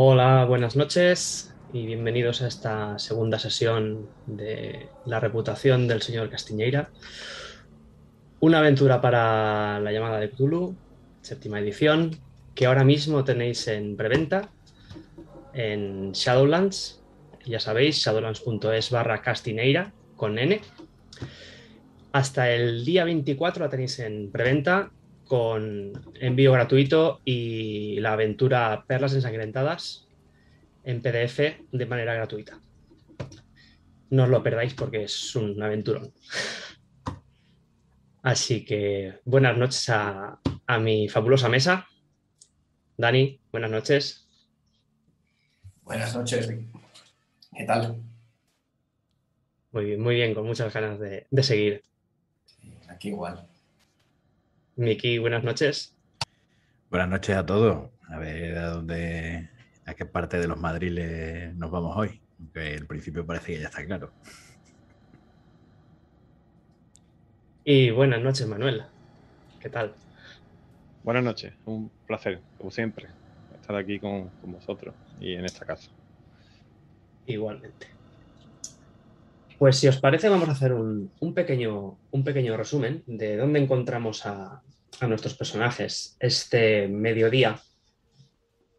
Hola, buenas noches y bienvenidos a esta segunda sesión de La reputación del señor Castiñeira. Una aventura para la llamada de Cthulhu, séptima edición, que ahora mismo tenéis en preventa en Shadowlands. Ya sabéis, shadowlands.es barra Castineira con N. Hasta el día 24 la tenéis en preventa con envío gratuito y la aventura Perlas ensangrentadas en PDF de manera gratuita. No os lo perdáis porque es un aventurón. Así que buenas noches a, a mi fabulosa mesa. Dani, buenas noches. Buenas noches. ¿Qué tal? Muy bien, muy bien, con muchas ganas de, de seguir. Aquí igual. Miki, buenas noches. Buenas noches a todos. A ver a dónde, a qué parte de los madriles nos vamos hoy. Aunque el principio parece que ya está claro. Y buenas noches, Manuel. ¿Qué tal? Buenas noches, un placer, como siempre, estar aquí con, con vosotros y en esta casa. Igualmente. Pues si os parece, vamos a hacer un, pequeño, un pequeño resumen de dónde encontramos a, nuestros personajes este mediodía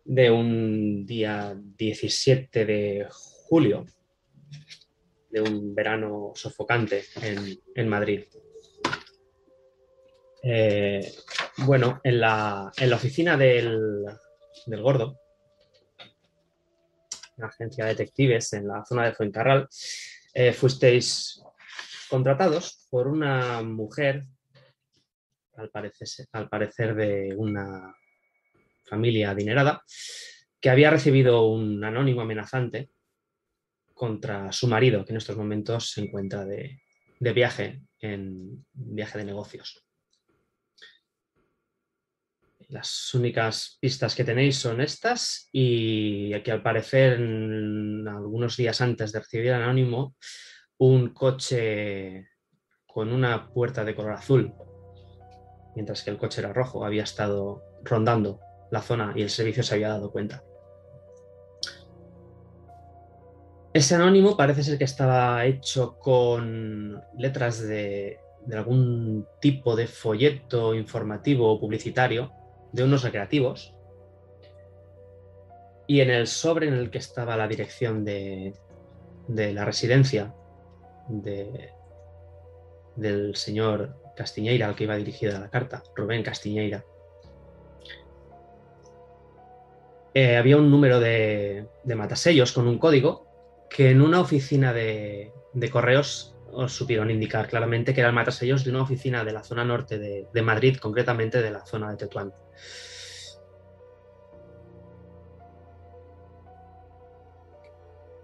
de un día 17 de julio, de un verano sofocante en, en Madrid. Eh, bueno, en la, en la oficina del, del Gordo, la agencia de detectives en la zona de Fuencarral, eh, fuisteis contratados por una mujer, al parecer, al parecer de una familia adinerada, que había recibido un anónimo amenazante contra su marido, que en estos momentos se encuentra de, de viaje, en viaje de negocios. Las únicas pistas que tenéis son estas y que al parecer algunos días antes de recibir el anónimo, un coche con una puerta de color azul, mientras que el coche era rojo, había estado rondando la zona y el servicio se había dado cuenta. Ese anónimo parece ser que estaba hecho con letras de algún tipo de folleto informativo o publicitario de unos recreativos. Y en el sobre en el que estaba la dirección de, de la residencia de, del señor Castiñeira, al que iba dirigida la carta, Rubén Castiñeira, eh, había un número de, de, matasellos con un código que en una oficina de, de, correos os supieron indicar claramente que era el matasellos de una oficina de la zona norte de, de Madrid, concretamente de la zona de Tetuán.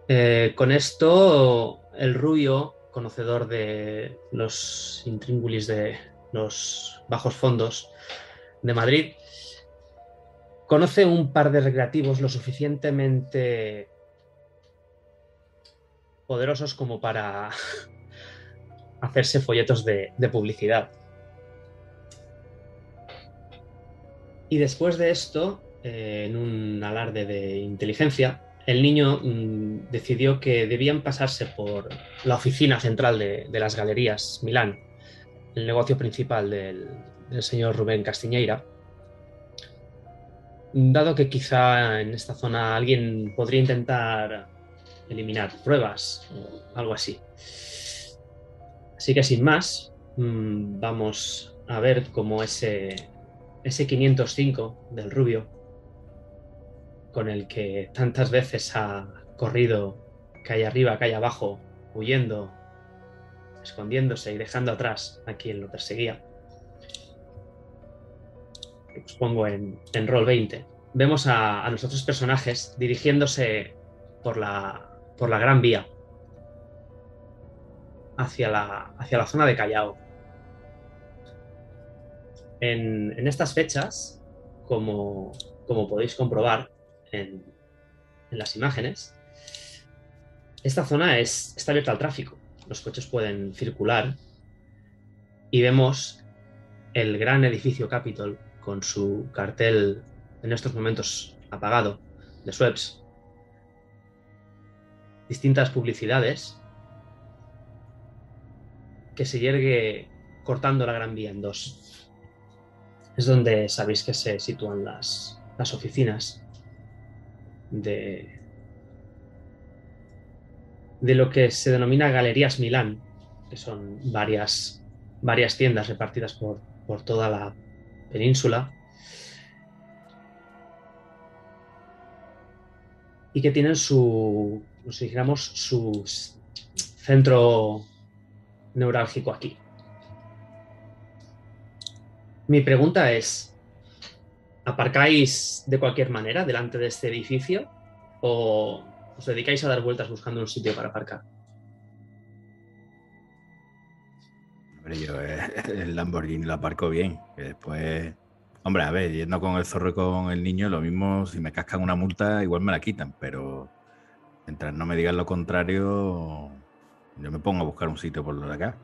Eh, con esto, el rubio, conocedor de los intríngulis de los bajos fondos de Madrid, conoce un par de recreativos lo suficientemente poderosos como para hacerse folletos de, publicidad. Y después de esto, eh, en un alarde de inteligencia, el niño mmm, decidió que debían pasarse por la oficina central de, de las galerías Milán, el negocio principal del, del señor Rubén Castiñeira, dado que quizá en esta zona alguien podría intentar eliminar pruebas o algo así. Así que sin más, mmm, vamos a ver cómo ese, ese 505 del rubio, con el que tantas veces ha corrido calle arriba, calle abajo, huyendo, escondiéndose y dejando atrás a quien lo perseguía, os pongo en, en rol 20, vemos a, a, nuestros personajes dirigiéndose por la, por la Gran Vía hacia la, hacia la zona de Callao. En, estas fechas, como, como, podéis comprobar en, las imágenes, esta zona es, está abierta al tráfico. Los coches pueden circular y vemos el gran edificio Capitol con su cartel en estos momentos apagado, de Schweppes, distintas publicidades, que se yergue cortando la Gran Vía en dos. Es donde sabéis que se sitúan las, las oficinas de, de lo que se denomina Galerías Milán, que son varias, varias tiendas repartidas por, por toda la península. Y que tienen su, nos dijéramos, su centro neurálgico aquí. Mi pregunta es, ¿aparcáis de cualquier manera delante de este edificio o os dedicáis a dar vueltas buscando un sitio para aparcar? Hombre, yo eh, el Lamborghini lo aparco bien. Después, hombre, a ver, yendo con el zorro y con el niño, lo mismo, si me cascan una multa, igual me la quitan, pero mientras no me digan lo contrario, yo me pongo a buscar un sitio por lo de acá.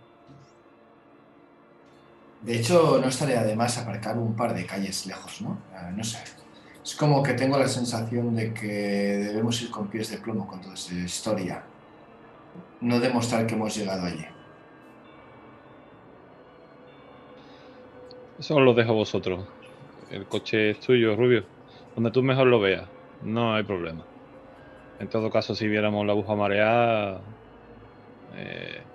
De hecho, no estaría de más aparcar un par de calles lejos, ¿no? No sé. Es como que tengo la sensación de que debemos ir con pies de plomo con toda esta historia. No demostrar que hemos llegado allí. Eso os lo dejo a vosotros. El coche es tuyo, Rubio. Donde tú mejor lo veas. No hay problema. En todo caso, si viéramos la aguja mareada, eh,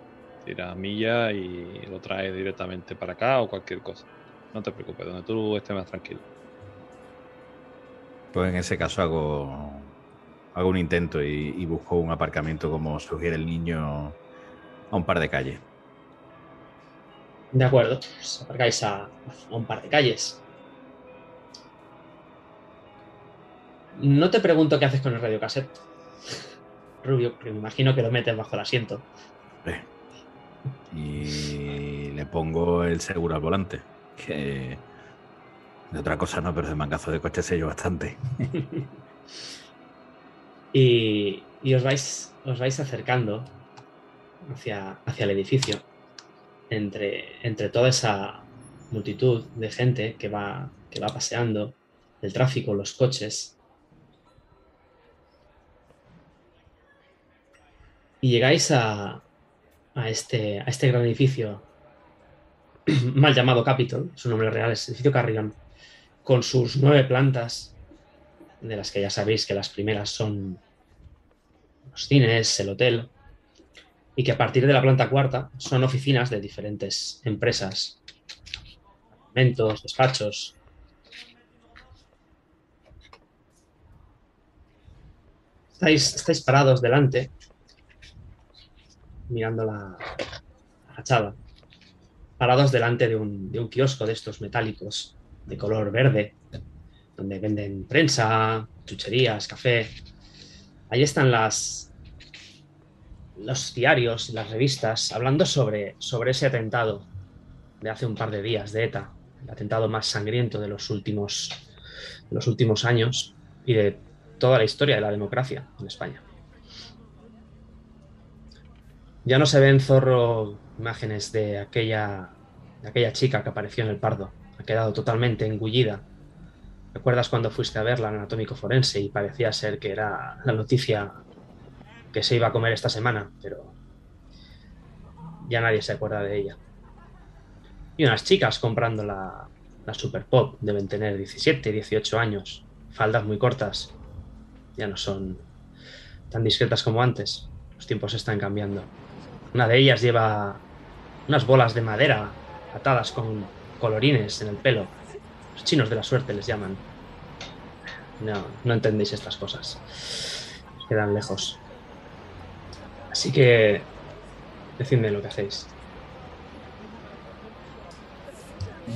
tira milla y lo traes directamente para acá o cualquier cosa. No te preocupes, donde tú estés más tranquilo. Pues en ese caso hago, hago un intento y, y busco un aparcamiento como sugiere el niño a un par de calles. De acuerdo, pues aparcáis a, a un par de calles. No te pregunto qué haces con el radiocassette. Rubio, porque me imagino que lo metes bajo el asiento. Y le pongo el seguro al volante. Que de otra cosa no, pero de mangazo de coche sé yo bastante. y, y os, vais, os vais acercando hacia, hacia el edificio. Entre, entre toda esa multitud de gente que va, que va paseando, el tráfico, los coches. Y llegáis a, a, este, a este gran edificio, mal llamado Capitol, su nombre real es edificio Carrión, con sus nueve plantas, de las que ya sabéis que las primeras son los cines, el hotel, y que a partir de la planta cuarta son oficinas de diferentes empresas, apartamentos, despachos. Estáis, estáis parados delante, mirando la, fachada, parados delante de un, de un kiosco de estos metálicos de color verde, donde venden prensa, chucherías, café. Ahí están las, los diarios y las revistas hablando sobre, sobre ese atentado de hace un par de días de ETA, el atentado más sangriento de los últimos, de los últimos años y de toda la historia de la democracia en España. Ya no se ven, Zorro, imágenes de aquella, de aquella chica que apareció en el Pardo. Ha quedado totalmente engullida. ¿Recuerdas cuando fuiste a verla al anatómico forense y parecía ser que era la noticia que se iba a comer esta semana? Pero ya nadie se acuerda de ella. Y unas chicas comprando la, la Super Pop deben tener 17, 18 años, faldas muy cortas. Ya no son tan discretas como antes. Los tiempos están cambiando. Una de ellas lleva unas bolas de madera atadas con colorines en el pelo. Los chinos de la suerte les llaman. No, no entendéis estas cosas. Os quedan lejos. Así que decidme lo que hacéis.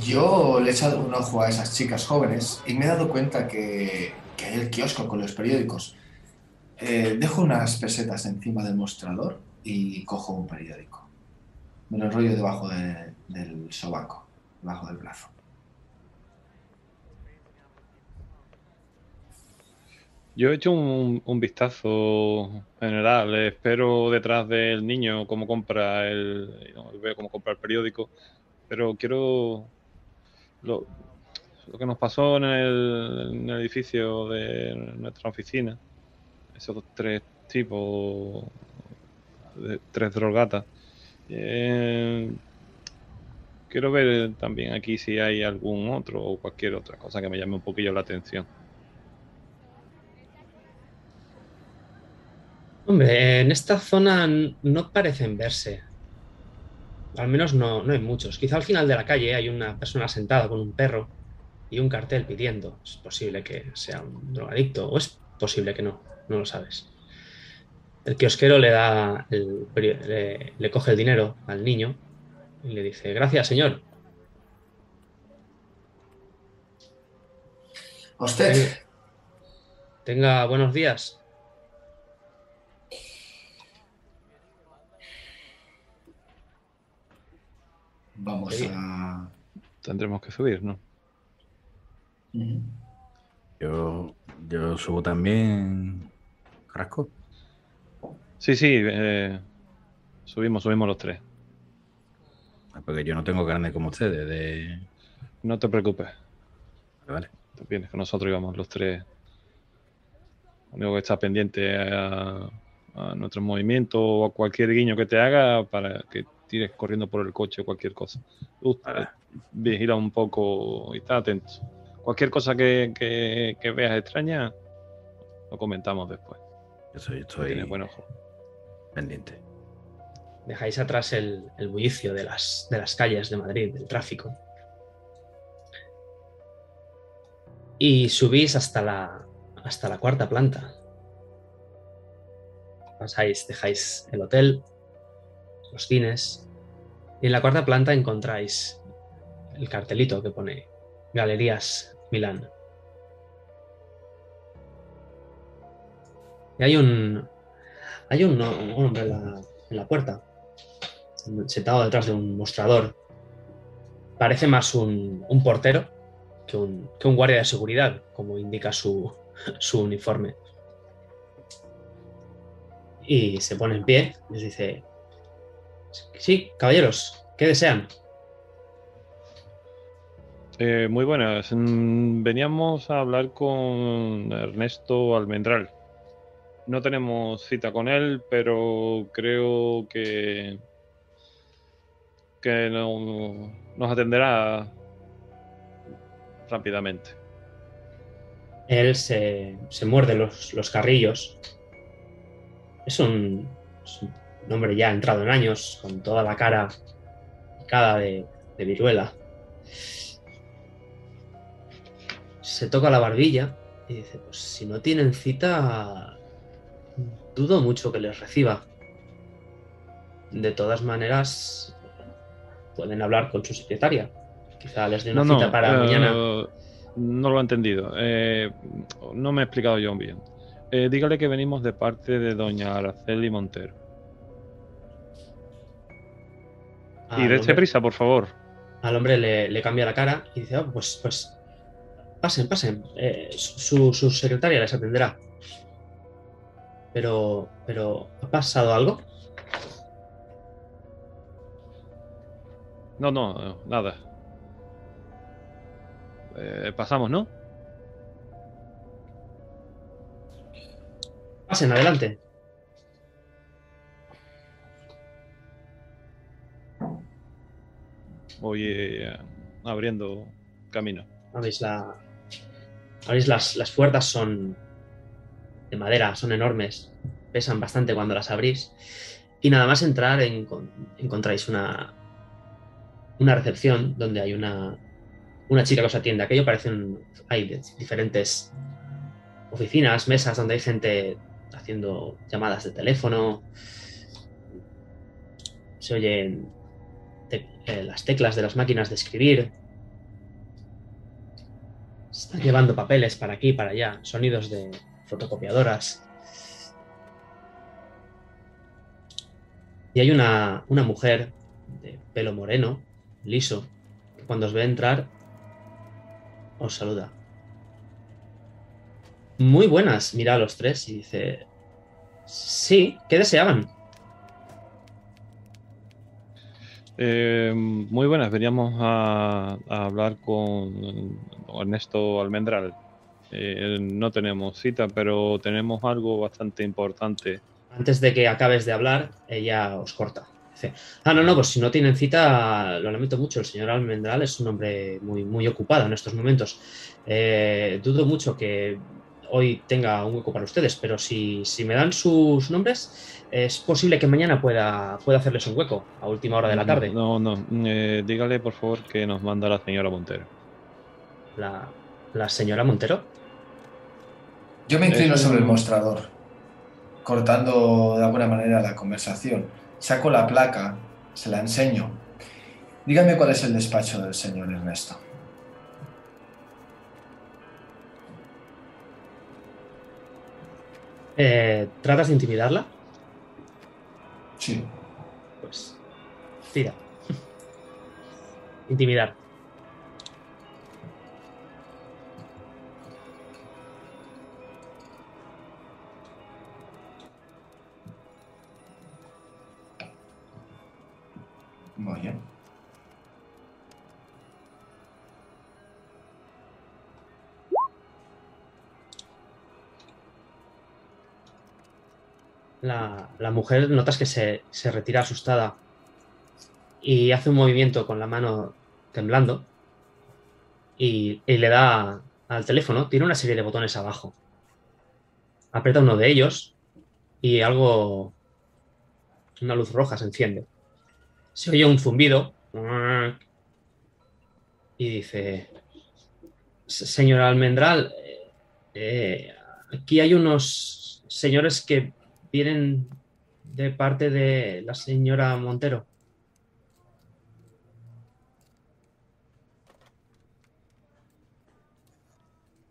Yo le he echado un ojo a esas chicas jóvenes y me he dado cuenta que, que hay el kiosco con los periódicos. Eh, dejo unas pesetas encima del mostrador y cojo un periódico. Me lo enrollo debajo de- del sobaco, debajo del brazo. Yo he hecho un, vistazo general. eh, Espero detrás del niño cómo compra el. veo cómo compra el periódico. Pero quiero. lo- lo que nos pasó en el, en el edificio de nuestra oficina. Esos tres tipos, tres drogatas. Eh, quiero ver también aquí si hay algún otro o cualquier otra cosa que me llame un poquillo la atención. Hombre, en esta zona no parecen verse. Al menos no, no hay muchos. Quizá al final de la calle hay una persona sentada con un perro y un cartel pidiendo. Es posible que sea un drogadicto o es posible que no, no lo sabes. El kiosquero le da el, le, le coge el dinero al niño y le dice, gracias señor. A usted. Tenga buenos días. Vamos Sí. a. Tendremos que subir, ¿no? Yo, yo subo también. Carrasco. Sí, sí, eh, subimos, subimos los tres. Porque yo no tengo carne como ustedes. De... No te preocupes, Vale, tú vienes con nosotros y vamos los tres. Lo único que está pendiente a, a nuestros movimientos o a cualquier guiño que te haga para que tires corriendo por el coche o cualquier cosa. Eh, vigila un poco y está atento. Cualquier cosa que, que- que veas extraña, lo comentamos después. Yo soy, estoy Tienes buen ojo. Pendiente. Dejáis atrás el, bullicio de las, de las calles de Madrid, del tráfico. Y subís hasta la, hasta la cuarta planta. Pasáis, dejáis el hotel, los cines, y en la cuarta planta encontráis el cartelito que pone Galerías Milán. Y hay un, hay un, hombre en la, puerta, sentado detrás de un mostrador. Parece más un, portero que un, guardia de seguridad, como indica su, uniforme. Y se pone en pie les dice, sí, caballeros, ¿qué desean? Eh, muy buenas. Mm, Veníamos a hablar con Ernesto Almendral. No tenemos cita con él, pero creo que que no- nos atenderá rápidamente. Él se, se muerde los, los carrillos. Es un, es un hombre ya entrado en años, con toda la cara picada de, de viruela. Se toca la barbilla y dice, pues si no tienen cita, dudo mucho que les reciba. De todas maneras, pueden hablar con su secretaria. Quizá les dé una No, cita no, para eh, mañana. No lo he entendido. Eh, no me he explicado yo bien. Eh, dígale que venimos de parte de doña Araceli Montero. y dése hombre- prisa, por favor. al hombre le, le cambia la cara y dice, "Oh, pues, pues, pasen, pasen, eh, su, su secretaria les atenderá. Pero, pero, ¿ha pasado algo? No, no, nada. Eh, pasamos, ¿no? Pasen, adelante. Voy eh, abriendo camino. Veis, la, las, las puertas son de madera, son enormes, pesan bastante cuando las abrís. Y nada más entrar encon- encontráis una, una recepción donde hay una, una chica que os atiende. Aquello parecen, hay de- diferentes oficinas, mesas donde hay gente haciendo llamadas de teléfono. Se oyen eh, las teclas de las máquinas de escribir. Están llevando papeles para aquí para allá, sonidos de fotocopiadoras. Y hay una, una mujer de pelo moreno, liso, que cuando os ve entrar os saluda. Muy buenas, mira a los tres y dice, sí, ¿qué deseaban? Eh, muy buenas, veníamos a, a hablar con Ernesto Almendral. Eh, no tenemos cita, pero tenemos algo bastante importante. Antes de que acabes de hablar, ella os corta. Dice, ah, no, no, pues si no tienen cita, lo lamento mucho. El señor Almendral es un hombre muy, muy ocupado en estos momentos. Eh, dudo mucho que hoy tenga un hueco para ustedes, pero si, si me dan sus nombres, es posible que mañana pueda, pueda hacerles un hueco a última hora de la tarde. No, no, eh, dígale por favor que nos manda la señora Montero. La, la señora Montero. Yo me inclino sobre el mostrador, cortando de alguna manera la conversación. Saco la placa, se la enseño. Dígame cuál es el despacho del señor Ernesto. Eh, ¿Tratas de intimidarla? Sí. Pues tira. Intimidar. La, la mujer notas que se, se retira asustada y hace un movimiento con la mano temblando y, y le da al teléfono. Tiene una serie de botones abajo. Aprieta uno de ellos y algo, una luz roja se enciende. Se oye un zumbido y dice, "Se- señor Almendral, eh, eh, aquí hay unos señores que vienen de parte de la señora Montero.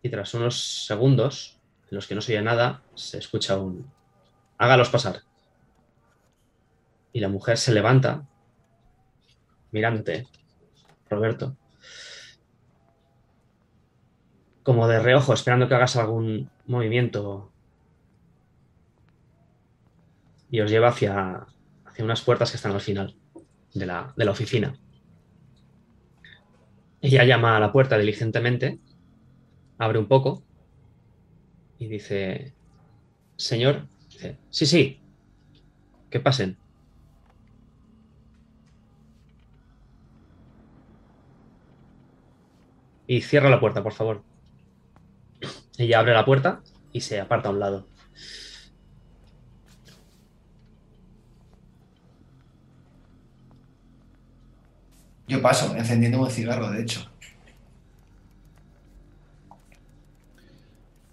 Y tras unos segundos en los que no se oye nada, se escucha un... Hágalos pasar. Y la mujer se levanta, mirándote, Roberto, como de reojo, esperando que hagas algún movimiento y os lleva hacia, hacia unas puertas que están al final de la, de la oficina. Ella llama a la puerta diligentemente, abre un poco y dice, señor, dice, sí, sí, que pasen. Y cierra la puerta, por favor. Ella abre la puerta y se aparta a un lado. Yo paso, encendiendo un cigarro, de hecho.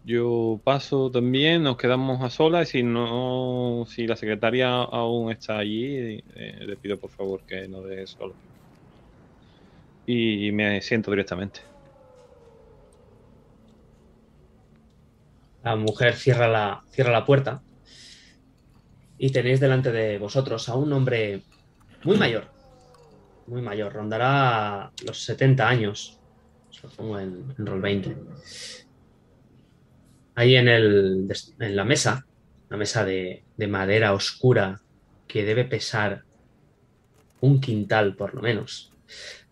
Yo paso también, nos quedamos a solas y si no, si la secretaria aún está allí, eh, le pido por favor que nos deje solo. Y me siento directamente. La mujer cierra la, cierra la puerta y tenéis delante de vosotros a un hombre muy mayor, muy mayor, rondará los 70 años, os lo pongo en, en roll 20. Ahí en, el, en la mesa, una mesa de, de madera oscura que debe pesar un quintal por lo menos.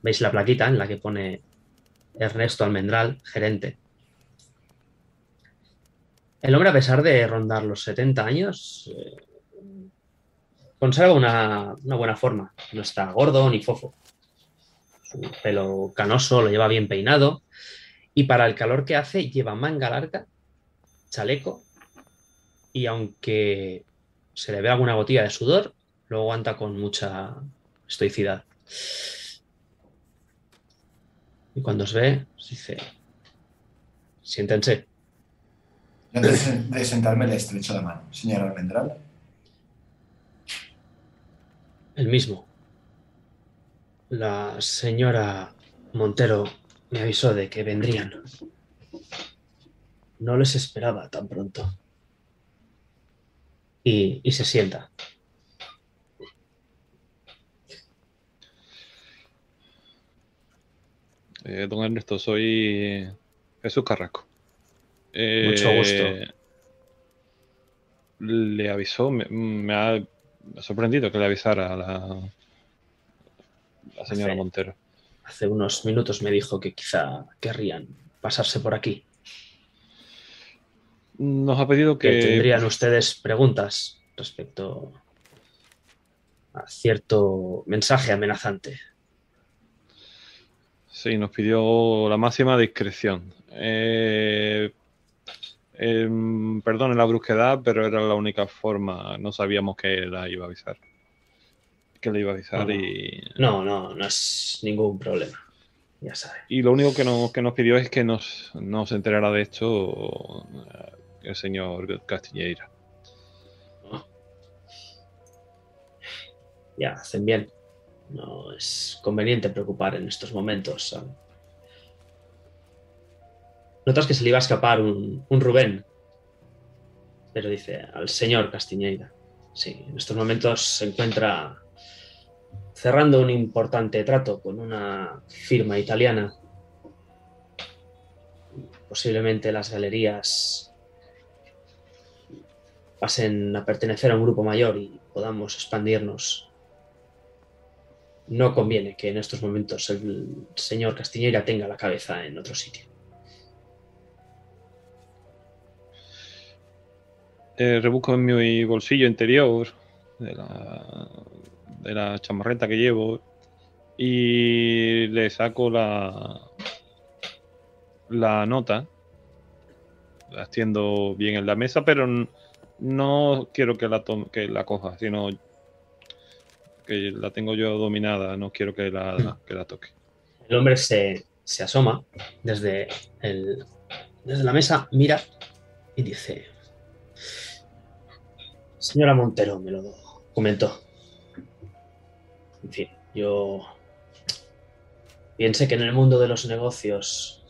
Veis la plaquita en la que pone Ernesto Almendral, gerente. El hombre, a pesar de rondar los 70 años, eh, conserva una, buena forma. No está gordo ni fofo. Su pelo canoso lo lleva bien peinado. Y para el calor que hace, lleva manga larga, chaleco. Y aunque se le ve alguna gotilla de sudor, lo aguanta con mucha estoicidad. Y cuando os ve, os dice: Siéntense. Antes de sentarme le estrecho la mano. Señor Almendral. El mismo. La señora Montero me avisó de que vendrían. No les esperaba tan pronto. Y, y se sienta. Eh, don Ernesto, soy Jesús Carrasco. Eh, Mucho gusto. Le avisó, me, me ha, me ha sorprendido que le avisara a la, la señora Hace- Montero. Hace unos minutos me dijo que quizá querrían pasarse por aquí. Nos ha pedido Que que... tendrían ustedes preguntas respecto a cierto mensaje amenazante. Sí, nos pidió la máxima discreción. Eh, em, perdone la brusquedad, pero era la única forma. No sabíamos que la iba a avisar. Que le iba a avisar No, no. y, No, no, no es ningún problema. Ya sabe. y lo único que nos, que nos pidió es que nos, nos enterara de esto eh, el señor Castilleira. Ya, hacen bien. No es conveniente preocupar en estos momentos. ¿sabe? Notas que se le iba a escapar un, Rubén. Pero dice al señor Castiñeira. Sí, en estos momentos se encuentra cerrando un importante trato con una firma italiana. Posiblemente las galerías pasen a pertenecer a un grupo mayor y podamos expandirnos no conviene que en estos momentos el señor Castiñeira tenga la cabeza en otro sitio. Eh, rebusco en mi bolsillo interior de la, de la chamarreta que llevo y le saco la, la nota. La extiendo bien en la mesa, pero no quiero que la, que la coja, sino que la tengo yo dominada, no quiero que la, que la toque. El hombre se, se asoma desde, el, desde la mesa, mira y dice, señora Montero me lo comentó. En fin, yo piense que en el mundo de los negocios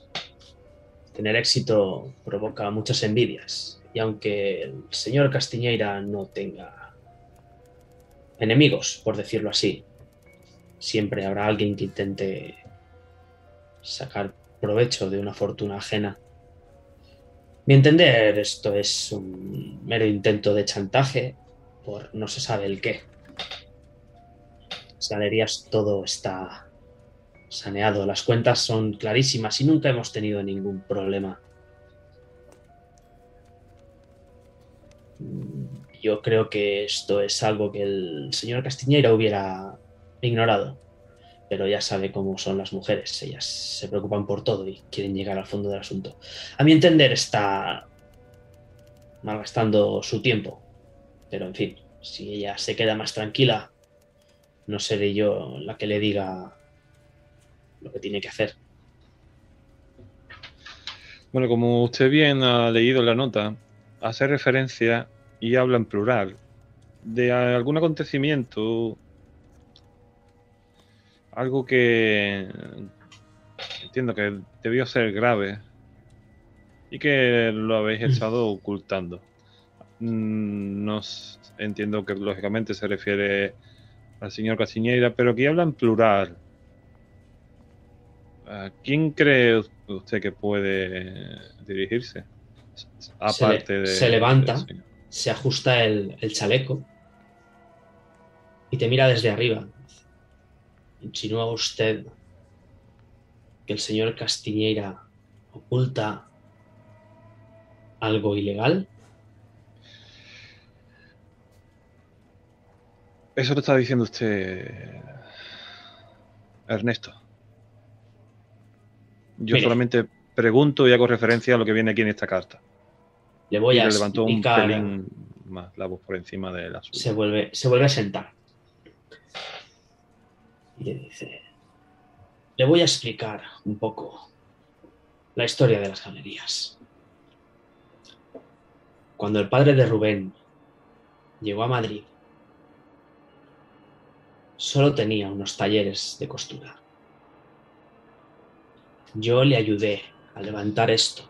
tener éxito provoca muchas envidias. Y aunque el señor Castiñeira no tenga enemigos, por decirlo así, siempre habrá alguien que intente sacar provecho de una fortuna ajena. Mi entender, esto es un mero intento de chantaje por no se sabe el qué. Las galerías todo está saneado, las cuentas son clarísimas y nunca hemos tenido ningún problema. Yo creo que esto es algo que el señor Castiñeira hubiera ignorado pero ya sabe cómo son las mujeres. Ellas se preocupan por todo y quieren llegar al fondo del asunto. A mi entender está malgastando su tiempo. Pero en fin, si ella se queda más tranquila, no seré yo la que le diga lo que tiene que hacer. Bueno, como usted bien ha leído la nota, hace referencia y habla en plural de algún acontecimiento, algo que entiendo que debió ser grave y que lo habéis estado ocultando. Mm, No entiendo que lógicamente se refiere al señor Castiñeira, pero aquí habla en plural. ¿A quién cree usted que puede dirigirse? Aparte de. se levanta. Se ajusta el, el chaleco y te mira desde arriba. ¿Insinúa usted que el señor Castiñeira oculta algo ilegal? Eso lo está diciendo usted, Ernesto. Yo Mire. solamente pregunto y hago referencia a lo que viene aquí en esta carta. Le voy y a le levantó un pelín más la voz por encima de la suya. se vuelve, se vuelve a sentar. Le dice, le voy a explicar un poco la historia de las galerías. Cuando el padre de Rubén llegó a Madrid, solo tenía unos talleres de costura. Yo le ayudé a levantar esto.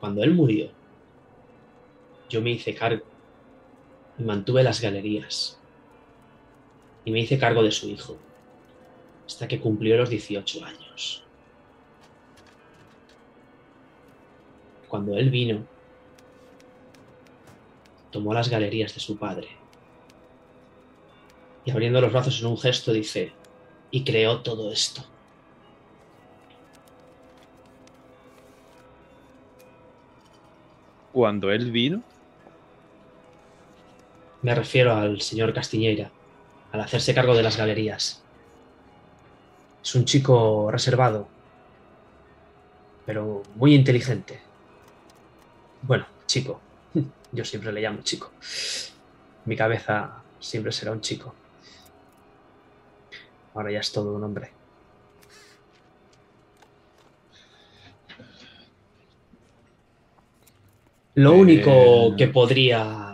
Cuando él murió, yo me hice cargo y mantuve las galerías. Y me hice cargo de su hijo hasta que cumplió los 18 años. Cuando él vino, tomó las galerías de su padre Y abriendo los brazos en un gesto dice, y creó todo esto. Cuando él vino, Me refiero al señor Castiñeira, al hacerse cargo de las galerías. Es un chico reservado, pero muy inteligente. Bueno, chico. Yo siempre le llamo chico. Mi cabeza siempre será un chico. Ahora ya es todo un hombre. Lo único Eh. que podría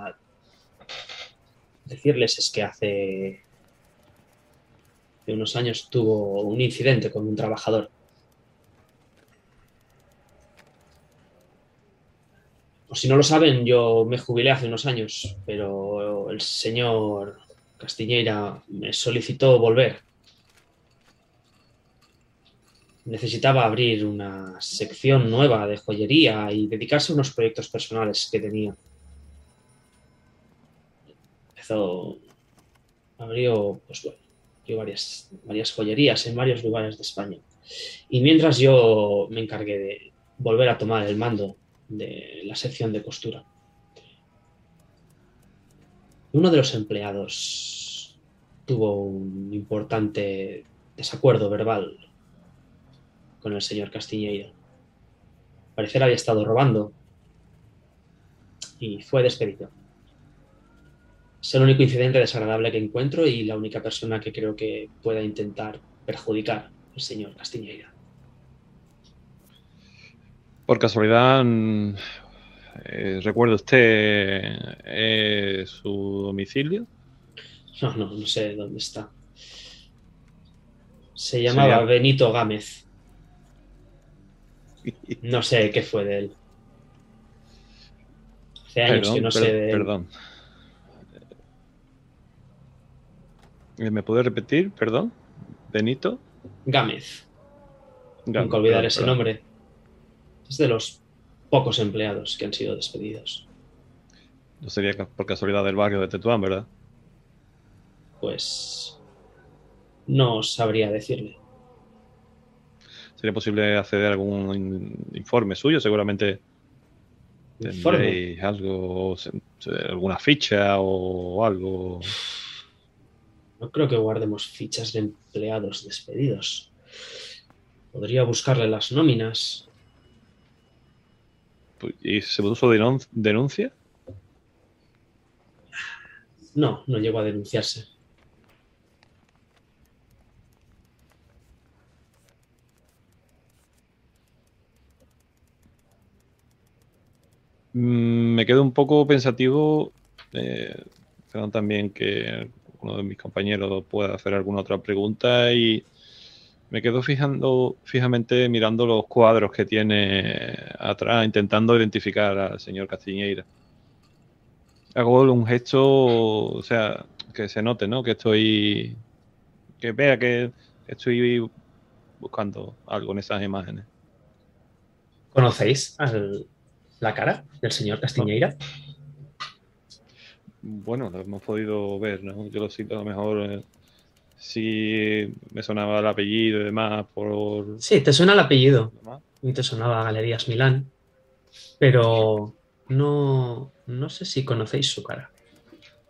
decirles es que hace, unos años tuvo un incidente con un trabajador. Si no lo saben, yo me jubilé hace unos años, pero el señor Castiñeira me solicitó volver. Necesitaba abrir una sección nueva de joyería y dedicarse a unos proyectos personales que tenía. Abrió, pues bueno, abrió varias, varias joyerías en varios lugares de España. Y mientras yo me encargué de volver a tomar el mando de la sección de costura. Uno de los empleados tuvo un importante desacuerdo verbal con el señor Castiñeira. Parecer había estado robando y fue despedido. Es el único incidente desagradable que encuentro y la única persona que creo que pueda intentar perjudicar al señor Castiñeira. por casualidad, mm, eh, ¿recuerda usted eh, su domicilio? No, no, no sé dónde está. Se llamaba Benito Gámez. No sé qué fue de él. Hace años Perdón, que no per- sé de él. Perdón. Eh, ¿Me puede repetir? Perdón. Benito. Gámez. Ga- Nunca olvidar ese perdón. nombre. Es de los pocos empleados que han sido despedidos. No sería por casualidad del barrio de Tetuán, ¿verdad? Pues no sabría decirle. ¿Sería posible acceder a algún in- informe suyo? Seguramente Informe. algo, alguna ficha o algo. No creo que guardemos fichas de empleados despedidos. Podría buscarle las nóminas. ¿Y se puso denun- denuncia? No, no llegó a denunciarse. Mm, Me quedo un poco pensativo. Eh, también que uno de mis compañeros pueda hacer alguna otra pregunta y me quedo fijando fijamente mirando los cuadros que tiene atrás, intentando identificar al señor Castiñeira. Hago un gesto, o sea, que se note, ¿no? Que estoy, que vea que estoy buscando algo en esas imágenes. ¿Conocéis la cara del señor Castiñeira? Bueno, lo hemos podido ver, ¿no? Yo lo siento, a lo mejor eh, sí me sonaba el apellido y demás por... Sí, te suena el apellido. Y te sonaba Galerías Milán. Pero no, no sé si conocéis su cara.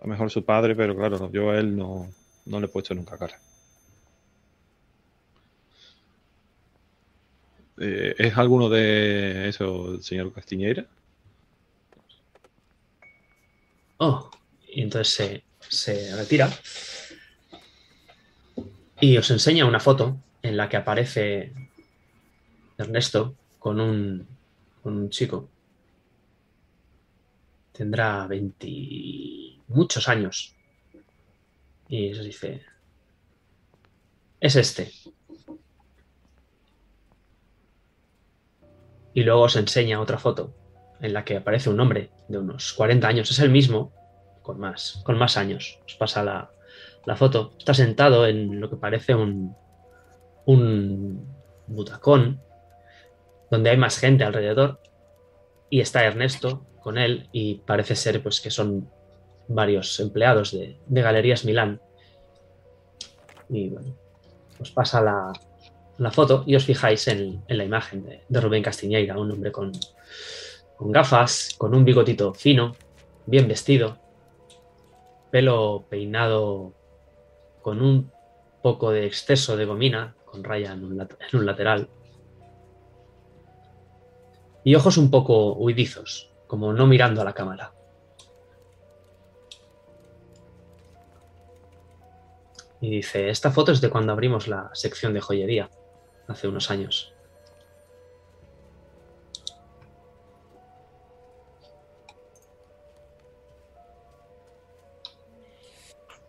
A lo mejor su padre, pero claro, yo a él no, no le he puesto nunca cara. Eh, ¿Es alguno de esos, señor Castiñeira? Oh, y entonces se, se retira y os enseña una foto en la que aparece Ernesto con un, con un chico. Tendrá 20 muchos años. Y os dice, es este. Y luego os enseña otra foto en la que aparece un hombre de unos 40 años. Es el mismo, con más, con más años. Os pasa la, la foto. Está sentado en lo que parece un, un butacón, donde hay más gente alrededor. Y está Ernesto con él y parece ser pues que son varios empleados de, de Galerías Milán. Y bueno, os pasa la, la foto y os fijáis en, en la imagen de, de Rubén Castiñeira, un hombre con, con gafas, con un bigotito fino, bien vestido, pelo peinado con un poco de exceso de gomina, con raya en un, en un lateral. Y ojos un poco huidizos, como no mirando a la cámara. Y dice, esta foto es de cuando abrimos la sección de joyería, hace unos años.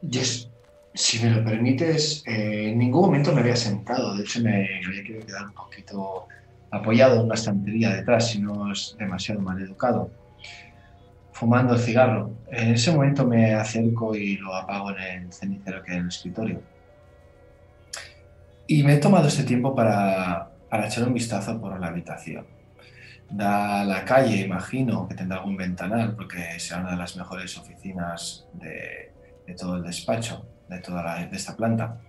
Yes. Si me lo permites, eh, en ningún momento me había sentado. De hecho, me había querido quedar un poquito apoyado en una estantería detrás, si no es demasiado mal educado, fumando el cigarro. En ese momento me acerco y lo apago en el cenicero que hay en el escritorio. Y me he tomado este tiempo para, para echar un vistazo por la habitación. Da la calle, imagino que tendrá algún ventanal, porque será una de las mejores oficinas de, de todo el despacho, de toda la- de esta planta.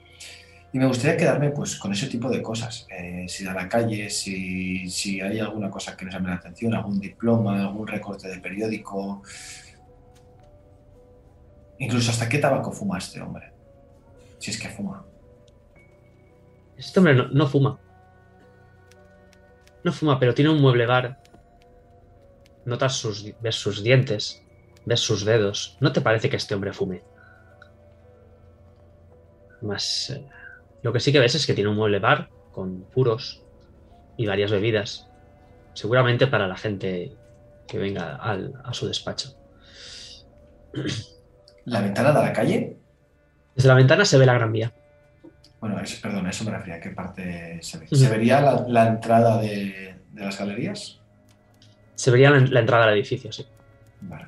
Y me gustaría quedarme pues, con ese tipo de cosas. Eh, si da la calle, si, si hay alguna cosa que nos llame la atención, algún diploma, algún recorte de periódico. Incluso hasta qué tabaco fuma este hombre. Si es que fuma. Este hombre no, no fuma. No fuma, pero tiene un mueble bar. Notas sus, ves sus dientes, ves sus dedos. ¿No te parece que este hombre fume? Más, eh, lo que sí que ves es que tiene un mueble bar con puros y varias bebidas. Seguramente para la gente que venga al- a su despacho. ¿La ventana da la calle? Desde la ventana se ve la Gran Vía. Bueno, es, perdón, eso me refería. ¿A qué parte se ve? ¿Se vería la, la entrada de, de las galerías? Se vería la, la entrada al edificio, sí. Vale.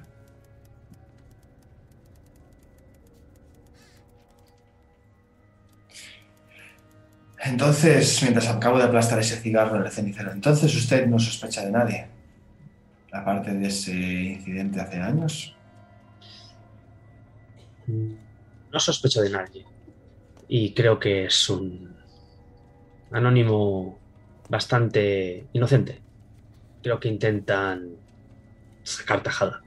Entonces, mientras acabo de aplastar ese cigarro en el cenicero, entonces usted no sospecha de nadie, aparte de ese incidente hace años. No sospecho de nadie. Y creo que es un anónimo bastante inocente. Creo que intentan sacar tajada.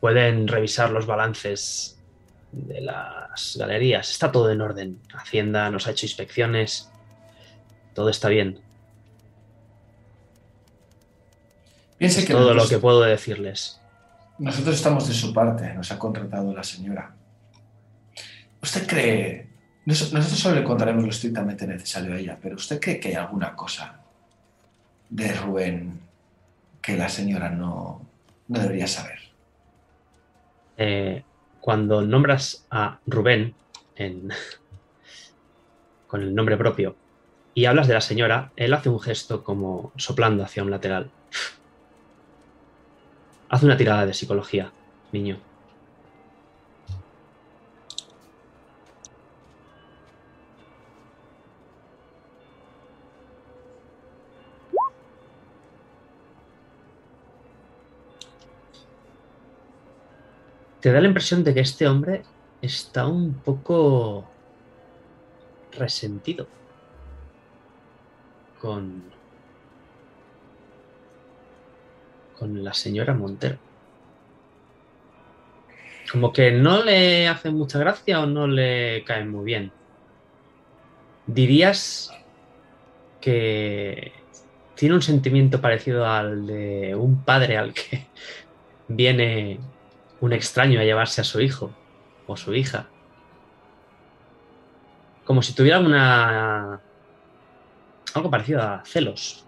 Pueden revisar los balances de las galerías. Está todo en orden. Hacienda nos ha hecho inspecciones. Todo está bien. Piense Es que todo lo que puedo decirles. nosotros estamos de su parte, nos ha contratado la señora. ¿Usted cree, nos- nosotros solo le contaremos lo estrictamente necesario a ella, pero ¿usted cree que hay alguna cosa de Rubén que la señora no, no debería saber? eh, cuando nombras a Rubén en- con el nombre propio y hablas de la señora, él hace un gesto como soplando hacia un lateral. Haz una tirada de psicología, niño. Te da la impresión de que este hombre está un poco resentido con con la señora Montero. Como que no le hace mucha gracia o no le cae muy bien. ¿Dirías que tiene un sentimiento parecido al de un padre al que viene un extraño a llevarse a su hijo o su hija. Como si tuviera una. algo parecido a celos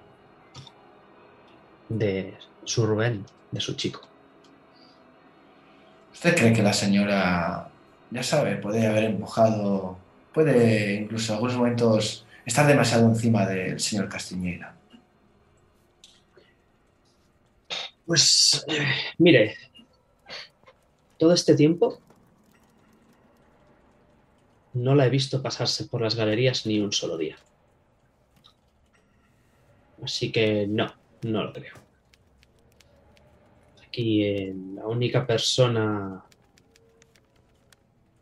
de su Rubén, de su chico. ¿Usted cree que la señora, ya sabe, puede haber empujado, puede incluso en algunos momentos estar demasiado encima del señor Castiñeira? Pues, eh, mire, todo este tiempo no la he visto pasarse por las galerías ni un solo día. Así que no, no lo creo. Aquí la única persona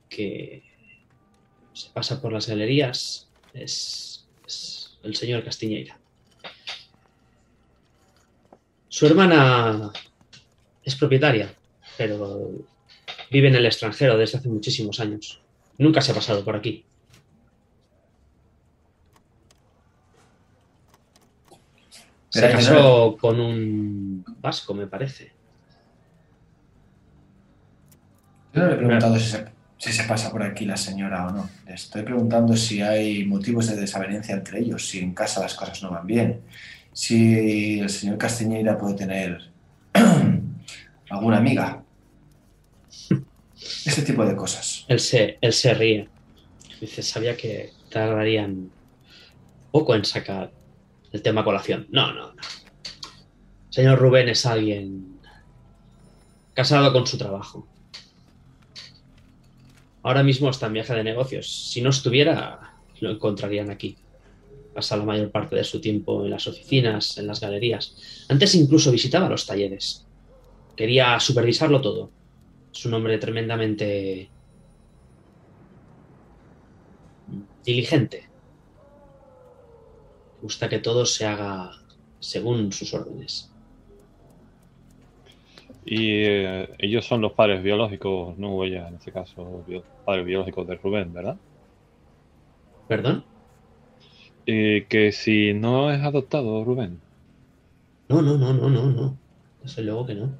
que se pasa por las galerías es, es el señor Castiñeira. Su hermana es propietaria, pero vive en el extranjero desde hace muchísimos años. Nunca se ha pasado por aquí. Se casó con un vasco, me parece. Yo no le he preguntado si se, si se pasa por aquí la señora o no. Le estoy preguntando si hay motivos de desavenencia entre ellos, si en casa las cosas no van bien, si el señor Castiñeira puede tener alguna amiga. Ese tipo de cosas. Él se, él se ríe. Dice, sabía que tardarían poco en sacar el tema colación. No, no, no. Señor Rubén es alguien casado con su trabajo. Ahora mismo está en viaje de negocios. Si no estuviera, lo encontrarían aquí. Pasa la mayor parte de su tiempo en las oficinas, en las galerías. Antes incluso visitaba los talleres. Quería supervisarlo todo. Es un hombre tremendamente diligente. Gusta que todo se haga según sus órdenes. Y eh, ellos son los padres biológicos, no ella en este caso, bio- padres biológicos de Rubén, ¿verdad? ¿Perdón? Y que si no es adoptado Rubén No, no, no, no, no, no. Desde luego que no.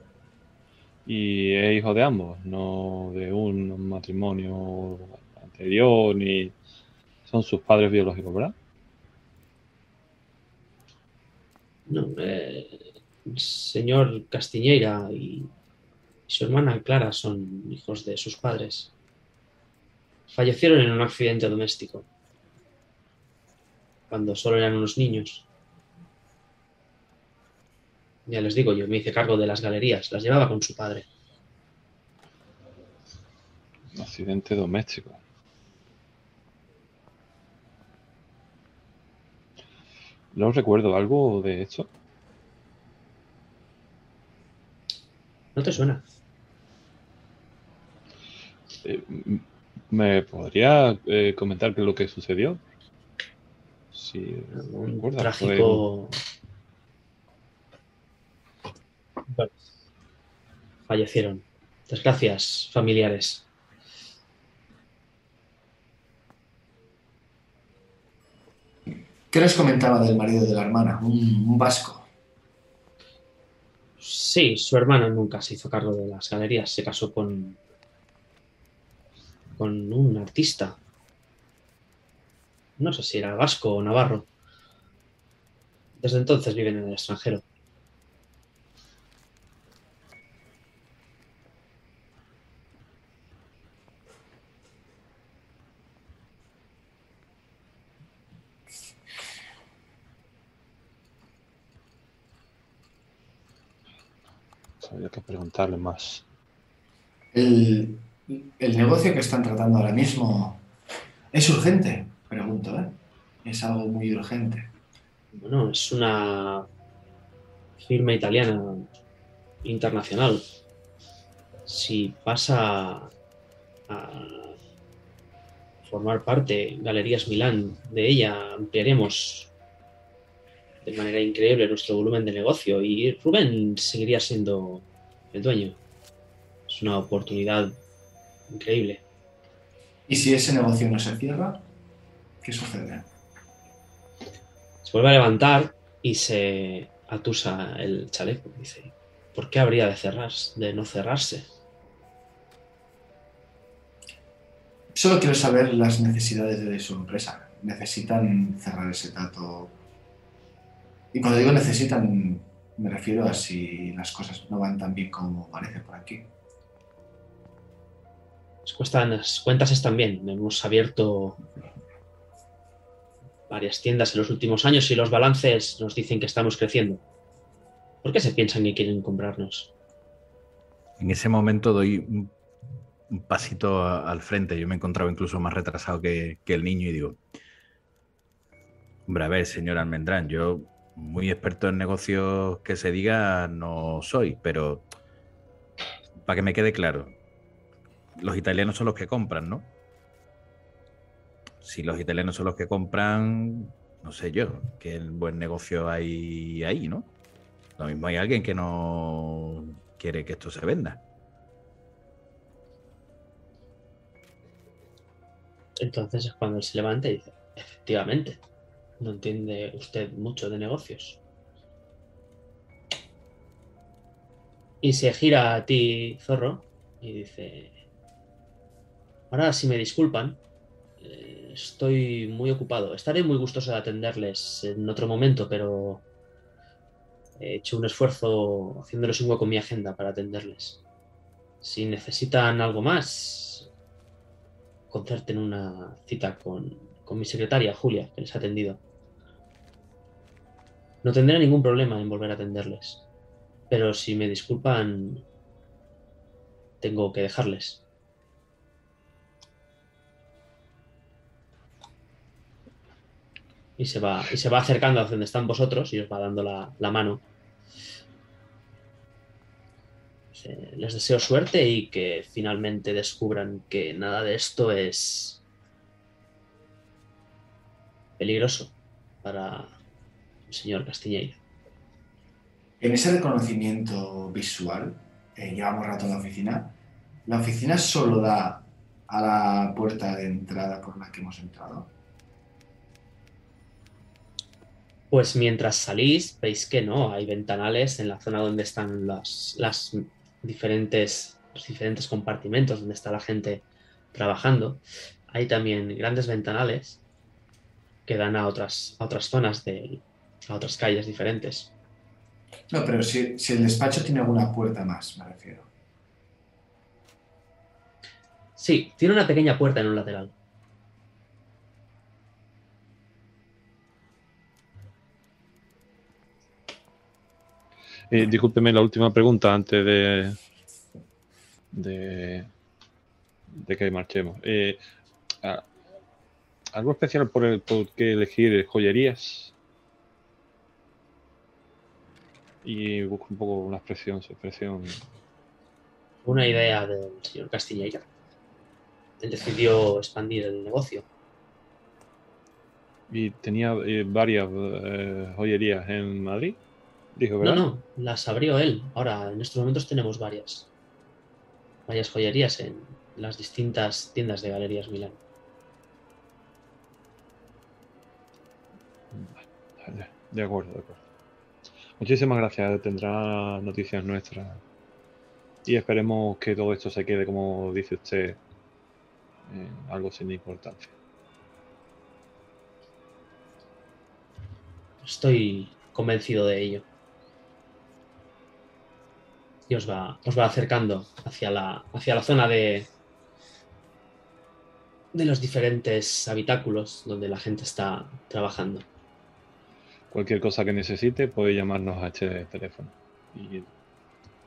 Y es hijo de ambos, no de un matrimonio anterior, ni son sus padres biológicos, ¿verdad? No, eh, el señor Castiñeira y su hermana Clara son hijos de sus padres. Fallecieron en un accidente doméstico, cuando solo eran unos niños. Ya les digo, yo me hice cargo de las galerías, las llevaba con su padre. Un accidente doméstico. No recuerdo algo de esto. ¿No te suena? Eh, ¿Me podría eh, comentar qué es lo que sucedió? Sí, Un trágico. Bueno, fallecieron. Desgracias familiares. ¿Qué les comentaba del marido de la hermana? Un, un vasco. Sí, su hermano nunca se hizo cargo de las galerías. Se casó con. con un artista. No sé si era vasco o navarro. Desde entonces viven en el extranjero. Habría que preguntarle más. El, el negocio que están tratando ahora mismo es urgente, pregunto, ¿eh? Es algo muy urgente. Bueno, es una firma italiana internacional. Si pasa a formar parte Galerías Milán de ella, ampliaremos de manera increíble nuestro volumen de negocio y Rubén seguiría siendo el dueño. Es una oportunidad increíble. ¿Y si ese negocio no se cierra? ¿Qué sucede? Se vuelve a levantar y se atusa el chaleco. Dice, ¿por qué habría de cerrar, de no cerrarse? Solo quiero saber las necesidades de su empresa. Necesitan cerrar ese trato. Y cuando digo necesitan, me refiero a si las cosas no van tan bien como parece por aquí. Las, cuentas están bien. Hemos abierto varias tiendas en los últimos años y los balances nos dicen que estamos creciendo. ¿Por qué se piensan que quieren comprarnos? En ese momento doy un, un pasito a- al frente. Yo me encontraba incluso más retrasado que, que el niño y digo, hombre, a ver, señor Almendrán, yo muy experto en negocios que se diga no soy, pero para que me quede claro, los italianos son los que compran, ¿no? Si los italianos son los que compran, no sé yo, qué buen negocio hay ahí, ¿no? Lo mismo hay alguien que no quiere que esto se venda. Entonces es cuando él se levanta y dice, efectivamente, no entiende usted mucho de negocios. Y se gira a ti, zorro, y dice, ahora si me disculpan, eh, estoy muy ocupado. Estaré muy gustoso de atenderles en otro momento, pero he hecho un esfuerzo haciéndoles un hueco en mi agenda para atenderles. Si necesitan algo más, concerten una cita con, con mi secretaria, Julia, que les ha atendido. No tendré ningún problema en volver a atenderles. Pero si me disculpan, tengo que dejarles. Y se va, y se va acercando a donde están vosotros y os va dando la, mano. Les deseo suerte y que finalmente descubran que nada de esto es peligroso para señor Castiñeira. En ese reconocimiento visual, eh, llevamos rato en la oficina, la oficina solo da a la puerta de entrada por la que hemos entrado. Pues mientras salís, veis que no, hay ventanales en la zona donde están las, las diferentes, los diferentes compartimentos donde está la gente trabajando. Hay también grandes ventanales que dan a otras, a otras zonas, de, a otras calles diferentes. No, pero si, si el despacho tiene alguna puerta más, me refiero. Sí, tiene una pequeña puerta en un lateral. Eh, discúlpeme la última pregunta antes de, de, de que marchemos. Eh, ¿Algo especial por, el, por qué elegir joyerías? Y busco un poco una expresión, su expresión. Una idea del señor Castilleira. Él decidió expandir el negocio. Y tenía eh, varias eh, joyerías en Madrid, dijo, No, ¿verdad? no, las abrió él. Ahora, en estos momentos tenemos varias. Varias joyerías en las distintas tiendas de Galerías Milán. De acuerdo, de acuerdo. Muchísimas gracias. Tendrá noticias nuestras. Y esperemos que todo esto se quede, como dice usted, en algo sin importancia. Estoy convencido de ello. Y os va, os va acercando hacia la, hacia la zona de, de los diferentes habitáculos donde la gente está trabajando. Cualquier cosa que necesite puede llamarnos a este teléfono. Y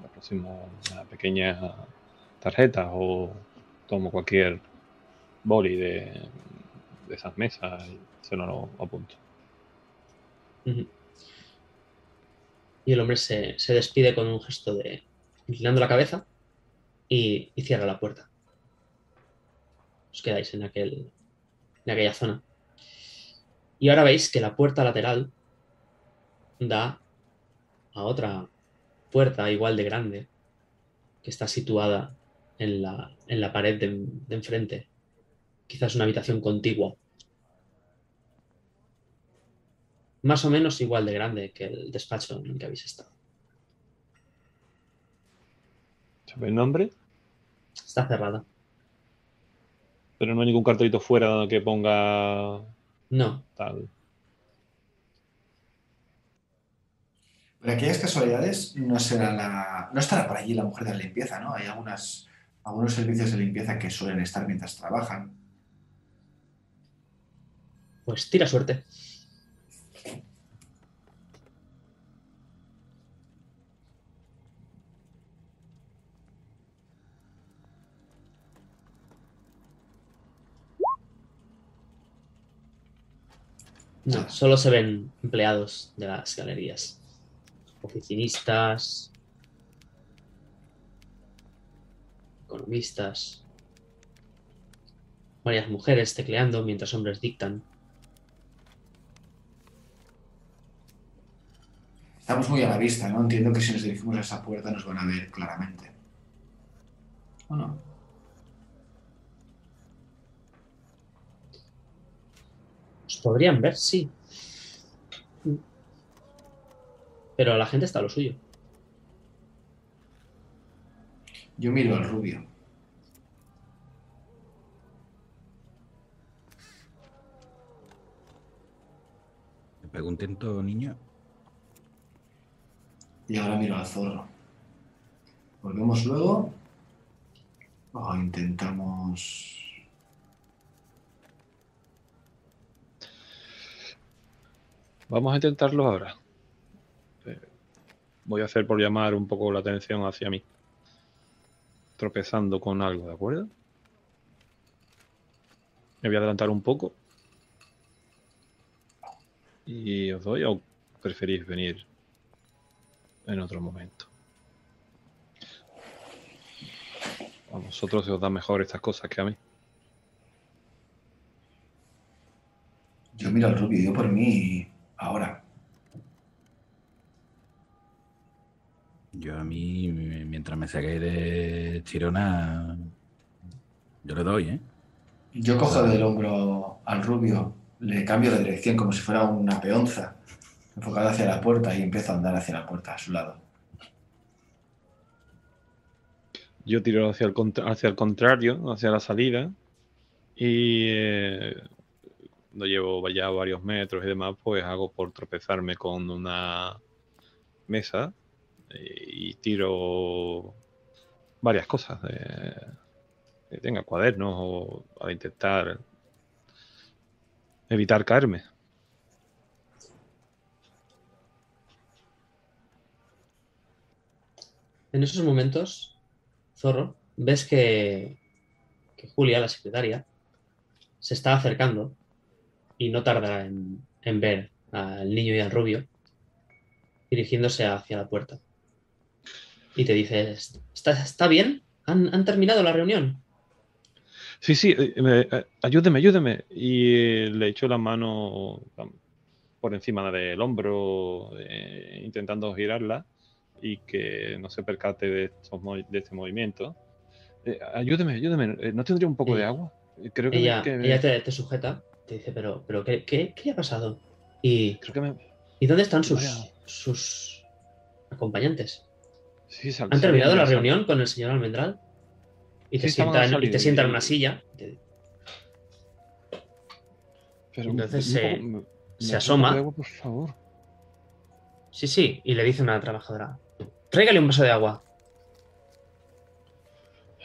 la próxima una pequeña tarjeta o tomo cualquier boli de, de esas mesas y se lo apunto. Y el hombre se, se despide con un gesto de inclinando la cabeza y, y cierra la puerta. Os quedáis en, aquel, en aquella zona. Y ahora veis que la puerta lateral da a otra puerta igual de grande que está situada en la, en la pared de, de enfrente. Quizás una habitación contigua. Más o menos igual de grande que el despacho en el que habéis estado. ¿Sabe el nombre? Está cerrada. Pero no hay ningún cartelito fuera que ponga No, tal. Por aquellas casualidades, no será la. No estará por allí la mujer de la limpieza, ¿no? Hay algunas, algunos servicios de limpieza que suelen estar mientras trabajan. pues tira suerte. No, solo se ven empleados de las galerías. Oficinistas, economistas. varias mujeres tecleando mientras hombres dictan. Estamos muy a la vista, ¿no? Entiendo que si nos dirigimos a esa puerta nos van a ver claramente. ¿O no? Os podrían ver, sí. Pero la gente está a lo suyo. Yo miro al rubio. ¿Te pego un intento, niño? Y ahora miro al zorro. ¿Volvemos luego? O intentamos... Vamos a intentarlo ahora. Voy a hacer por llamar un poco la atención hacia mí. Tropezando con algo, ¿de acuerdo? Me voy a adelantar un poco. ¿Y os doy o preferís venir en otro momento? A vosotros se os dan mejor estas cosas que a mí. Yo miro al rubio, yo por mí ahora. Yo a mí, mientras me saqué de Chirona, yo le doy, ¿eh? Yo cojo del hombro al rubio, le cambio de dirección como si fuera una peonza, enfocada hacia la puerta y empiezo a andar hacia la puerta, a su lado. Yo tiro hacia el, contra- hacia el contrario, hacia la salida. Y eh, cuando llevo ya varios metros y demás, pues hago por tropezarme con una mesa y tiro varias cosas. que tenga cuadernos o para intentar evitar caerme. En esos momentos, Zorro, ves que, que Julia, la secretaria, se está acercando y no tarda en, en ver al niño y al rubio dirigiéndose hacia la puerta. Y te dice, ¿está, está bien? ¿Han, han terminado la reunión? Sí, sí, eh, eh, ayúdeme, ayúdeme. Y eh, le echo la mano por encima del hombro, eh, intentando girarla y que no se percate de, estos de este movimiento. Ayúdeme, ayúdeme. ¿No tendría un poco de agua? Creo que, Ella, que- ella te, te sujeta, te dice, pero, pero ¿qué, qué, qué le ha pasado? ¿Y, creo que me- ¿y dónde están sus, Vaya. sus acompañantes? Sí, sal- ¿Han terminado la sal- reunión con el señor Almendral? Y te, Sí, estaban sienta, en- y te una silla. te- Pero Entonces se- poco- me- me se asoma. poco de agua, por favor. Sí, sí, y le dice una trabajadora, tráigale un vaso de agua.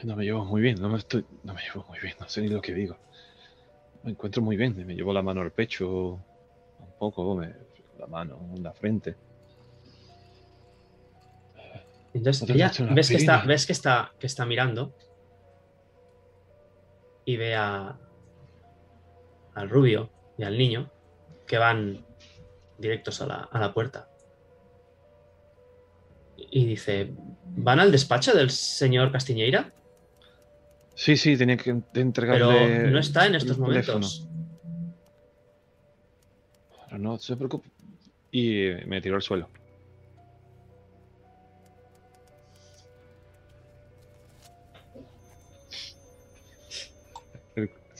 No me llevo muy bien, no me estoy, no me llevo muy bien, no sé ni lo que digo. Me encuentro muy bien, me llevo la mano al pecho, un poco, me- la mano en la frente. Entonces ella ves, que está, ves que, está, que está mirando y ve a, al rubio y al niño que van directos a la, a la puerta. Y dice, ¿van al despacho del señor Castiñeira? Sí, sí, tenía que en- Pero entregarle. no está en estos momentos. Pero no se preocupe. Y me tiró al suelo.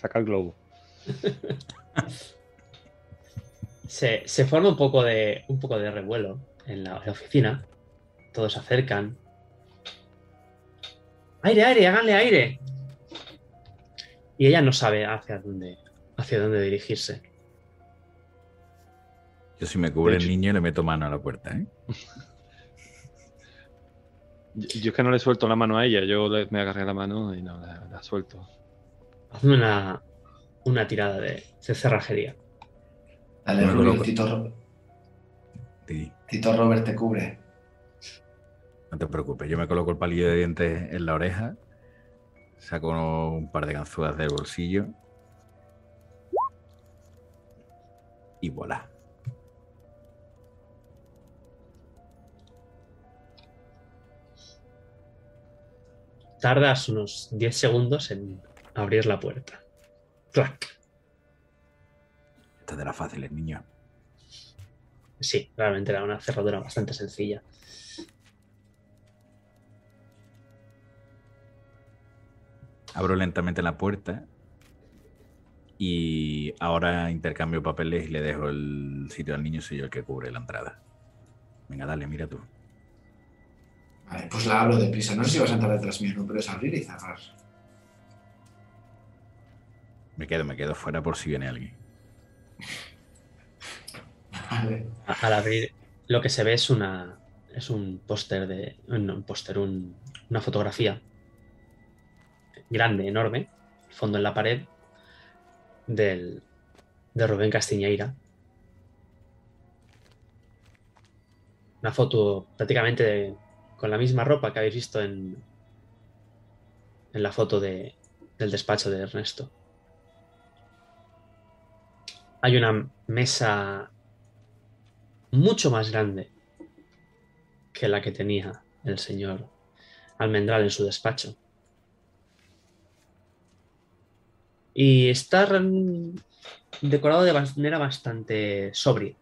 Saca el globo. Se, se forma un poco de un poco de revuelo en la, en la oficina. Todos se acercan. ¡Aire, aire! ¡Háganle aire! Y ella no sabe hacia dónde, hacia dónde dirigirse. Yo si me cubre el niño le meto mano a la puerta, ¿eh? Yo, yo es que no le suelto la mano a ella, yo le- me agarré la mano y no la, la suelto. Hazme una, una tirada de, de cerrajería. Dale, Bueno. Tito, Ro- Sí, Tito Robert te cubre. no te preocupes, yo me coloco el palillo de dientes en la oreja, saco un par de ganzúas del bolsillo y voilà. Tardas unos 10 segundos en abrir la puerta. clac. Esta de las fáciles, niño. Sí, realmente era una cerradura bastante sencilla. Abro lentamente la puerta y ahora intercambio papeles y le dejo el sitio al niño, soy yo el que cubre la entrada. Venga, dale, mira tú. Vale, pues la abro deprisa. No sé si vas a entrar detrás mío, ¿no? pero es abrir y cerrar. Me quedo, me quedo fuera por si viene alguien. Vale. Al abrir, lo que se ve es una. Es un póster de. No, un póster, un- una fotografía grande, enorme, fondo en la pared, del, de Rubén Castiñeira. Una foto prácticamente de- con la misma ropa que habéis visto en, en la foto de- del despacho de Ernesto. Hay una mesa mucho más grande que la que tenía el señor Almendral en su despacho. Y está decorado de manera bastante sobria,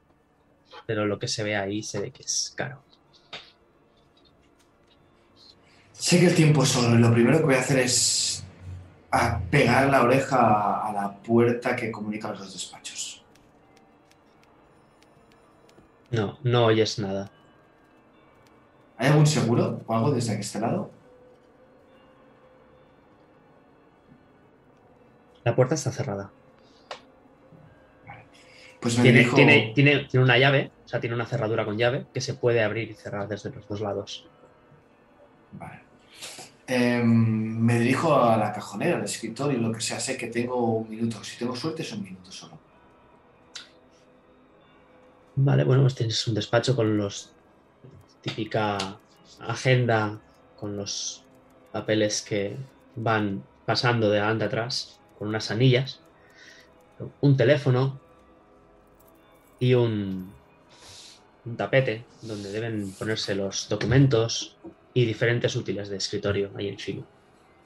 pero lo que se ve ahí se ve que es caro. Sé que el tiempo es oro y lo primero que voy a hacer es a pegar la oreja a la puerta que comunica los dos despachos. No, no oyes nada. ¿Hay algún seguro o algo desde este lado? La puerta está cerrada. Pues me Tiene, tiene, tiene, tiene una llave, o sea, tiene una cerradura con llave que se puede abrir y cerrar desde los dos lados. Vale. Em, me dirijo a la cajonera, al escritorio, lo que sea. Sé que tengo un minuto. Si tengo suerte, es un minuto solo. Vale, bueno, pues tienes un despacho con los típica agenda con los papeles que van pasando de adelante atrás con unas anillas, un teléfono y un, tapete donde deben ponerse los documentos y diferentes útiles de escritorio ahí encima.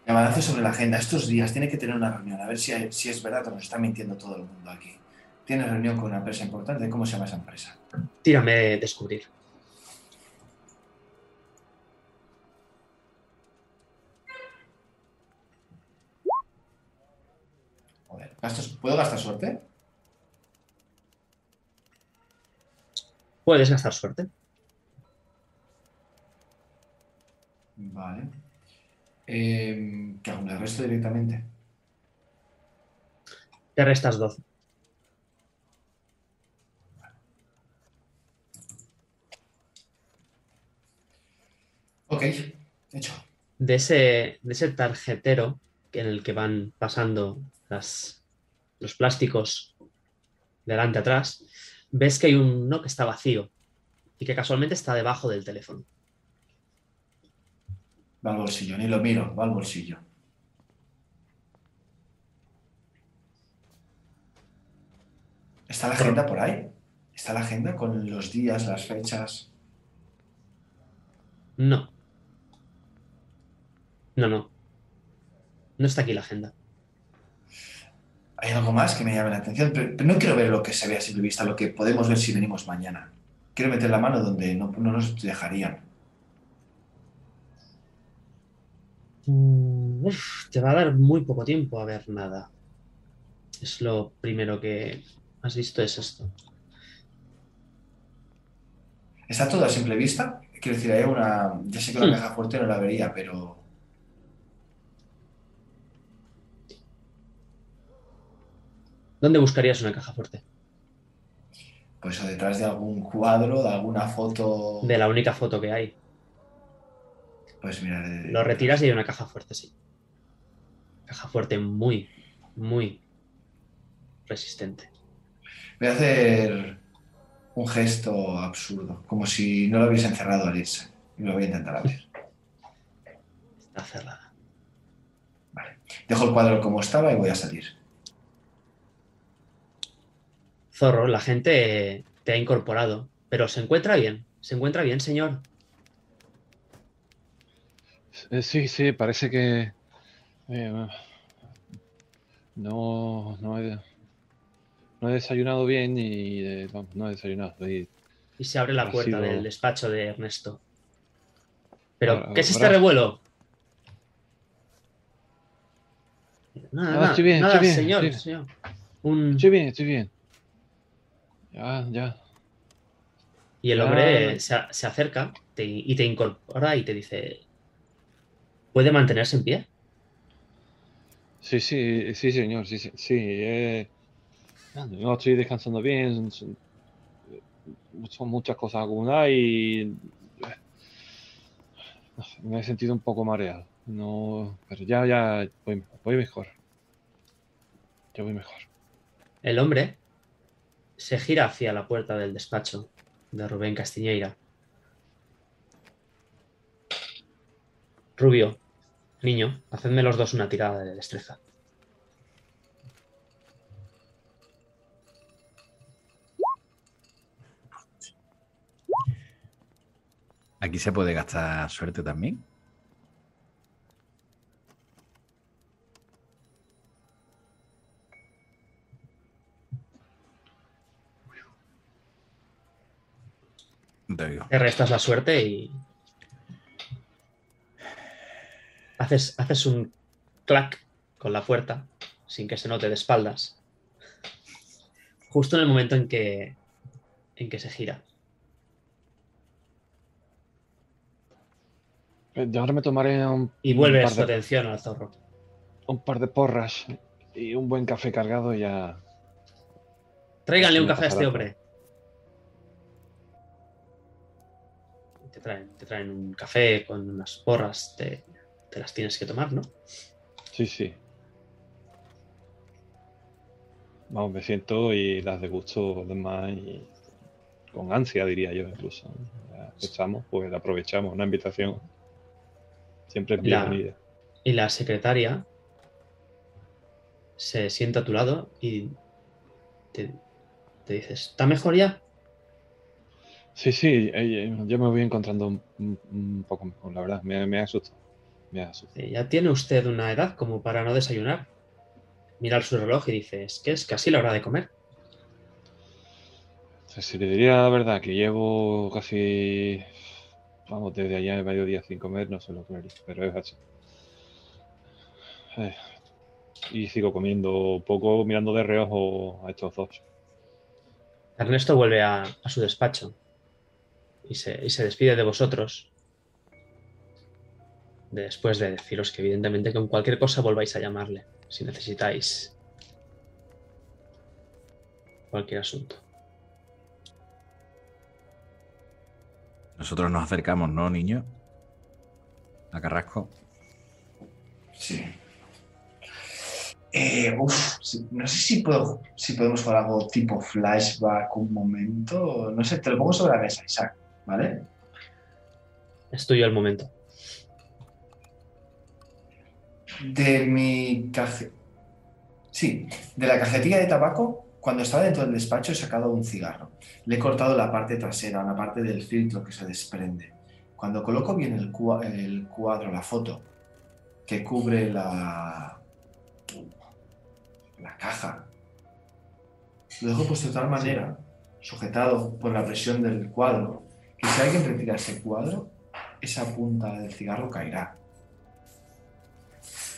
Me avance sobre la agenda. Estos días tiene que tener una reunión. A ver si, si es verdad o nos está mintiendo todo el mundo aquí. Tiene reunión con una empresa importante. ¿Cómo se llama esa empresa? Tírame de descubrir. Joder, ¿gastos- ¿Puedo gastar suerte? Puedes gastar suerte. Vale. Em, ¿Qué hago? ¿Me resto directamente? Te restas 12. Ok, hecho. de ese, de ese tarjetero en el que van pasando las, los plásticos de adelante a atrás, ves que hay uno que está vacío y que casualmente está debajo del teléfono. Va al bolsillo, ni lo miro, va al bolsillo. ¿Está la agenda por ahí? ¿Está la agenda con los días, las fechas? No. No, no. No está aquí la agenda. ¿Hay algo más que me llame la atención? Pero, pero no quiero ver lo que se ve a simple vista, lo que podemos ver si venimos mañana. Quiero meter la mano donde no, no nos dejarían. Mm, uf, te va a dar muy poco tiempo a ver nada. Es lo primero que has visto es esto. ¿Está todo a simple vista? Quiero decir, hay una... Ya sé que una Hmm. caja fuerte no la vería, pero... ¿Dónde buscarías una caja fuerte? Pues o detrás de algún cuadro, de alguna foto... De la única foto que hay. Pues mira... de- Lo retiras y hay una caja fuerte, sí. Caja fuerte muy, muy resistente. Voy a hacer un gesto absurdo, como si no lo hubiese encerrado al irse. Y lo voy a intentar abrir. Está cerrada. Dejo el cuadro como estaba y voy a salir. Zorro, la gente te ha incorporado, pero se encuentra bien. Se encuentra bien, señor. Eh, sí, sí, parece que... eh, No, no he, no he desayunado bien y eh, no he desayunado. y- Y se abre la puerta sido- del despacho de Ernesto. Pero, Ahora, ¿qué es este revuelo? Nada, nada, estoy bien, nada, estoy bien, señor, estoy señor. Un- Estoy bien, estoy bien. Ya, ya. Y el Ah. hombre se, se acerca te- y te incorpora y te dice, ¿puede mantenerse en pie? Sí, sí, sí, señor, sí, sí, sí. eh, no estoy descansando bien. Son, son muchas cosas acumuladas y eh, no sé, me he sentido un poco mareado. No, pero ya, ya voy, voy mejor. Ya voy mejor. El hombre se gira hacia la puerta del despacho de Rubén Castiñeira. Rubio, niño, hacedme los dos una tirada de destreza. Aquí se puede gastar suerte también. Te oigo. Te restas la suerte y. Haces, haces un clac con la puerta sin que se note de espaldas. Justo en el momento en que, en que se gira. Eh, de ahora me tomaré un, Y vuelves par tu de, atención al zorro. un par de porras y un buen café cargado y ya. Tráiganle un café a este hombre. Traen, te traen un café con unas porras. Te, te las tienes que tomar, ¿no? Sí, sí. Vamos, me siento y las degusto además y con ansia diría yo incluso. Aprovechamos, pues la aprovechamos, una invitación siempre es bienvenida. Y la secretaria se sienta a tu lado y te, te dices, ¿está mejor ya? Sí, sí, eh, eh, yo me voy encontrando un, poco mejor, la verdad, me, me asustó. Eh, Ya tiene usted una edad como para no desayunar. Mira su reloj y dice, es que es casi la hora de comer. Si le diría la verdad que llevo casi, vamos, desde allá de mediodía sin comer, no se lo creería, pero es así. Eh, y sigo comiendo poco, mirando de reojo a estos dos. Ernesto vuelve a, a su despacho y se, y se despide de vosotros. Después de deciros que evidentemente con cualquier cosa volváis a llamarle si necesitáis cualquier asunto. Nosotros nos acercamos, ¿no, niño? A Carrasco. Sí. Eh, uf, no sé si, puedo, si podemos jugar algo tipo flashback un momento. No sé, te lo pongo sobre la mesa, Isaac, ¿vale? Es tuyo el momento. De mi caje... Sí, de la cajetilla de tabaco, cuando estaba dentro del despacho he sacado un cigarro. Le he cortado la parte trasera, la parte del filtro que se desprende. Cuando coloco bien el, cua- el cuadro, la foto, que cubre la, la caja, lo dejo puesto de tal manera, sujetado por la presión del cuadro, que si alguien retira ese cuadro, esa punta del cigarro caerá.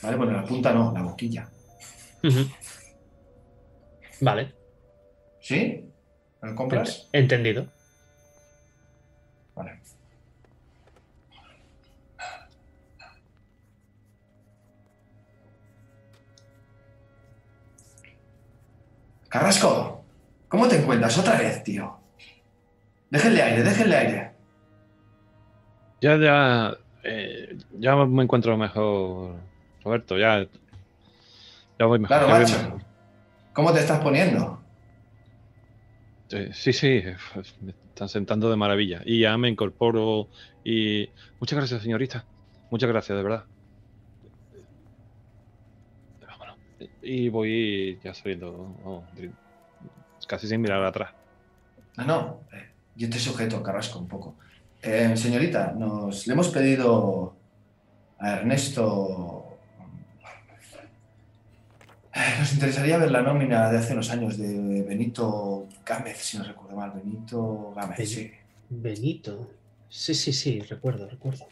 ¿Vale? Bueno, la punta no, la boquilla. Vale, ¿Sí? ¿Me lo compras? ent- entendido. Vale. Carrasco, ¿cómo te encuentras otra vez, tío? Déjenle aire, déjenle aire. Ya, ya, eh, ya me encuentro mejor, Roberto, ya, ya voy mejor. Claro, ya macho. mejor. ¿Cómo te estás poniendo? Eh, Sí, sí, pues, me están sentando de maravilla. Y ya me incorporo y... Muchas gracias, señorita. Muchas gracias, de verdad. Vámonos. Y voy ya saliendo, vamos, casi sin mirar atrás. No, no, eh, yo te sujeto, Carrasco, un poco. Eh, señorita, nos le hemos pedido a Ernesto Eh, Nos interesaría ver la nómina de hace unos años de Benito Gámez, si no recuerdo mal. Benito Gámez, Ben- sí. Benito. Sí, sí, sí, recuerdo, recuerdo.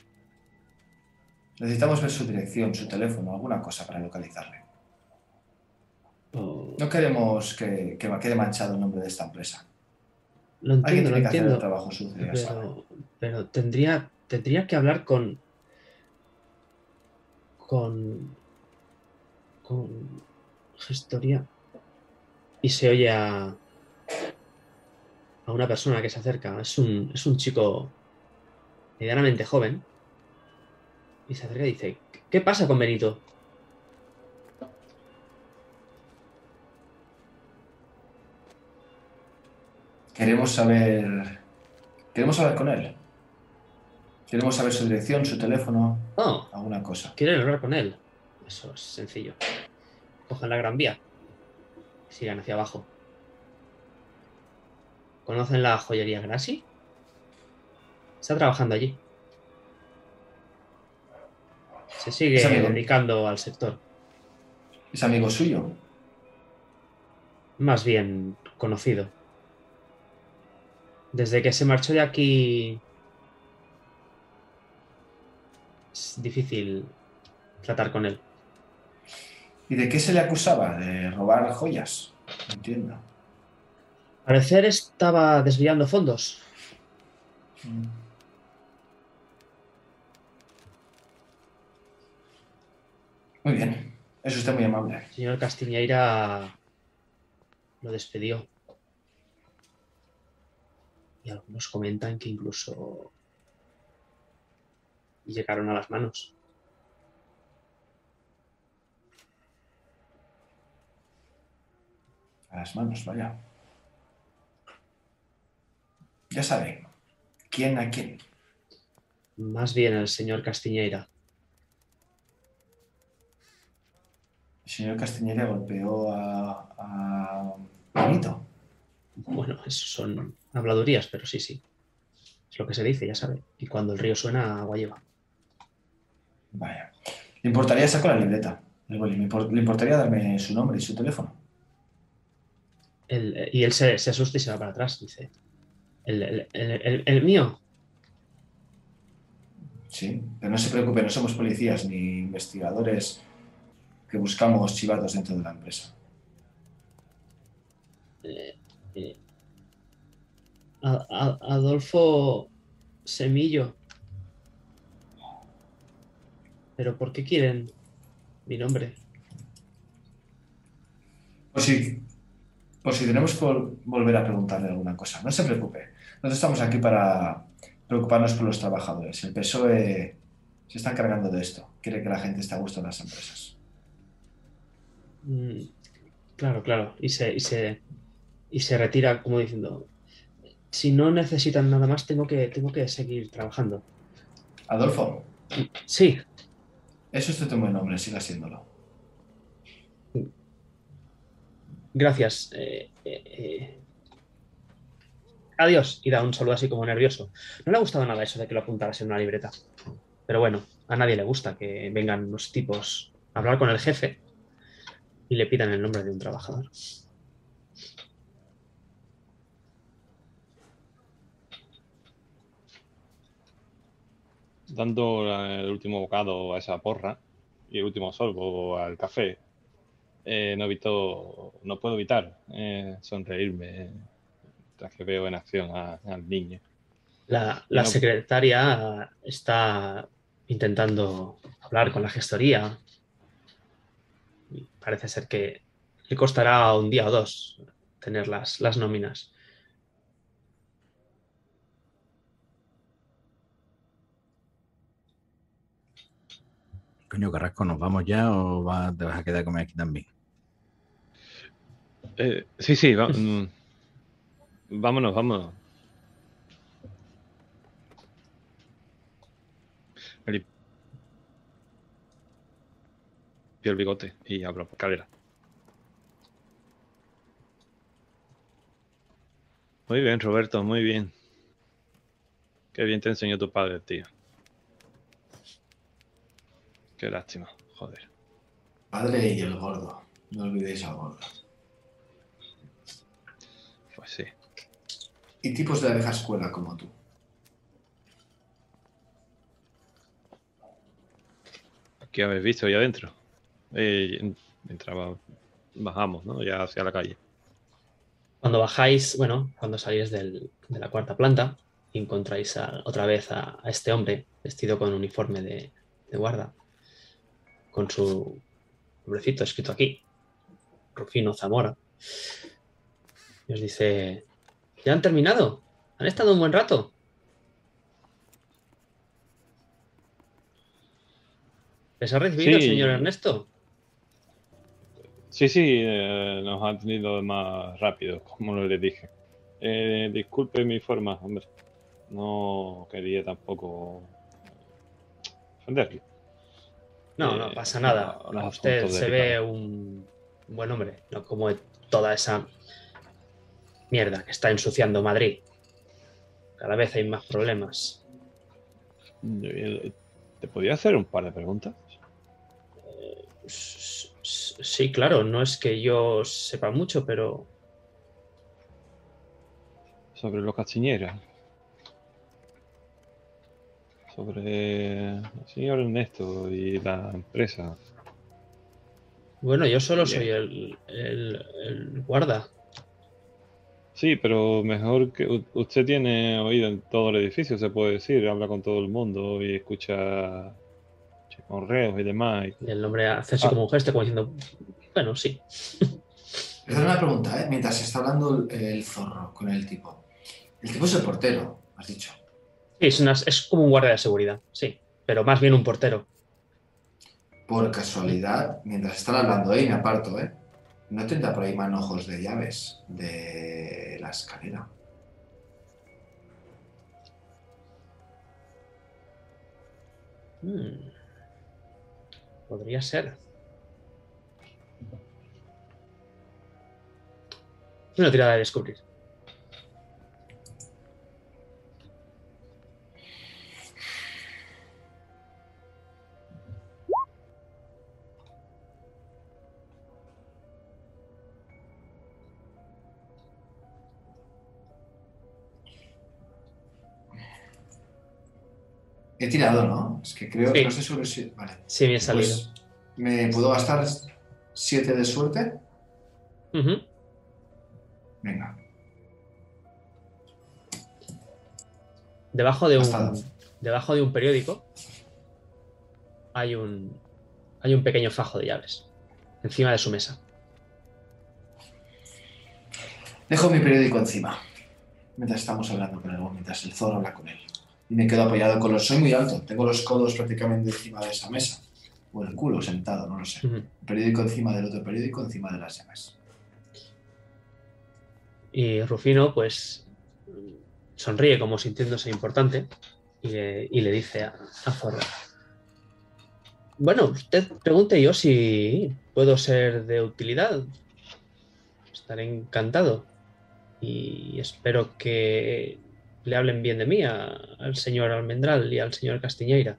Necesitamos ver su dirección, su teléfono, alguna cosa para localizarle. Oh, No queremos que, que quede manchado el nombre de esta empresa. Lo Alguien entiendo, lo tiene que hacer el entiendo. trabajo sucio, ya sabe. Pero, pero tendría, tendría que hablar con. con. con. gestoría. Y se oye a. a una persona que se acerca. Es un, es un chico medianamente joven. Y se acerca y dice: ¿Qué pasa con Benito? Queremos saber. Queremos hablar con él. Queremos saber su dirección, su teléfono, Oh, alguna cosa. quieren hablar con él. Eso es sencillo. Cogen la gran vía. Sigan hacia abajo. ¿Conocen la joyería Grassi? Está trabajando allí. Se sigue dedicando al sector. ¿Es amigo suyo? Más bien conocido. Desde que se marchó de aquí. Es difícil tratar con él. ¿Y de qué se le acusaba? ¿De robar joyas? Entiendo. Al parecer estaba desviando fondos. Muy bien. Es usted muy amable. El señor Castiñeira lo despedió. Y algunos comentan que incluso llegaron a las manos. A las manos, vaya. Ya sabe. ¿Quién a quién? Más bien el señor Castiñeira. El señor Castañeda golpeó a, a Benito. Bueno, eso son habladurías, pero sí, sí. Es lo que se dice, ya sabe. Y cuando el río suena, agua lleva. Vaya. ¿Le importaría sacar la libreta? ¿Le impor- le importaría darme su nombre y su teléfono? Él- y él se, se asusta y se va para atrás. Dice: ¿El, el- el- el- el mío? Sí. Pero no se preocupe, no somos policías ni investigadores que buscamos chivatos dentro de la empresa. Eh, eh, A- A- Adolfo Semillo. ¿Pero por qué quieren mi nombre? Por si, por si tenemos que vol- volver a preguntarle alguna cosa. No se preocupe. Nosotros estamos aquí para preocuparnos por los trabajadores. El PSOE se está encargando de esto. Quiere que la gente esté a gusto en las empresas. Mm, claro, claro. Y se, y se, y se retira como diciendo, si no necesitan nada más, tengo que, tengo que seguir trabajando. Adolfo, Sí, es usted un buen hombre, siga siéndolo. gracias. Eh, eh, eh. Adiós. Y da un saludo así como nervioso. No le ha gustado nada eso de que lo apuntaras en una libreta. Pero bueno, a nadie le gusta que vengan unos tipos a hablar con el jefe y le pidan el nombre de un trabajador. Dando el último bocado a esa porra y el último sorbo al café, eh, no, evito, no puedo evitar eh, sonreírme eh, tras que veo en acción a- al niño. La, la No. secretaria está intentando hablar con la gestoría. Parece ser que le costará un día o dos tener las, las nóminas. Coño, Carrasco, ¿nos vamos ya o va- te vas a quedar a comer aquí también? Eh, sí, sí, va- mm, vámonos, vámonos. Limpio el bigote y abro por escalera. Muy bien, Roberto, muy bien. Qué bien te enseñó tu padre, tío. Qué lástima, joder. Padre y el gordo. No olvidéis al gordo. Pues sí. Y tipos de la vieja escuela como tú. ¿Qué habéis visto ahí adentro? Eh, entraba, bajamos, ¿no? Ya hacia la calle. Cuando bajáis, bueno, cuando salís del- de la cuarta planta, encontráis a- otra vez a, a este hombre vestido con uniforme de, de guarda, con su nombrecito escrito aquí, Rufino Zamora. Y os dice, ¿ya han terminado? ¿Han estado un buen rato? ¿Les ha recibido, Sí. señor Ernesto? Sí, sí, eh, nos han tenido más rápido, como les dije. Eh, disculpe mi forma, hombre. No quería tampoco ofenderle. No, no Eh, pasa nada. a- Usted se ve un buen hombre, no como toda esa mierda que está ensuciando Madrid. Cada vez hay más problemas. Eh, ¿Te podía hacer un par de preguntas? S- Sí, claro, no es que yo sepa mucho, pero Sobre los castiñeras. Sobre el señor Ernesto y la empresa. bueno, yo solo Bien. soy el, el- el guarda. Sí, pero mejor que usted tiene oído en todo el edificio, se puede decir, habla con todo el mundo y escucha correos y demás. Y el hombre hace así Ah. como un gesto, como diciendo, bueno, sí. Doy una pregunta, ¿eh? Mientras está hablando el, el zorro con el tipo. El tipo es el portero, has dicho. Sí, es, una- es como un guardia de seguridad, sí, pero más bien un portero. Por casualidad, mientras están hablando, ¿eh? Y me aparto, ¿eh? No tendrá por ahí manojos de llaves de la escalera. Hmm. Podría ser. Una tirada de descubrir. He tirado, ¿no? Es que creo Sí. que no sé sobre si. Vale. Sí, me ha salido. Pues, ¿Me puedo gastar 7 de suerte? Venga. Debajo de un, debajo de un periódico hay un, hay un pequeño fajo de llaves encima de su mesa. Dejo mi periódico encima. Mientras estamos hablando con él, mientras el zorro habla con él. Y me quedo apoyado con los. Soy muy alto, tengo los codos prácticamente encima de esa mesa. O el culo sentado, no lo sé. El periódico encima del otro periódico, encima de las llaves. Y Rufino, pues, sonríe como sintiéndose importante y le, y le dice a, a Zorro: Bueno, usted pregunte yo si puedo ser de utilidad. Estaré encantado. Y espero que le hablen bien de mí a- al señor Almendral y al señor Castiñeira.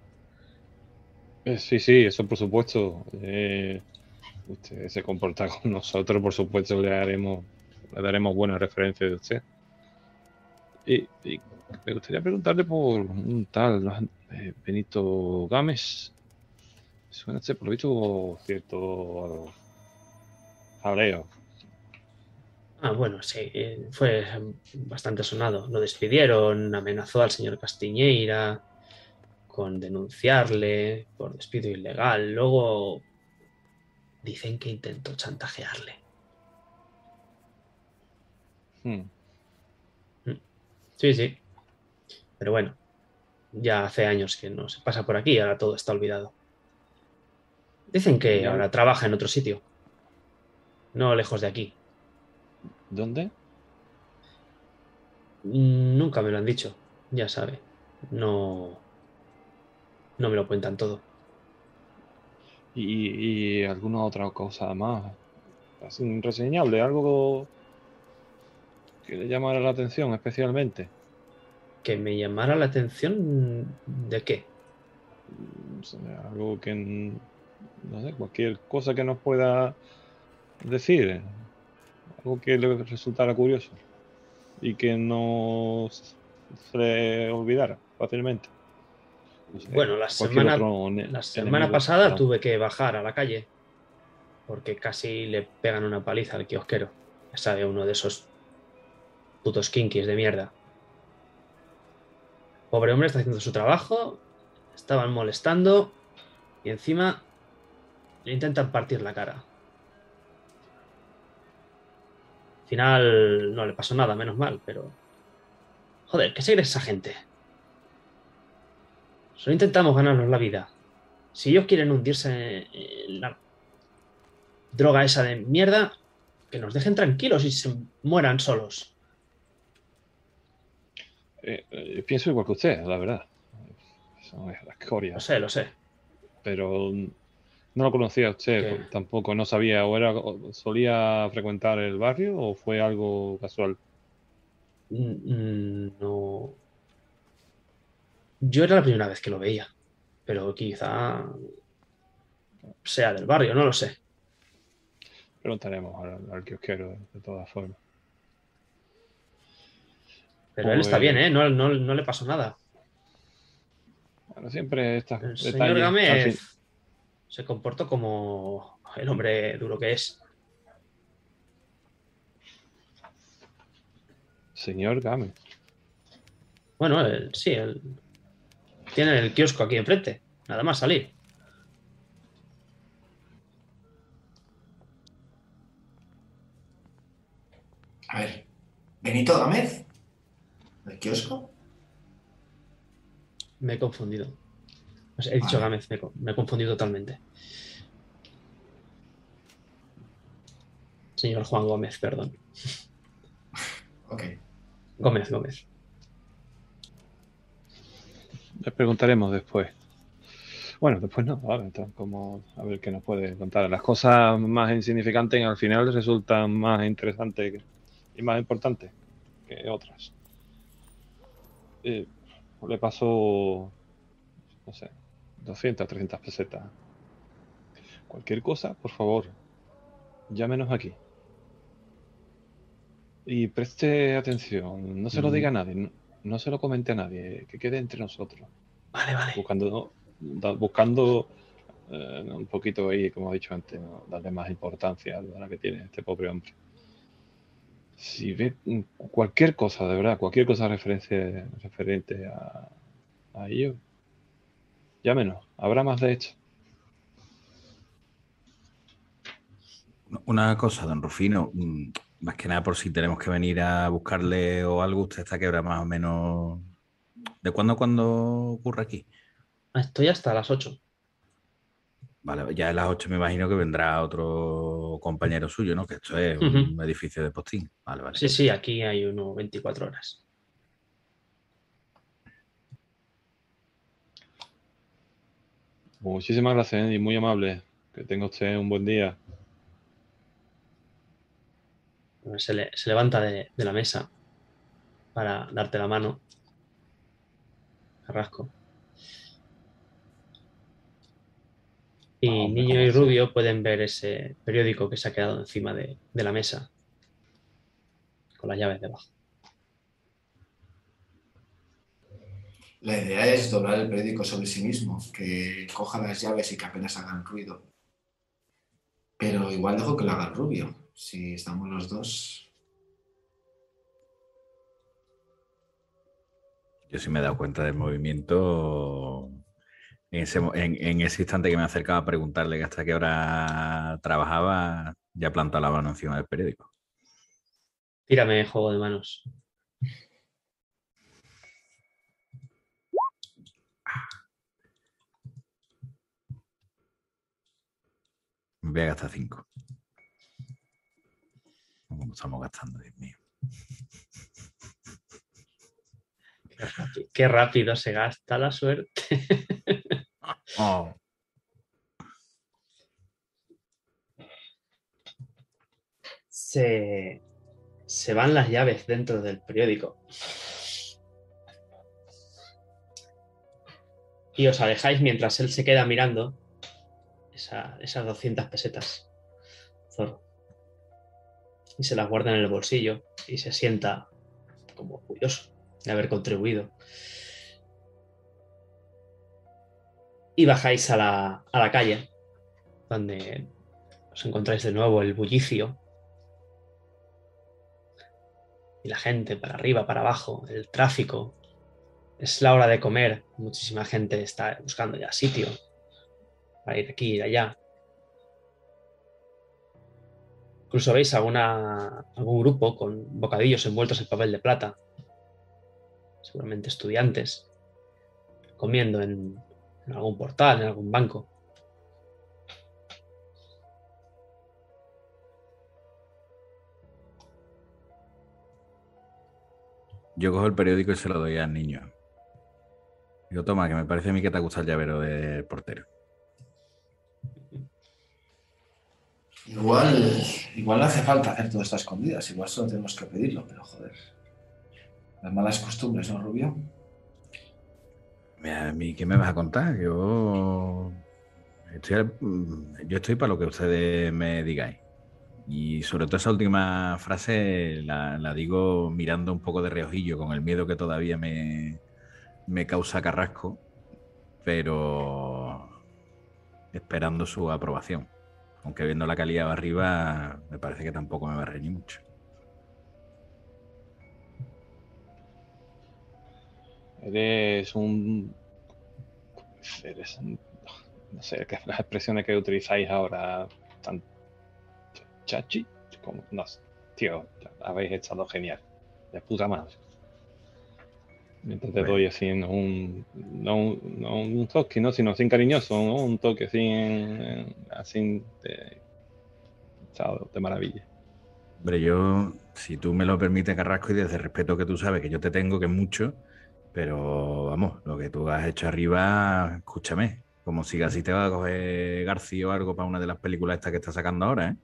Eh, sí, sí, eso por supuesto. Eh, usted se comporta con nosotros, por supuesto, le haremos, le daremos buenas referencias de usted. Y, me gustaría preguntarle por un tal eh, Benito Gámez. Suena ser por lo visto cierto jaleo. Ah, bueno, sí, eh, fue bastante sonado. Lo despidieron, amenazó al señor Castiñeira con denunciarle por despido ilegal. Luego dicen que intentó chantajearle. Hmm. Sí, sí. Pero bueno, ya hace años que no se pasa por aquí, ahora todo está olvidado. Dicen que ahora trabaja en otro sitio, no lejos de aquí. ¿Dónde? Nunca me lo han dicho, ya sabe. No, no me lo cuentan todo. Y, y alguna otra cosa más. Así, un reseñable, algo que le llamara la atención especialmente. Que me llamara la atención de qué. Mm, algo que, no sé, cualquier cosa que nos pueda decir, algo que le resultara curioso y que no se le olvidara fácilmente. No sé, Bueno, la semana, la semana pasada no. tuve que bajar a la calle porque casi le pegan una paliza al kiosquero. Ya sabe, uno de esos putos kinkis de mierda. Pobre hombre está haciendo su trabajo, estaban molestando y encima le intentan partir la cara. Al final no le pasó nada, menos mal, pero... Joder, ¿qué se esa gente? Solo intentamos ganarnos la vida. Si ellos quieren hundirse en la droga esa de mierda, que nos dejen tranquilos y se mueran solos. Eh, eh, pienso igual que usted, la verdad. Son las escorias. Lo sé, lo sé. pero no lo conocía usted ¿Qué? pues, tampoco, no sabía, o era o solía frecuentar el barrio o fue algo casual. Mm, No. Yo era la primera vez que lo veía, pero quizá sea del barrio, no lo sé. Preguntaremos al, al kiosquero de, de todas formas. Pero él está Pues- bien, ¿eh? No, no- no le pasó nada. Bueno, siempre estas El señor fin- se comportó como el hombre duro que es. Señor Gámez. Bueno, él- sí, él tiene el kiosco aquí enfrente. Nada más salir. A ver, Benito Gámez, ¿el kiosco? Me he confundido. O sea, he dicho Vale. Gámez, me, he co- me he confundido totalmente. Señor Juan Gómez, perdón. Ok. Gómez, Gómez. Le preguntaremos después. Bueno, después no, ahora entonces, como a ver qué nos puede contar. Las cosas más insignificantes al final resultan más interesantes y más importantes que otras. Eh, le paso, no sé, 200, 300 pesetas. Cualquier cosa, por favor, llámenos aquí. Y preste atención, no se lo diga a nadie, no, no se lo comente a nadie, que quede entre nosotros Vale, vale. buscando, buscando eh, un poquito ahí, como he dicho antes, ¿no? darle más importancia a la que tiene este pobre hombre. Si ve cualquier cosa, de verdad, cualquier cosa referente, referente a, a ello, llámenos, habrá más de hecho. Una cosa, don Rufino, mm, más que nada por si tenemos que venir a buscarle o algo, usted está que habrá más o menos. ¿De cuándo a cuándo ocurre aquí? Estoy hasta las 8. Vale, ya a las 8 me imagino que vendrá otro compañero suyo, ¿no? Que esto es un edificio de postín. Vale, vale. Sí, sí, aquí hay uno 24 horas. Muchísimas gracias ¿eh? y muy amable. Que tenga usted un buen día. Se, le- se levanta de, de la mesa para darte la mano. Carrasco. Y Niño ¿cómo y? Rubio pueden ver ese periódico que se ha quedado encima de, de la mesa. Con las llaves debajo. La idea es doblar el periódico sobre sí mismo, que coja las llaves y que apenas hagan ruido. Pero igual dejo que lo haga el rubio. Si estamos los dos. Yo sí me he dado cuenta del movimiento en ese, mo- en, en ese instante que me acercaba a preguntarle que hasta qué hora trabajaba, ya planta la mano encima del periódico. Tírame juego de manos. Me voy a gastar cinco. ¿Cómo estamos gastando, Dios mío? Qué rápido, qué rápido se gasta la suerte. Oh, Se, se van las llaves dentro del periódico. Y os alejáis mientras él se queda mirando esa- esas 200 pesetas. Y se las guarda en el bolsillo y se sienta como orgulloso de haber contribuido. Y bajáis a la, a la calle, donde os encontráis de nuevo el bullicio. Y la gente para arriba, para abajo, el tráfico. Es la hora de comer. Muchísima gente está buscando ya sitio para ir aquí y allá. Incluso veis alguna, algún grupo con bocadillos envueltos en papel de plata. Seguramente estudiantes. Comiendo en, algún portal, en algún banco. Yo cojo el periódico y se lo doy al niño. Digo, toma, que me parece a mí que te gusta el llavero de portero. Igual, igual no hace falta hacer todas estas escondidas, igual solo tenemos que pedirlo, pero joder. Las malas costumbres, ¿no, Rubio? Mira, ¿A mí qué me vas a contar? Yo estoy, mm, yo estoy para lo que ustedes me digáis. Y sobre todo esa última frase la, la digo mirando un poco de reojillo, con el miedo que todavía me, me causa Carrasco, pero esperando su aprobación. Aunque viendo la calidad arriba, me parece que tampoco me va a reñir mucho. Eres un. Eres. No sé las expresiones que utilizáis ahora. Tan. Chachi. Como, no. Tío, habéis estado genial. De puta madre. Mientras te doy así en un. No un, no un toque, ¿no? Sino así cariñoso, ¿no? Un toque así. en- en- así de. chao, de maravilla. Hombre, yo, si tú me lo permites, Carrasco, y desde el respeto que tú sabes que yo te tengo, que es mucho, pero vamos, lo que tú has hecho arriba, escúchame, como siga así te va a coger García o algo para una de las películas estas que está sacando ahora, ¿eh?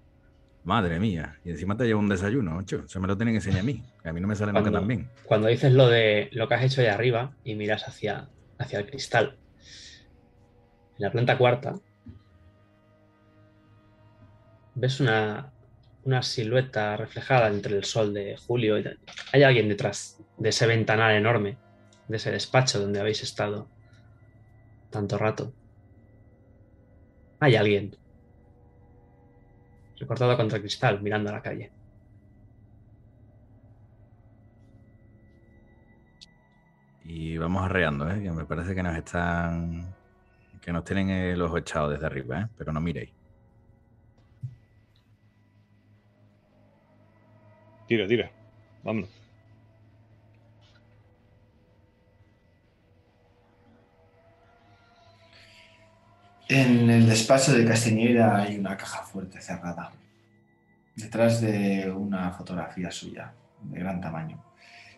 Madre mía, y encima te lleva un desayuno, ocho. Eso me lo tienen que enseñar a mí, que a mí no me sale nunca tan bien. Cuando dices lo de lo que has hecho ahí arriba y miras hacia, hacia el cristal, en la planta cuarta, ves una, una silueta reflejada entre el sol de julio. y. Hay alguien detrás de ese ventanal enorme, de ese despacho donde habéis estado tanto rato. Hay alguien recortado contra el cristal, mirando a la calle. Y vamos arreando, ¿eh? Que me parece que nos están. que nos tienen el ojo echado desde arriba, ¿eh? Pero no miréis. Tira, tira. Vámonos. En el despacho de Castañeda hay una caja fuerte cerrada. Detrás de una fotografía suya, de gran tamaño.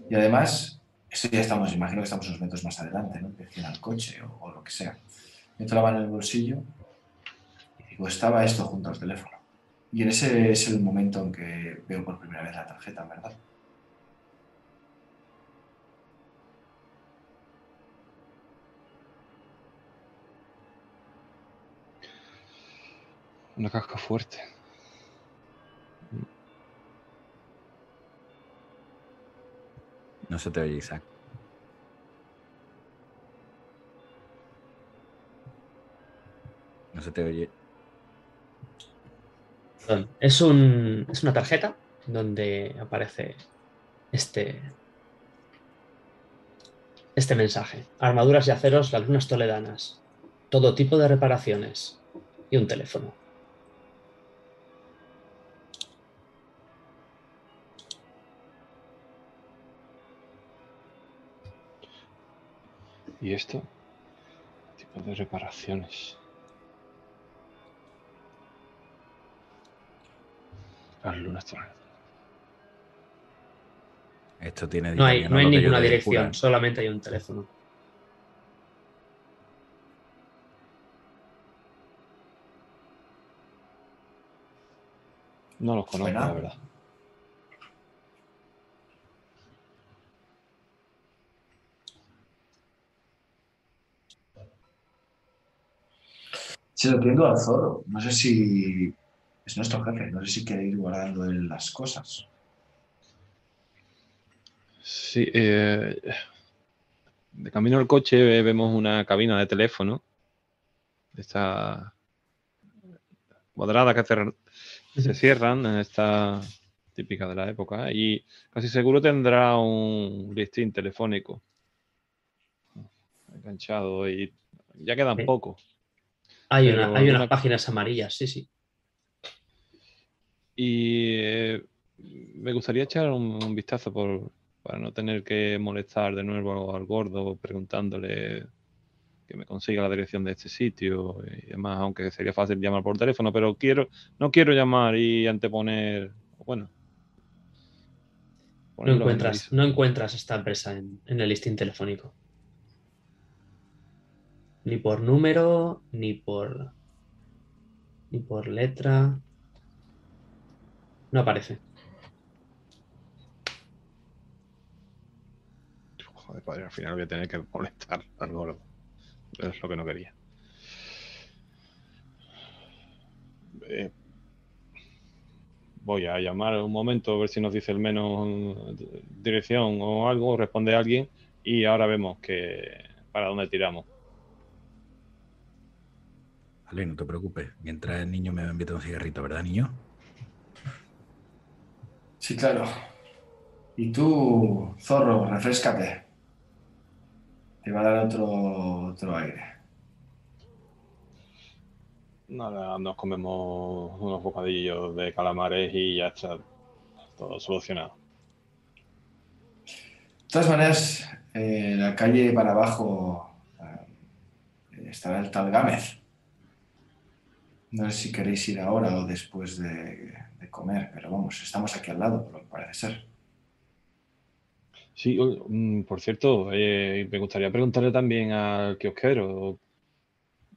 Y además, esto ya estamos, imagino que estamos unos metros más adelante, ¿no? Que al coche o, o lo que sea. Meto la mano en el bolsillo y digo, estaba esto junto al teléfono. Y en ese es el momento en que veo por primera vez la tarjeta, ¿verdad? Una caja fuerte. No se te oye, Isaac. No se te oye. Perdón, Es, un, es una tarjeta donde aparece este, este mensaje. Armaduras y aceros, las lunas toledanas. Todo tipo de reparaciones. Y un teléfono. ¿Y esto? Tipo de reparaciones. Las lunas tornadas. Esto tiene No hay, no hay ninguna dirección, solamente hay un teléfono. No los conozco, la verdad. Se lo entiendo al zorro. No sé si Es nuestro jefe. No sé si quiere ir guardando él las cosas. Sí, eh, de camino al coche vemos una cabina de teléfono. Esta cuadrada que se, se cierran, esta típica de la época, y casi seguro tendrá un listín telefónico enganchado y ya quedan Sí. poco. Hay, una- hay unas una- páginas amarillas, sí, sí. Y eh, me gustaría echar un, un vistazo por, para no tener que molestar de nuevo al gordo preguntándole que me consiga la dirección de este sitio y demás, aunque sería fácil llamar por teléfono, pero quiero, no quiero llamar y anteponer, bueno. No en encuentras, no encuentras esta empresa en, en el listín telefónico. Ni por número, ni por. ni por letra. No aparece. Joder, padre, al final voy a tener que molestar al gordo. Es lo que no quería. Eh, voy a llamar un momento a ver si nos dice el menos dirección o algo, responde alguien y ahora vemos que para dónde tiramos. Vale, no te preocupes. Mientras el niño me invita un cigarrito, ¿verdad, niño? Sí, claro. Y tú, zorro, refrescate. Te va a dar otro, otro aire. Nada, nos comemos unos bocadillos de calamares y ya está todo solucionado. De todas maneras, eh, la calle para abajo eh, estará el tal Gámez. No sé si queréis ir ahora o después de, comer, pero vamos, estamos aquí al lado, por lo que parece ser. Sí, mm, por cierto, eh, me gustaría preguntarle también al kiosquero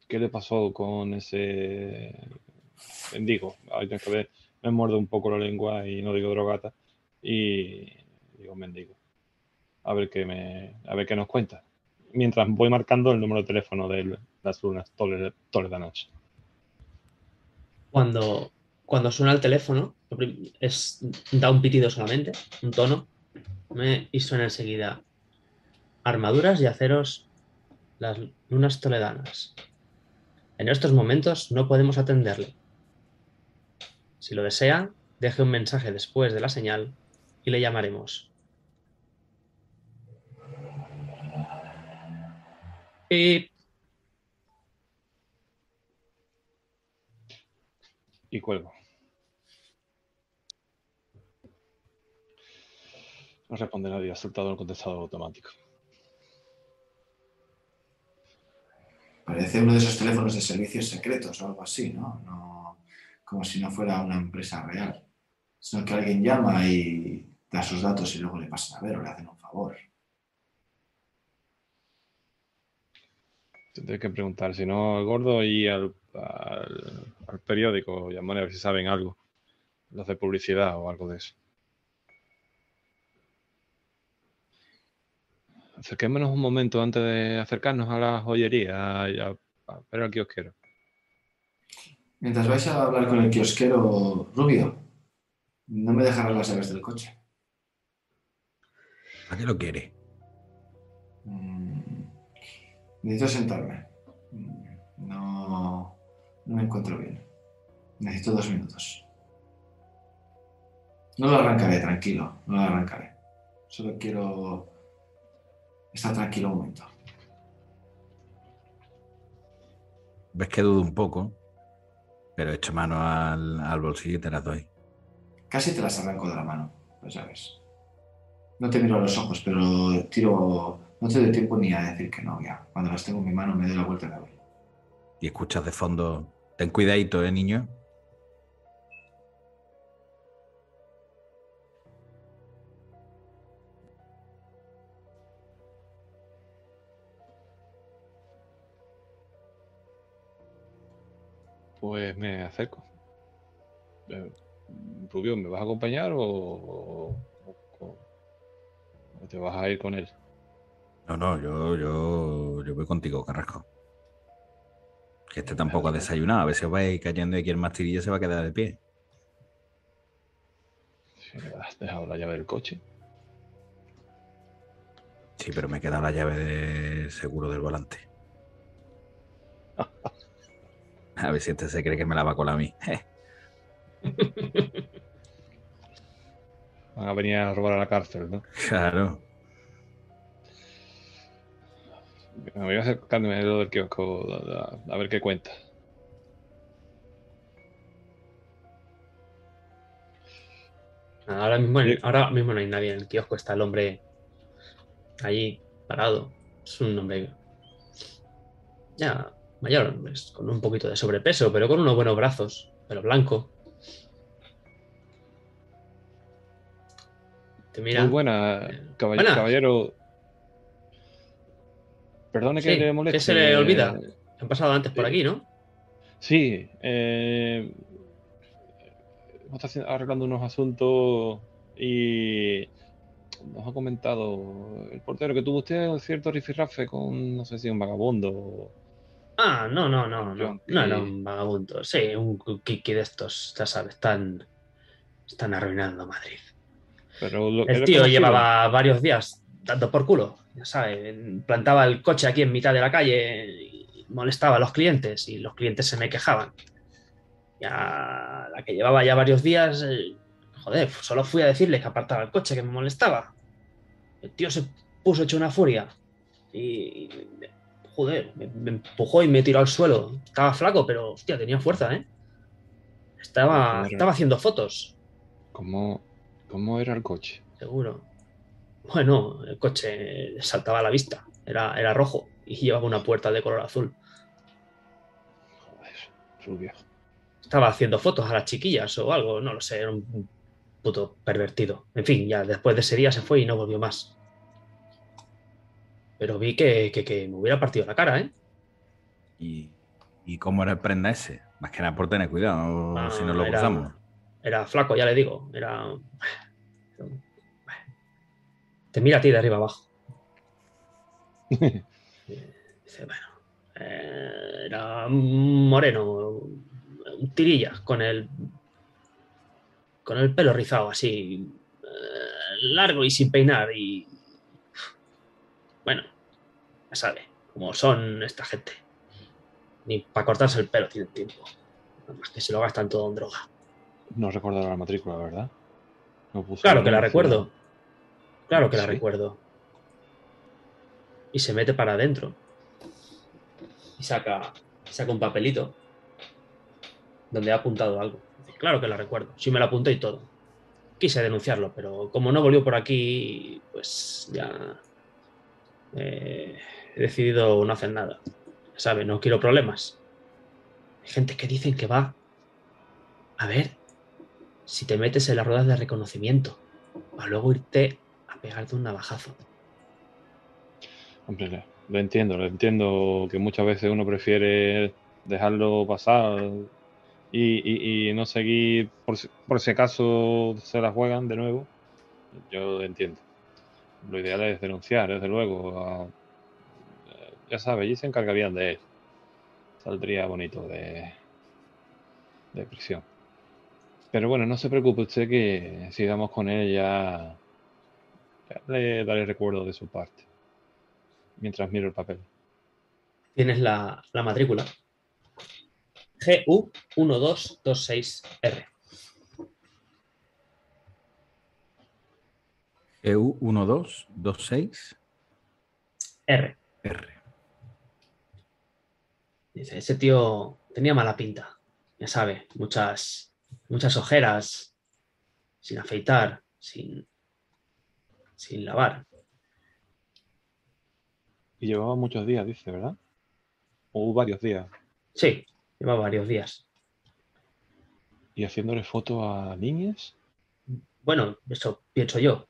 qué le pasó con ese mendigo. Ay, tengo que ver, me muerdo un poco la lengua y no digo drogata y digo mendigo. A ver qué me, a ver qué nos cuenta. Mientras voy marcando el número de teléfono de las lunas tole- toledanas. Cuando, cuando suena el teléfono, es, da un pitido solamente, un tono, y suena enseguida. Armaduras y aceros, las lunas toledanas. En estos momentos no podemos atenderle. Si lo desea, deje un mensaje después de la señal y le llamaremos. Y cuelgo. No responde nadie, ha soltado el contestador automático. Parece uno de esos teléfonos de servicios secretos o algo así, ¿no? no como si no fuera una empresa real, sino que alguien llama y da sus datos y luego le pasan a ver o le hacen un favor. Tendré que preguntar, si no, al gordo y al, al, al periódico, llamar a ver si saben algo. Los de publicidad o algo de eso. Acerquémonos un momento antes de acercarnos a la joyería y a, a ver al kiosquero. Mientras vais a hablar con el kiosquero Rubio, no me dejarás las llaves del coche. ¿A qué lo quiere? Mm, necesito sentarme. Mm, No, no me encuentro bien. Necesito dos minutos. No lo arrancaré, tranquilo. No lo arrancaré. Solo quiero estar tranquilo un momento. Ves que dudo un poco, pero echo mano al, al bolsillo y te las doy. Casi te las arranco de la mano, las llaves. No te miro a los ojos, pero tiro. No te doy tiempo ni a decir que no, ya. Cuando las tengo en mi mano me doy la vuelta y me voy. Y escuchas de fondo, ten cuidadito, ¿eh, niño? Pues me acerco. Eh, Rubio, ¿me vas a acompañar o, o- o- o te vas a ir con él? No, no, yo, yo, yo voy contigo, Carrasco. Que este tampoco ha desayunado. A ver si os vais cayendo y aquí el mastirilla se va a quedar de pie. Si me has dejado la llave del coche. Sí, pero me he quedado la llave de seguro del volante. A ver si este se cree que me la va a colar a mí. Van a venir a robar a la cárcel, ¿no? Claro. Me voy a acercarme del kiosco a, a- a ver qué cuenta. Ahora mismo, Sí. ahora mismo no hay nadie en el kiosco, está el hombre allí parado. Es un hombre ya mayor, pues, con un poquito de sobrepeso, pero con unos buenos brazos, pelo blanco. Te mira. Muy buena, caballero. Perdone que Sí, le moleste. ¿qué se le olvida? Han pasado antes por aquí, ¿no? Sí, eh, haciendo- arreglando unos asuntos y nos ha comentado el portero que tuvo usted un cierto rifirrafe con, no sé si un vagabundo. Ah, no, no, no, no. No era un vagabundo. Sí, un kiki de estos, ya sabes, están, están arruinando Madrid. Pero lo- El tío llevaba varios días dando por culo, ya sabes, plantaba el coche aquí en mitad de la calle y molestaba a los clientes y los clientes se me quejaban. Ya la que llevaba ya varios días, eh, joder, solo fui a decirle que apartaba el coche que me molestaba. El tío se puso hecho una furia y, joder, me, me empujó y me tiró al suelo. Estaba flaco, pero hostia, tenía fuerza, ¿eh? Estaba, estaba haciendo fotos. ¿Cómo, cómo era el coche? Seguro. Bueno, el coche saltaba a la vista. Era, era rojo y llevaba una puerta de color azul. Joder, rubio. Estaba haciendo fotos a las chiquillas o algo, no lo sé, era un puto pervertido. En fin, ya después de ese día se fue y no volvió más. Pero vi que, que- que me hubiera partido la cara, ¿eh? ¿Y, y cómo era el prenda ese? Más que nada por tener cuidado, Ah, si no lo era- cruzamos. Era flaco, ya le digo. Era. Te mira a ti de arriba abajo. Dice, bueno. eh, era moreno, tirilla, con el. con el pelo rizado así. eh, largo y sin peinar. Y. Bueno, ya sabe, cómo son esta gente. Ni para cortarse el pelo tienen tiempo. Nada más que se lo gastan todo en droga. No recuerdo la matrícula, ¿verdad? No puso Claro que la recuerdo. Claro que la Sí. recuerdo. Y se mete para adentro. Y saca, saca un papelito donde ha apuntado algo. Claro que la recuerdo. Sí me lo apunté y todo. Quise denunciarlo, pero como no volvió por aquí, pues ya eh, he decidido no hacer nada. Sabe, no quiero problemas. Hay gente que dicen que va a ver si te metes en las ruedas de reconocimiento para luego irte pegarte un navajazo. Hombre, lo entiendo, lo entiendo que muchas veces uno prefiere dejarlo pasar y, no seguir por, si- por si acaso se la juegan de nuevo. Yo lo entiendo. Lo ideal es denunciar, desde luego. a- ya sabes, allí se encargarían de él. Saldría bonito de, de prisión. Pero bueno, no se preocupe usted que si damos con él ya le daré recuerdo de su parte. Mientras miro el papel. Tienes la, la matrícula. GU1226R. EU 1226 R. R. Dice, ese tío tenía mala pinta. Ya sabe, muchas, muchas ojeras, sin afeitar, sin, sin lavar. Y llevaba muchos días, dice, ¿verdad? O varios días. Sí, lleva varios días. Y haciéndole fotos a niñas. Bueno, eso pienso yo.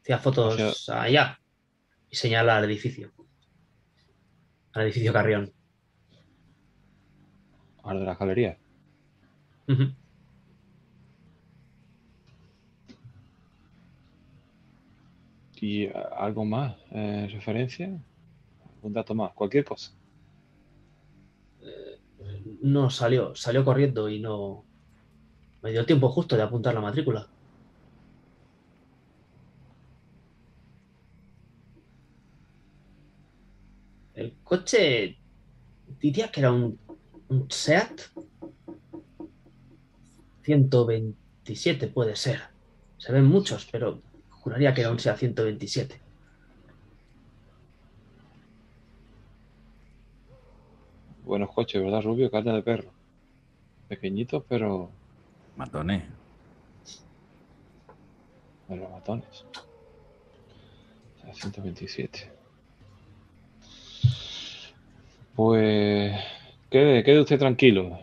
Hacía fotos O allá y señala al edificio. Al edificio Carrión. Al de las galerías. ¿Y algo más? eh, ¿Referencia? un dato más, cualquier cosa. No salió, salió corriendo y no me dio tiempo justo de apuntar la matrícula. El coche diría que era un, un SEAT 127 puede ser. Se ven muchos, pero juraría que era un SEAT 127. Buenos coches, ¿verdad, Rubio? Carne de perro. Pequeñitos, pero Matones. de los matones. O sea, 127. Pues quede, quede usted tranquilo.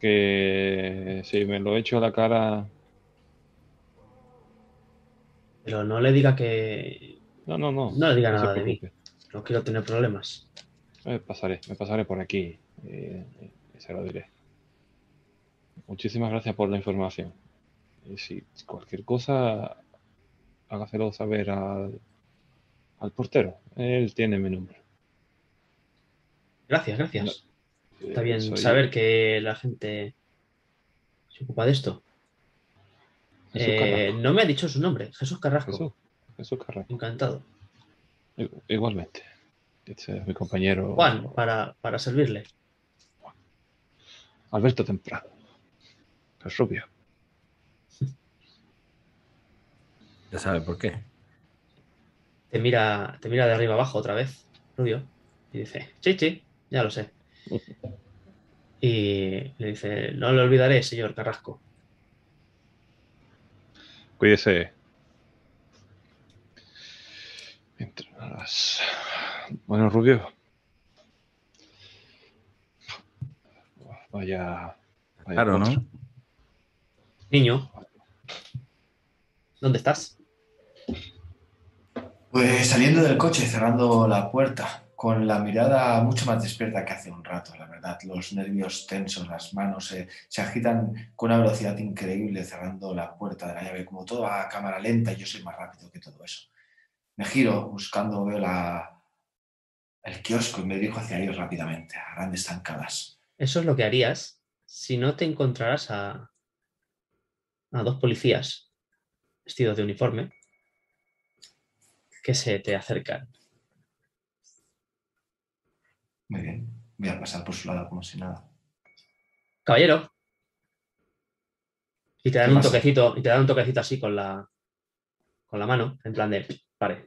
Que si me lo echo a la cara. Pero no le diga que No, no, no. No le diga nada de mí. no quiero tener problemas. Me pasaré, me pasaré por aquí eh, y se lo diré. Muchísimas gracias por la información. Y si cualquier cosa, hágaselo saber al, al portero. Él tiene mi número. Gracias, gracias. Está Eh, bien soy saber que la gente se ocupa de esto. Eh, no me ha dicho su nombre, Jesús Carrasco. Jesús, Jesús Carrasco. Encantado. Igualmente. Este es mi compañero Juan, para, para servirle. Alberto Temprano. Es rubio. Ya sabe por qué. Te mira, te mira de arriba abajo otra vez, Rubio, y dice, sí, sí, ya lo sé. Y le dice, no lo olvidaré, señor Carrasco. Cuídese. Bueno, Rubio. Vaya. vaya Claro. ¿no? Niño, ¿dónde estás? Pues saliendo del coche, cerrando la puerta, con la mirada mucho más despierta que hace un rato, la verdad. Los nervios tensos, las manos se, se agitan con una velocidad increíble cerrando la puerta de la llave, como todo a cámara lenta y yo soy más rápido que todo eso. Me giro buscando, veo la, el kiosco y me dirijo hacia ellos rápidamente, a grandes zancadas. Eso es lo que harías si no te encontraras a, a dos policías vestidos de uniforme que se te acercan. Muy bien, voy a pasar por su lado como si nada. Caballero. Y te dan ¿Qué un pasa? toquecito, y te dan un toquecito así con la con la mano, en plan de pare.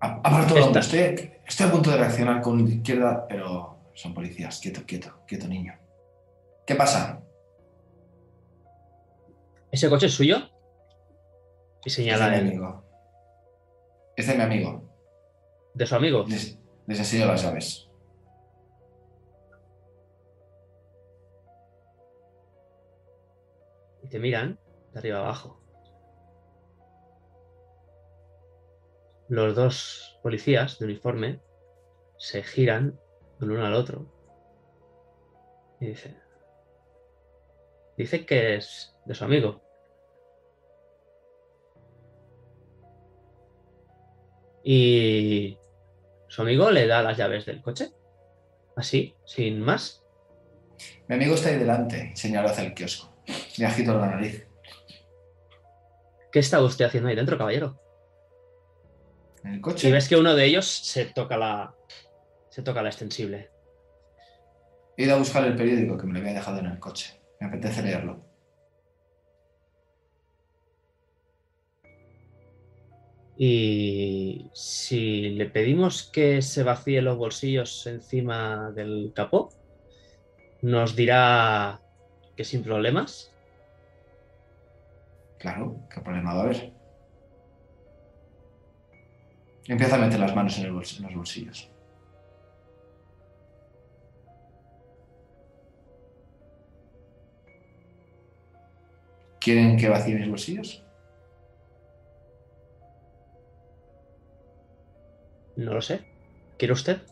Aparto Esta. estoy, estoy a punto de reaccionar con izquierda, pero son policías. Quieto, quieto, quieto, niño. ¿Qué pasa? ¿Ese coche es suyo? Y Es de señala mi amigo. Es de mi amigo. de su amigo. Les, les enseño las llaves. Y te miran de arriba abajo. Los dos policías de uniforme se giran el uno al otro. Y dice. Dice que es de su amigo. Y su amigo le da las llaves del coche. Así, sin más. Mi amigo está ahí delante, señaló hacia el kiosco. Me agito la nariz. ¿Qué está usted haciendo ahí dentro, caballero? En el Y coche. ves que uno de ellos se toca la. se toca la extensible. He ido a buscar el periódico que me lo había dejado en el coche. Me apetece leerlo. Y si le pedimos que se vacíe los bolsillos encima del capó, nos dirá que sin problemas. Claro, ¿qué problema va a haber? Empieza a meter las manos en, el bols- en los bolsillos. ¿Quieren que vacíe mis bolsillos? No lo sé. ¿Quiere usted?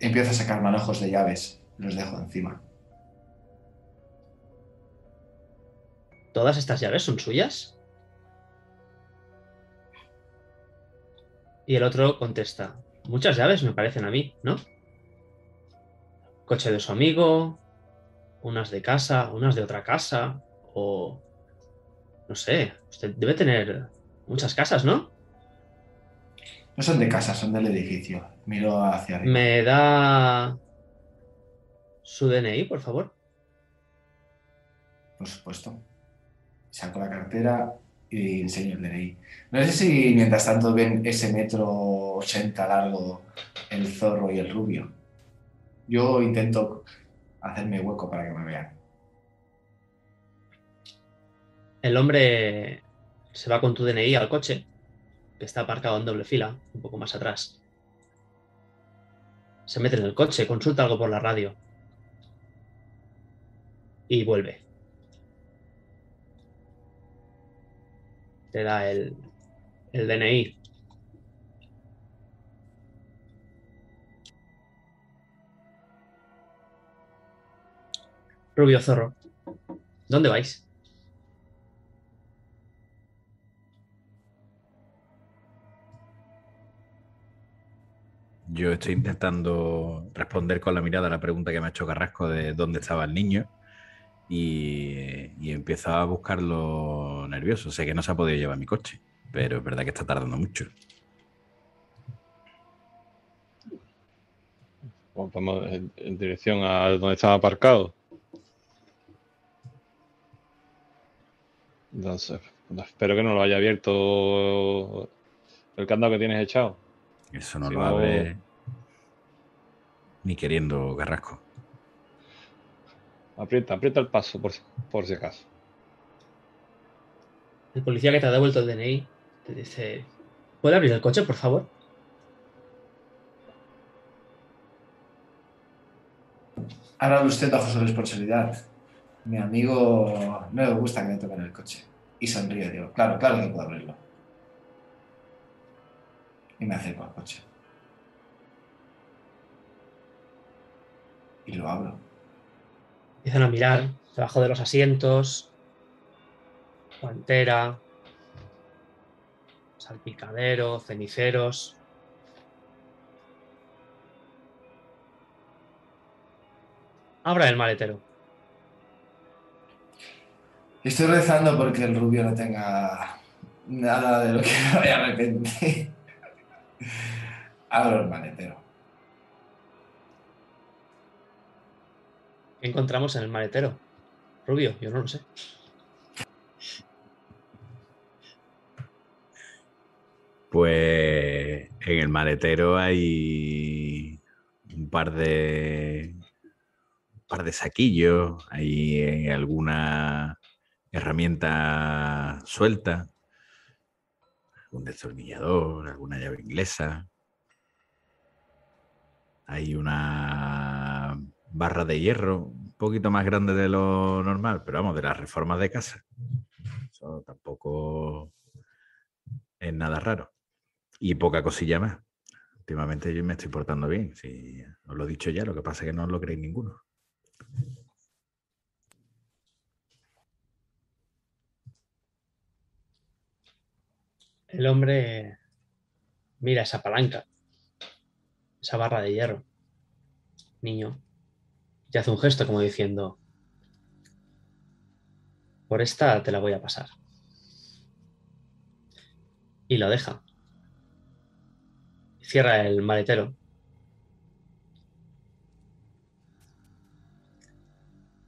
Empiezo a sacar manojos de llaves. Los dejo encima. ¿Todas estas llaves son suyas? Y el otro contesta. muchas llaves me parecen a mí, ¿no? Coche de su amigo, unas de casa, unas de otra casa, o... No sé, usted debe tener muchas casas, ¿no? No son de casa, son del edificio. Miro hacia arriba. ¿Me da su DNI, por favor? Por supuesto. Saco la cartera y enseño el DNI. No sé si mientras tanto ven ese metro 80 largo, el zorro y el rubio. Yo intento hacerme hueco para que me vean. El hombre se va con tu DNI al coche, que está aparcado en doble fila, un poco más atrás. Se mete en el coche, consulta algo por la radio. Y vuelve. Te da el, el DNI. Rubio Zorro, ¿dónde vais? Yo estoy intentando responder con la mirada a la pregunta que me ha hecho Carrasco de dónde estaba el niño y, y empiezo a buscarlo nervioso. Sé que no se ha podido llevar mi coche, pero es verdad que está tardando mucho. Vamos en, en dirección a donde estaba aparcado. Entonces, espero que no lo haya abierto el candado que tienes echado. Eso no Si lo no- abre ni queriendo Carrasco. Aprieta, aprieta el paso por, si- por si acaso. El policía que te ha devuelto el DNI te dice, ¿puede abrir el coche, por favor? Ahora usted bajo su responsabilidad. Mi amigo no le gusta que me toquen el coche. Y sonríe, digo, claro, claro que puedo abrirlo. Y me acerco al coche. Y lo abro. Empiezan a mirar debajo de los asientos, guantera, salpicadero, ceniceros. Abra el maletero. Estoy rezando porque el rubio no tenga nada de lo que me vaya a arrepentir. Abro el maletero. ¿Qué encontramos en el maletero? Rubio, yo no lo sé. Pues en el maletero hay un par de un par de saquillos, hay eh, alguna herramienta suelta, un destornillador, alguna llave inglesa. Hay una barra de hierro un poquito más grande de lo normal, pero vamos, de las reformas de casa. Eso tampoco es nada raro. Y poca cosilla más. Últimamente yo me estoy portando bien. Si os lo he dicho ya, lo que pasa es que no os lo creéis ninguno. El hombre mira esa palanca, esa barra de hierro. Niño. Y hace un gesto como diciendo, por esta te la voy a pasar. Y lo deja. Cierra el maletero.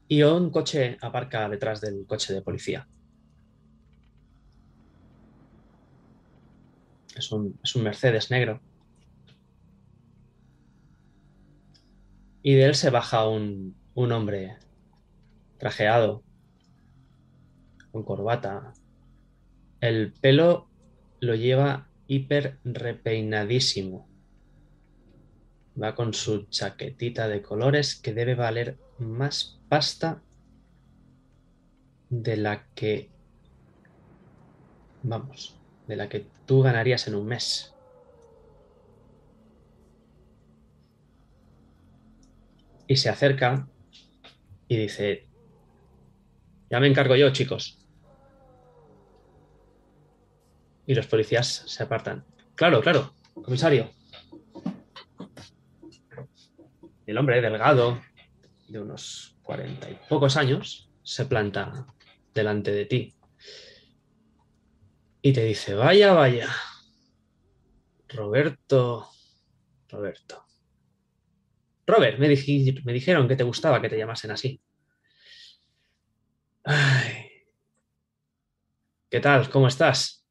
Y un coche aparca detrás del coche de policía. Es un, es un Mercedes negro. Y de él se baja un, un hombre trajeado, con corbata. El pelo lo lleva hiper repeinadísimo. Va con su chaquetita de colores que debe valer más pasta de la que... Vamos, de la que tú ganarías en un mes. Se acerca y dice, ya me encargo yo, chicos. Y los policías se apartan. Claro, claro, comisario. El hombre delgado, de unos cuarenta y pocos años, se planta delante de ti y te dice, vaya, vaya, Roberto, Roberto. Robert, me, me dijeron que te gustaba que te llamasen así. Ay. ¿Qué tal? ¿Cómo estás?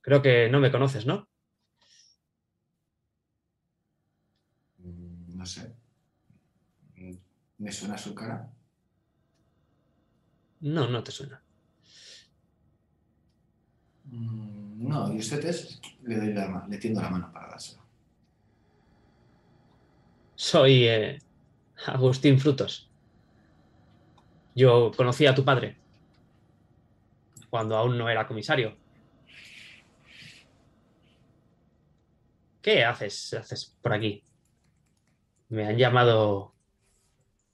Creo que no me conoces, ¿no? Mm, No sé. ¿Me suena su cara? No, no te suena. Mm, No, y usted es. Le, doy la, ma- le tiendo la mano para dárselo. Soy eh, Agustín Frutos. Yo conocí a tu padre cuando aún no era comisario. ¿Qué haces, haces por aquí? Me han llamado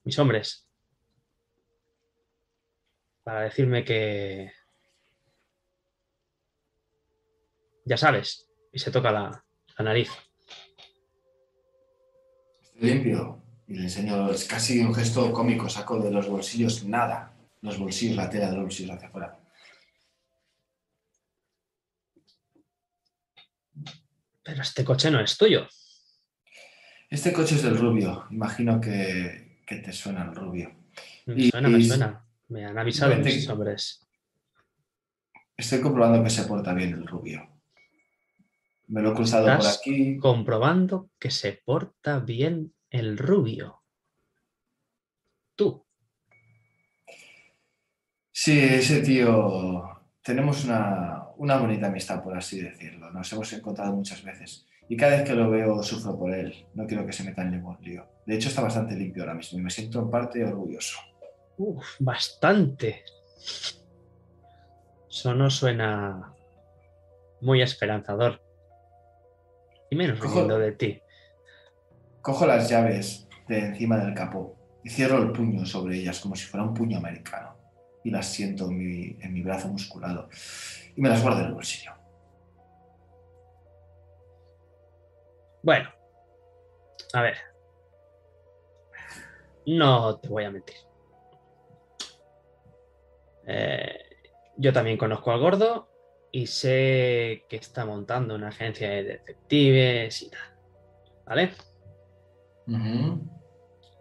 mis hombres para decirme que... Ya sabes, y se toca la, la nariz. Limpio. Y le enseño, es casi un gesto cómico. Saco de los bolsillos nada. Los bolsillos, la tela de los bolsillos hacia afuera. Pero este coche no es tuyo. Este coche es del rubio. Imagino que, que te suena el rubio. Me Y- suena, me y- suena. Me han avisado mis hombres. Estoy comprobando que se porta bien el rubio. Me lo he cruzado por ¿Estás aquí. comprobando que se porta bien el rubio. Tú. Sí, ese tío. Tenemos una, una bonita amistad, por así decirlo. Nos hemos encontrado muchas veces. Y cada vez que lo veo, sufro por él. No quiero que se meta en ningún lío. De hecho, está bastante limpio ahora mismo y me siento en parte orgulloso. Uf, bastante. Eso no suena muy esperanzador. Y menos Cojo- de ti. Cojo las llaves de encima del capó y cierro el puño sobre ellas como si fuera un puño americano. Y las siento en mi, en mi brazo musculado. Y me las guardo en el bolsillo. Bueno. A ver. No te voy a mentir. Eh, yo también conozco al gordo y sé que está montando una agencia de detectives y tal. ¿Vale?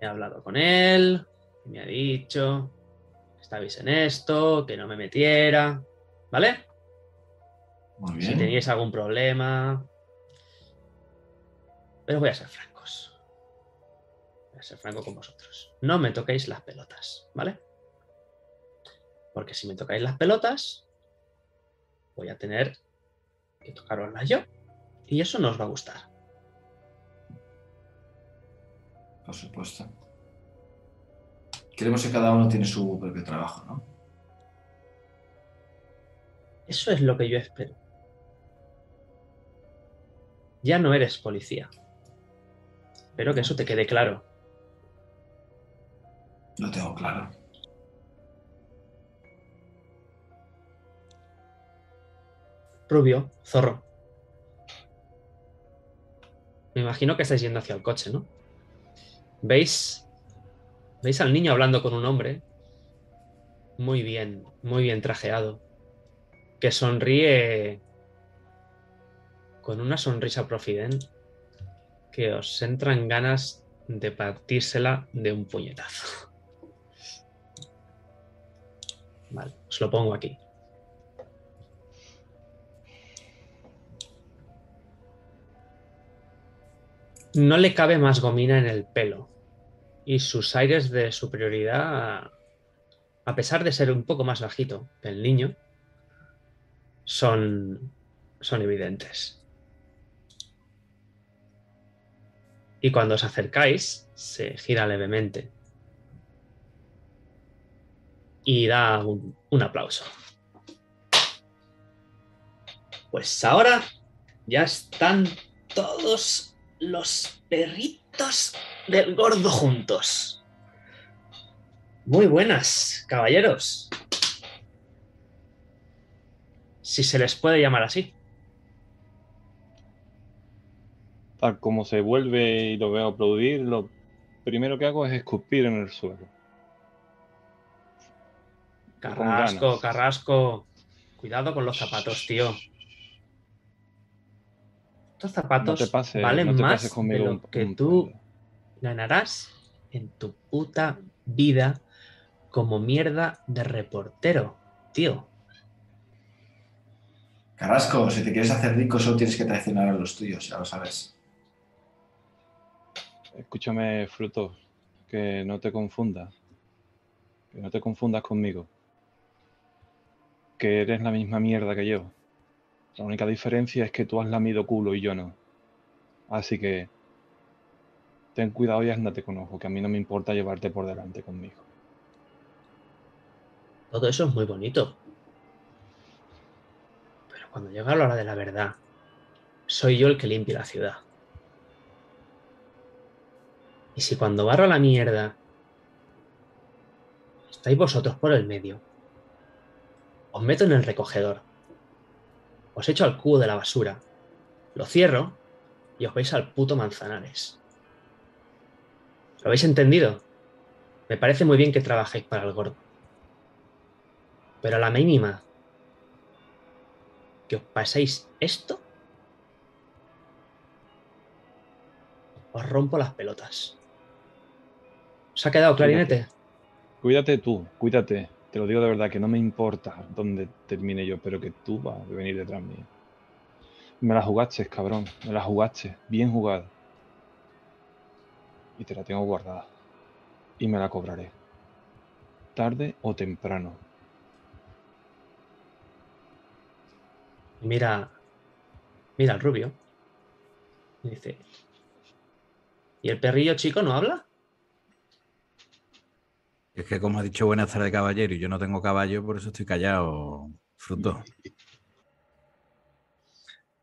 He hablado con él, y me ha dicho que estabais en esto, que no me metiera, ¿vale? Muy Si teníais algún problema. Pero voy a ser francos. Voy a ser franco con vosotros. No me toquéis las pelotas, ¿vale? Porque si me tocáis las pelotas, voy a tener que tocaroslas yo. Y eso no os va a gustar. Por supuesto. Queremos que cada uno tiene su propio trabajo, ¿no? Eso es lo que yo espero. Ya no eres policía. Espero que eso te quede claro. Lo tengo claro. Rubio, zorro. Me imagino que estáis yendo hacia el coche, ¿no? ¿Veis? ¿Veis al niño hablando con un hombre? Muy bien, muy bien trajeado. Que sonríe con una sonrisa profident que os entran ganas de partírsela de un puñetazo. Vale, os lo pongo aquí. No le cabe más gomina en el pelo. Y sus aires de superioridad, a pesar de ser un poco más bajito que el niño, son, son evidentes. Y cuando os acercáis, se gira levemente. Y da un, un aplauso. Pues ahora ya están todos los perritos del gordo juntos. Muy buenas, caballeros. Si se les puede llamar así. tal como se vuelve y lo veo aplaudir, lo primero que hago es escupir en el suelo. Carrasco, Carrasco. Cuidado con los zapatos, tío. Estos zapatos No te pases- valen no más conmigo de lo que tú ganarás en tu puta vida como mierda de reportero, tío. Carrasco, si te quieres hacer rico, solo tienes que traicionar a los tuyos, ya lo sabes. Escúchame, Fruto, que no te confundas. Que no te confundas conmigo. Que eres la misma mierda que yo. La única diferencia es que tú has lamido culo y yo no. Así que ten cuidado y ándate con ojo, que a mí no me importa llevarte por delante conmigo. Todo eso es muy bonito. Pero cuando llega la hora de la verdad, soy yo el que limpia la ciudad. Y si cuando barro la mierda, estáis vosotros por el medio, os meto en el recogedor, os echo al cubo de la basura, lo cierro y os vais al puto Manzanares. ¿Lo habéis entendido? Me parece muy bien que trabajéis para el gordo. Pero a la mínima que os paséis esto, os rompo las pelotas. ¿Os ha quedado clarinete? Cuídate tú, cuídate. Te lo digo de verdad, que no me importa dónde termine yo, pero que tú vas a venir detrás mío. Me la jugaste, cabrón. Me la jugaste. Bien jugada. Y te la tengo guardada. Y me la cobraré. Tarde o temprano. Mira, mira al rubio. Dice, ¿y el perrillo chico no habla? Es que como ha dicho buenas tardes caballero y yo no tengo caballo, por eso estoy callado, fruto.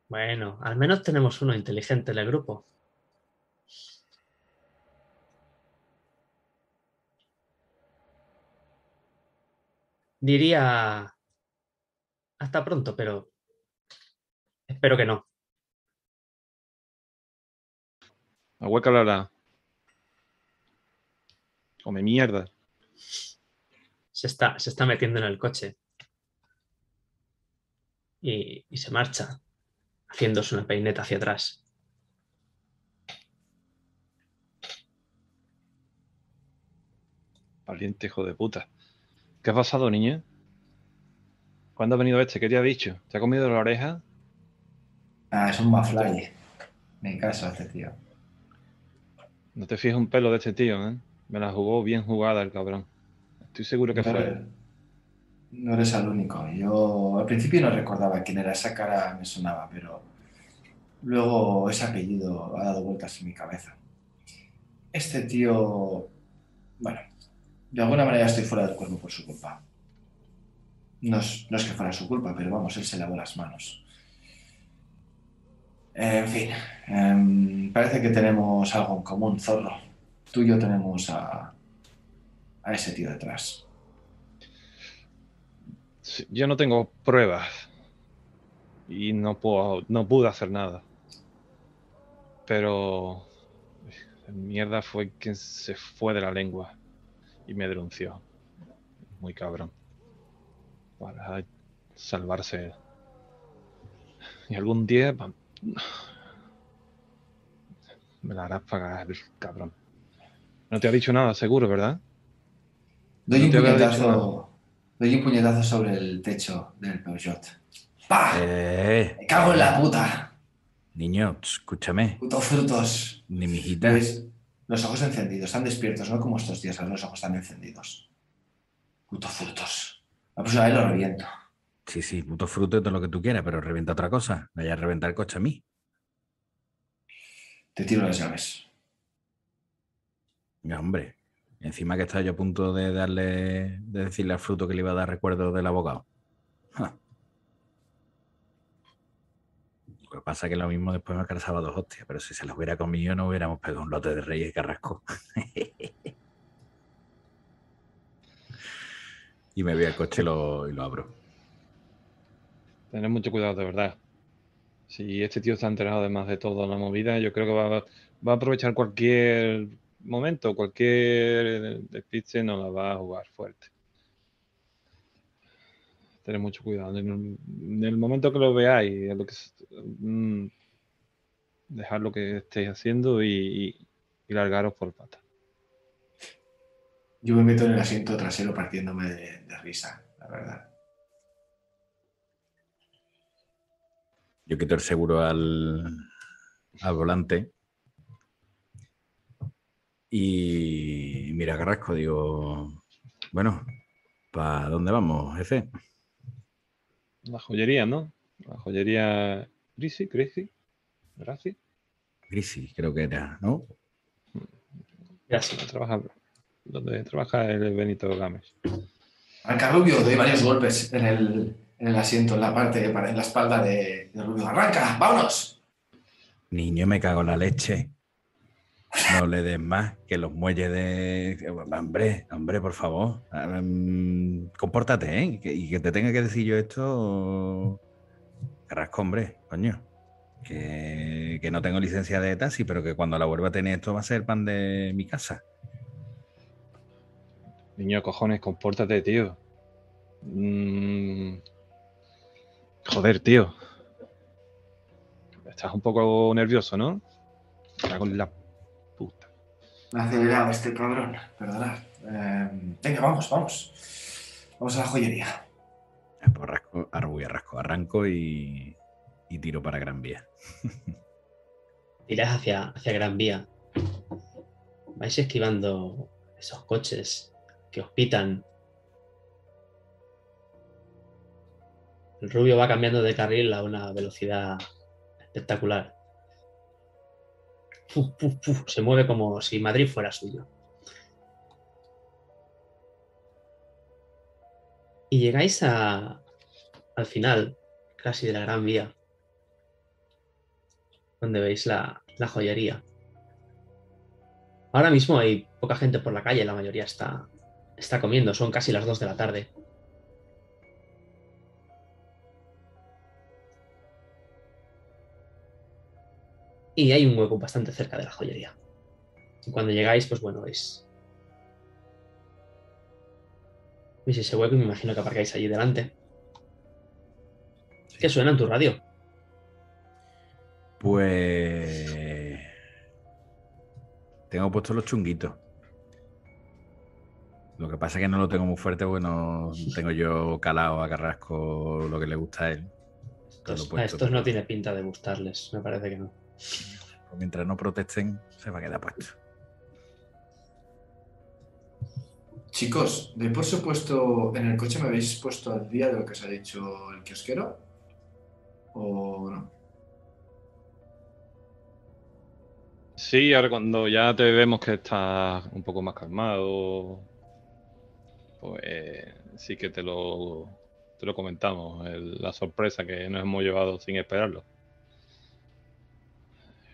Bueno, al menos tenemos uno inteligente en el grupo. Diría hasta pronto, pero espero que no. Ahuécala la. Come mierda. Se está, se está metiendo en el coche. Y, y se marcha, haciéndose una peineta hacia atrás. Valiente hijo de puta. ¿Qué ha pasado, niña? ¿Cuándo ha venido este? ¿Qué te ha dicho? ¿Te ha comido la oreja? Ah, es un mafly. Me caso este tío. No te fijas un pelo de este tío, ¿eh? Me la jugó bien jugada el cabrón. Estoy seguro que No fue. eres, no eres el único. Yo al principio no recordaba quién era esa cara, me sonaba, pero luego ese apellido ha dado vueltas en mi cabeza. Este tío, bueno, de alguna manera estoy fuera del cuerpo por su culpa. No es, no es que fuera su culpa, pero vamos, él se lavó las manos. En fin, em, parece que tenemos algo en común, Zorro. Tú y yo tenemos a, a ese tío detrás. Sí, Yo no tengo pruebas. Y no puedo, no pude hacer nada. Pero el mierda fue quien se fue de la lengua y me denunció. Muy cabrón. Para salvarse. Y algún día me la harás pagar, cabrón. No te ha dicho nada, seguro, ¿verdad? Doy No un puñetazo. Doy un puñetazo sobre el techo del Peugeot. ¡Pah! Eh, ¡Me cago en la puta! niño, escúchame, ¡Putos frutos! ni mijita. ¿Ves? Los ojos encendidos, están despiertos, no como estos días, los ojos están encendidos. Putos frutos. La próxima vez lo reviento. Sí, sí, puto fruto y todo lo que tú quieras, pero revienta otra cosa. Vaya a reventar el coche a mí. Te tiro las llaves. Ya, hombre. Encima que estaba yo a punto de darle, de decirle al fruto que le iba a dar recuerdo del abogado. Lo que pasa es que lo mismo después me calzaba dos hostias, pero si se las hubiera comido no hubiéramos pegado un lote de Reyes Carrasco. y me voy al coche y lo, abro. Tener mucho cuidado, de verdad. Si este tío está enterado además de toda la movida, yo creo que va a aprovechar cualquier momento, cualquier despiste, no la va a jugar fuerte. Tener mucho cuidado. En el, momento que lo veáis, lo que, mm, dejar lo que estéis haciendo y, largaros por pata. Yo me meto en el asiento trasero partiéndome de, risa, la verdad. Yo quito el seguro al, al volante y mira, Carrasco, digo, bueno, ¿para dónde vamos, jefe? La joyería, ¿no? La joyería Grisi, Grisi, Grisi. Grisi, creo que era, ¿no? Gracias. Trabaja, donde trabaja el Benito Gámez. Arranca Rubio, doy varios golpes en el, en el asiento, en la parte, en la espalda de, de Rubio. ¡Arranca! ¡Vámonos! Niño, me cago en la leche. No le des más que los muelles de. Hombre, hombre, por favor. Um, compórtate, ¿eh? Y que, te tenga que decir yo esto. Carrasco, hombre, coño. Que, no tengo licencia de taxi, pero que cuando la vuelva a tener esto va a ser pan de mi casa. Niño, cojones, compórtate, tío. Mm. Joder, tío. Estás un poco nervioso, ¿no? Con me ha acelerado este cabrón, perdonad. Eh, venga, vamos, vamos. Vamos a la joyería. Pues rasco, arranco, arranco y, y, tiro para Gran Vía. Tiras hacia, hacia Gran Vía. Vais esquivando esos coches que os pitan. El rubio va cambiando de carril a una velocidad espectacular se mueve como si Madrid fuera suyo. Y llegáis a, al final, casi de la Gran Vía, donde veis la, la joyería. Ahora mismo hay poca gente por la calle, la mayoría está, está comiendo, son casi las 2 de la tarde. Y hay un hueco bastante cerca de la joyería. Y cuando llegáis, pues bueno, veis. Veis ese hueco y me imagino que aparcáis allí delante. ¿Qué suena en tu radio? Pues. Tengo puesto los chunguitos. Lo que pasa es que no lo tengo muy fuerte bueno, tengo yo calado a Carrasco lo que le gusta a él. a estos no tiene pinta de gustarles, me parece que no. Mientras no protesten, se va a quedar puesto. Chicos, ¿de por supuesto en el coche me habéis puesto al día de lo que os ha dicho el kiosquero? ¿O no? Sí, ahora cuando ya te vemos que estás un poco más calmado, pues sí que te lo, te lo comentamos, la sorpresa que nos hemos llevado sin esperarlo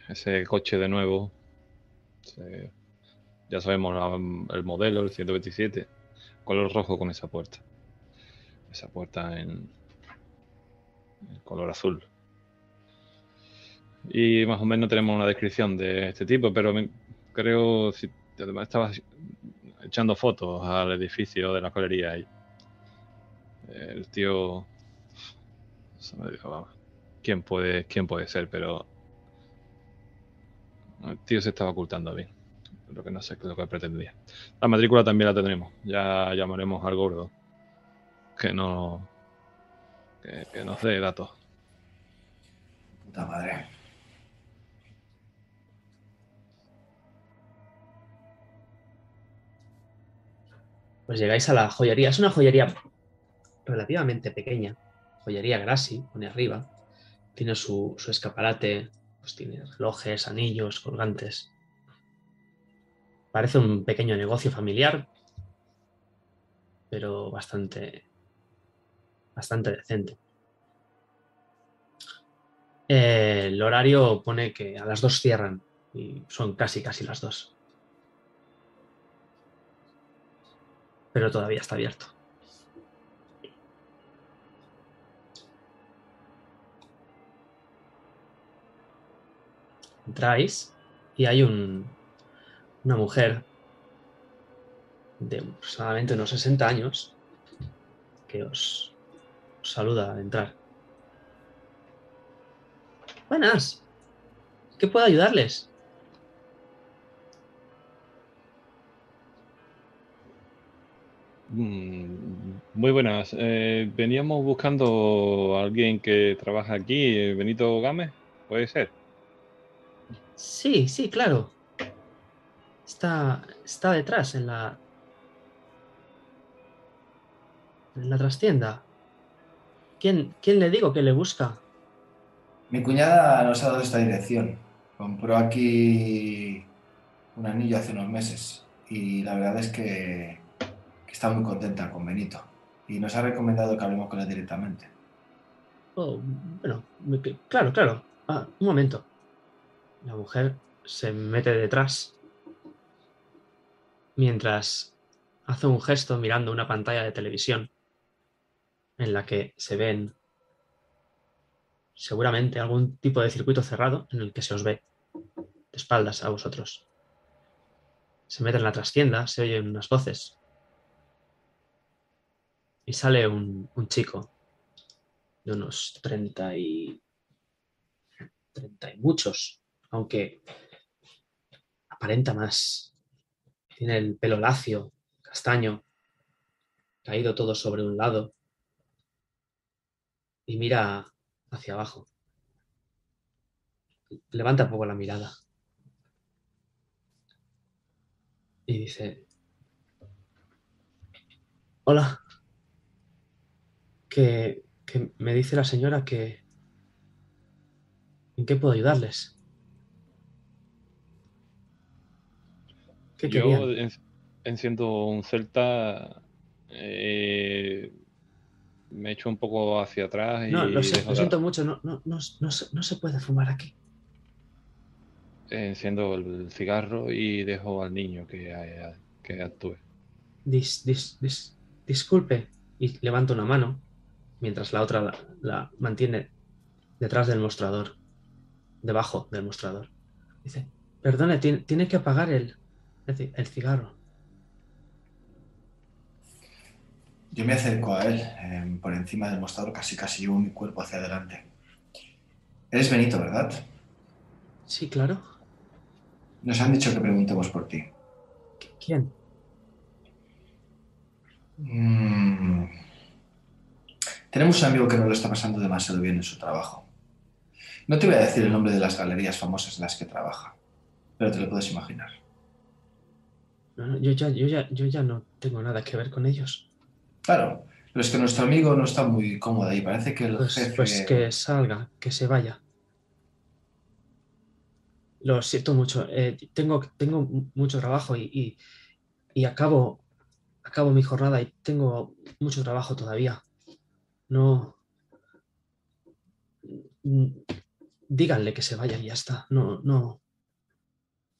ese coche de nuevo. ya sabemos el modelo, el 127. Color rojo con esa puerta. Esa puerta en, color azul. Y más o menos tenemos una descripción de este tipo, pero creo si además estabas echando fotos al edificio de la colería ahí. El tío. ¿Quién puede, quién puede ser? Pero el tío se estaba ocultando bien. Lo que no sé lo que pretendía. La matrícula también la tendremos. Ya llamaremos al gordo. Que no. Que, que nos dé datos. Puta madre. Pues llegáis a la joyería. Es una joyería relativamente pequeña. Joyería Grassi, pone arriba. Tiene su, su escaparate pues tiene relojes, anillos, colgantes. Parece un pequeño negocio familiar, pero bastante, bastante decente. El horario pone que a las dos cierran y son casi, casi las dos. Pero todavía está abierto. Entráis y hay un, una mujer de aproximadamente unos 60 años que os, saluda al entrar. Buenas. ¿Qué puedo ayudarles? Mm, Muy buenas. Eh, veníamos buscando a alguien que trabaja aquí, eh, Benito Gámez, ¿puede ser? Sí, sí, claro. Está, está detrás, en la. En la trastienda. ¿Quién, ¿Quién le digo que le busca? Mi cuñada nos ha dado esta dirección. Compró aquí un anillo hace unos meses y la verdad es que, que está muy contenta con Benito y nos ha recomendado que hablemos con él directamente. Oh, bueno, claro, claro. Ah, un momento. La mujer se mete detrás mientras hace un gesto mirando una pantalla de televisión en la que se ven seguramente algún tipo de circuito cerrado en el que se os ve de espaldas a vosotros. Se mete en la trastienda, se oyen unas voces y sale un, un chico de unos 30 y 30 y muchos, aunque aparenta más. Tiene el pelo lacio, castaño, caído todo sobre un lado y mira hacia abajo. Levanta un poco la mirada y dice, hola, que, que me dice la señora que... ¿En qué puedo ayudarles? ¿Qué Yo querían? enciendo un celta, eh, me echo un poco hacia atrás y No, lo, sé- siento mucho, no, no, no, no se, no se puede fumar aquí. enciendo el cigarro y dejo al niño que, eh, que actúe. Dis- dis- dis- disculpe. Y levanta una mano mientras la otra la, la mantiene detrás del mostrador, debajo del mostrador. Dice, perdone, tiene, tiene que apagar el, el ci- el cigarro. Yo me acerco a él, eh, por encima del mostrador, casi casi llevo mi cuerpo hacia adelante. Eres Benito, ¿verdad? Sí, claro. Nos han dicho que preguntemos por ti. ¿Qui- ¿Quién? Mm. Tenemos un amigo que no lo está pasando demasiado bien en su trabajo. No te voy a decir el nombre de las galerías famosas en las que trabaja, pero te lo puedes imaginar. No, no, yo, ya, yo, ya, yo ya no tengo nada que ver con ellos. Claro, pero es que nuestro amigo no está muy cómodo ahí. Parece que el Pues, jefe... pues que salga, que se vaya. Lo siento mucho. eh, tengo, tengo mu- mucho trabajo y, y, y acabo, acabo mi jornada y tengo mucho trabajo todavía. No. Mm, Díganle que se vaya y ya está. No, no.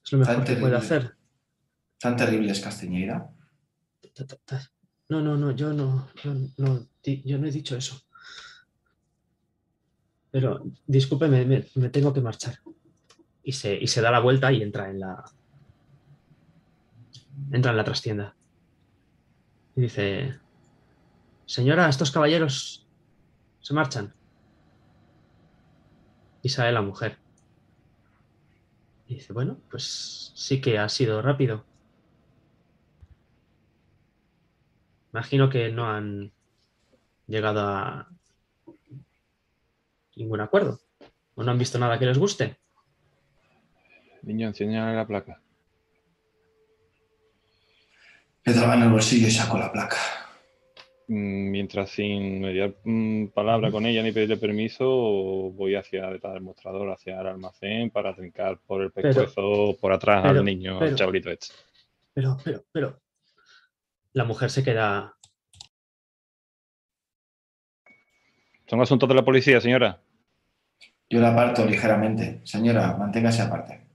Es lo mejor que puede hacer. ¿Tan terrible es ta. No, no, no, yo no, yo no, yo no he dicho eso. Pero discúlpeme, me, me tengo que marchar. Y se, y se da la vuelta y entra en la. Entra en la trastienda. Y dice. Señora, estos caballeros se marchan. Y sale la mujer. Y dice, bueno, pues sí que ha sido rápido. Imagino que no han llegado a ningún acuerdo. O no han visto nada que les guste. Niño, enséñale la placa. Meto la mano en el bolsillo y saco la placa. Mm, Mientras sin mediar mm, palabra con ella ni pedirle permiso, voy hacia detrás del mostrador, hacia el almacén para trincar por el Pero- pescuezo por atrás pero- al niño, pero- al chavalito este. Pero, pero, pero. La mujer se queda. Son asuntos de la policía, señora. Yo la aparto ligeramente. Señora, manténgase aparte.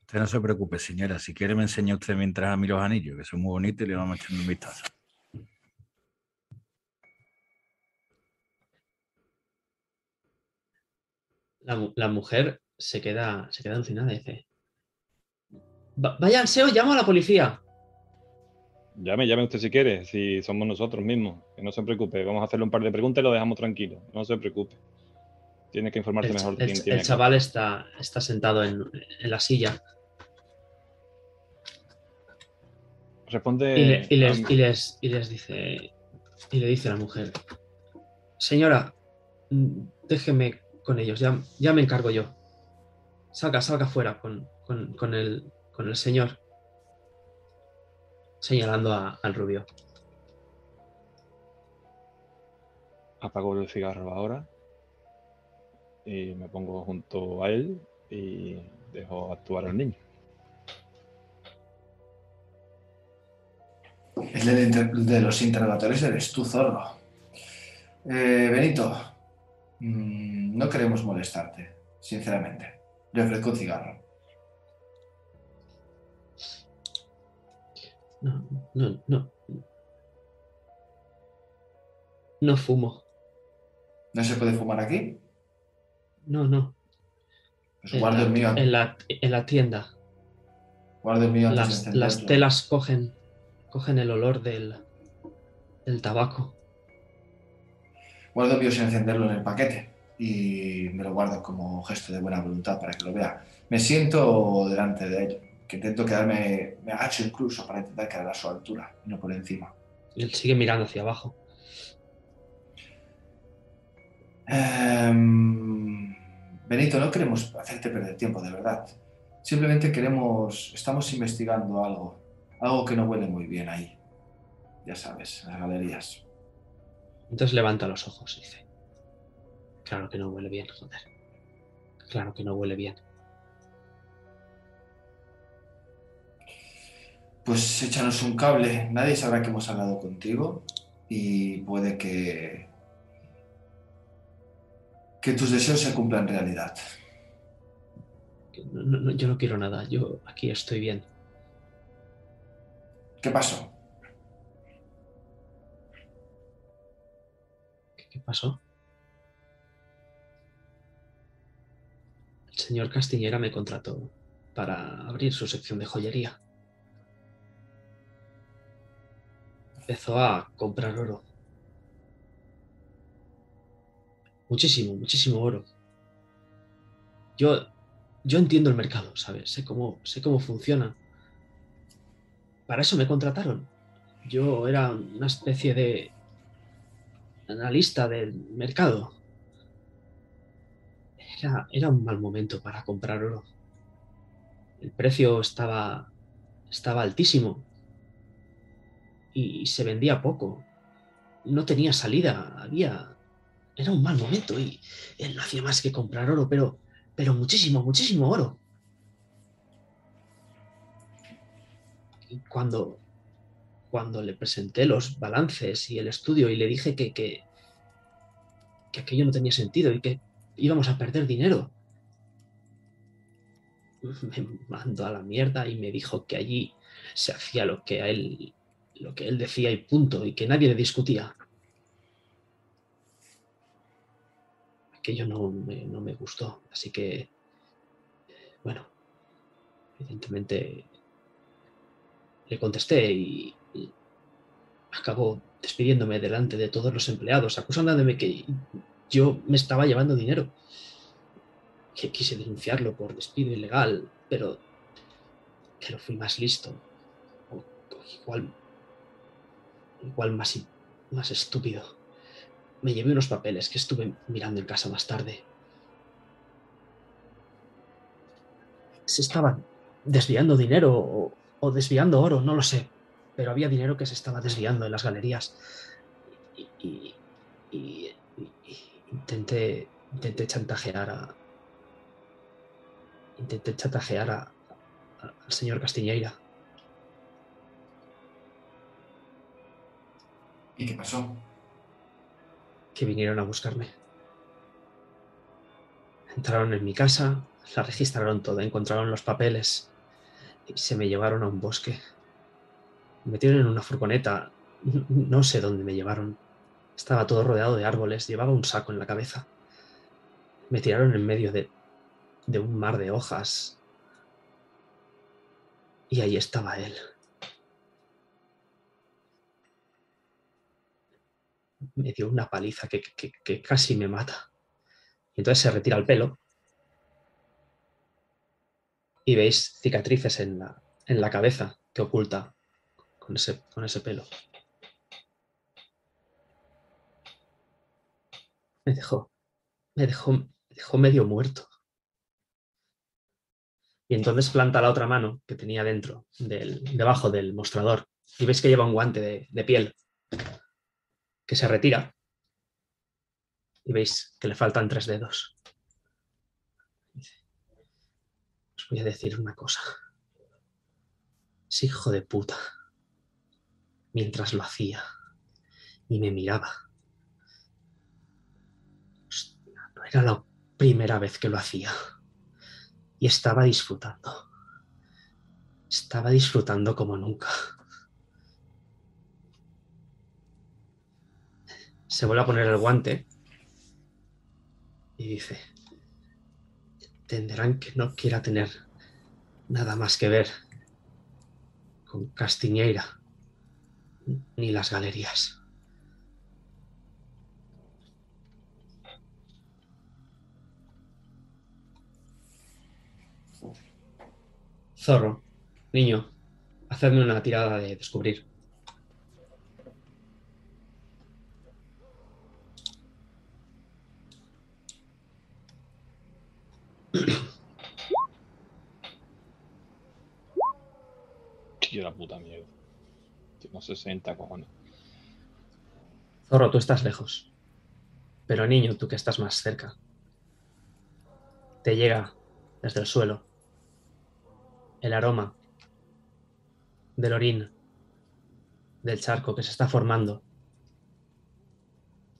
Usted no se preocupe, señora. Si quiere me enseña usted mientras a mí los anillos, que son muy bonitos y le vamos echando un vistazo. La, la mujer se queda, se queda alucinada y dice: "Va- Váyanse o llamo a la policía. Llame, llame usted si quiere, si somos nosotros mismos. Que no se preocupe. Vamos a hacerle un par de preguntas y lo dejamos tranquilo. No se preocupe. Tiene que informarse El, mejor el- quién tiene. el chaval está, está sentado en, en la silla Responde. y, le- y les, a- y les- y les dice, y le dice la mujer, señora, mm, déjeme con ellos, ya, ya me encargo yo. Salga, salga fuera con, con- con el, con el señor. Señalando a- al rubio. apago el cigarro ahora y me pongo junto a él y dejo actuar al niño. El de, de los interrogatorios eres tú, zorro. Eh, Benito, mm, no queremos molestarte, sinceramente. Le ofrezco un cigarro. No, no, no. Fumo. ¿No se puede fumar aquí? No, no. Pues guardo el mío, En la, en la tienda. guardo el mío antes de Las, las telas cogen, cogen el olor del, del tabaco. Guardo el mío sin encenderlo en el paquete y me lo guardo como gesto de buena voluntad para que lo vea. Me siento delante de él, que intento quedarme, me agacho incluso para intentar quedar a su altura y no por encima. Y él sigue mirando hacia abajo. Em, Benito, no queremos hacerte perder tiempo, de verdad. Simplemente queremos, estamos investigando algo, algo que no huele muy bien ahí. Ya sabes, en las galerías. Entonces levanta los ojos y dice: Claro que no huele bien, joder. Claro que no huele bien. Pues échanos un cable, nadie sabrá que hemos hablado contigo y puede que que tus deseos se cumplan realidad. No, no, yo no quiero nada. Yo aquí estoy bien. ¿Qué pasó? ¿Qué, qué pasó? El señor Castiñera me contrató para abrir su sección de joyería. Empezó a comprar oro. Muchísimo, muchísimo oro. Yo, yo entiendo el mercado, ¿sabes? Sé cómo, sé cómo funciona. Para eso me contrataron. Yo era una especie de analista del mercado. Era, era un mal momento para comprar oro. El precio estaba, estaba altísimo y se vendía poco. No tenía salida, había... Era un mal momento y él no hacía más que comprar oro, pero, pero muchísimo, muchísimo oro. Y cuando, cuando le presenté los balances y el estudio y le dije que, que, que aquello no tenía sentido y que íbamos a perder dinero, me mandó a la mierda y me dijo que allí se hacía lo que a él lo que él decía y punto, y que nadie le discutía. Aquello no me, no me gustó, así que, bueno, evidentemente le contesté y, y acabó despidiéndome delante de todos los empleados, acusándome que yo me estaba llevando dinero. Que quise denunciarlo por despido ilegal, pero, pero fui más listo. O, igual igual más, más estúpido. Me llevé unos papeles que estuve mirando en casa más tarde. Se estaban desviando dinero o, desviando oro, no lo sé. Pero había dinero que se estaba desviando en las galerías. Y, intenté, intenté chantajear a. Intenté chantajear a, al señor Castiñeira. ¿Y qué pasó? Que vinieron a buscarme. Entraron en mi casa, la registraron toda, encontraron los papeles y se me llevaron a un bosque. Me metieron en una furgoneta, no sé dónde me llevaron. Estaba todo rodeado de árboles, llevaba un saco en la cabeza. Me tiraron en medio de, de un mar de hojas. Y ahí estaba él. Me dio una paliza que, casi me mata. Y entonces se retira el pelo. Y veis cicatrices en la, cabeza que oculta con ese, pelo. Me dejó, me dejó, dejó medio muerto. Y entonces planta la otra mano que tenía dentro, del, debajo del mostrador. Y veis que lleva un guante de piel que se retira. Y veis que le faltan tres dedos. Os voy a decir una cosa. Ese hijo de puta, mientras lo hacía y me miraba, no era la primera vez que lo hacía. Y estaba disfrutando. Estaba disfrutando como nunca. Se vuelve a poner el guante y dice, entenderán que no quiera tener nada más que ver con Castiñeira ni las galerías. Zorro, niño, hacedme una tirada de descubrir. Tío, la puta mierda. Tengo 60 cojones. Zorro, tú estás lejos. Pero niño, tú que estás más cerca. Te llega desde el suelo el aroma del orín del charco que se está formando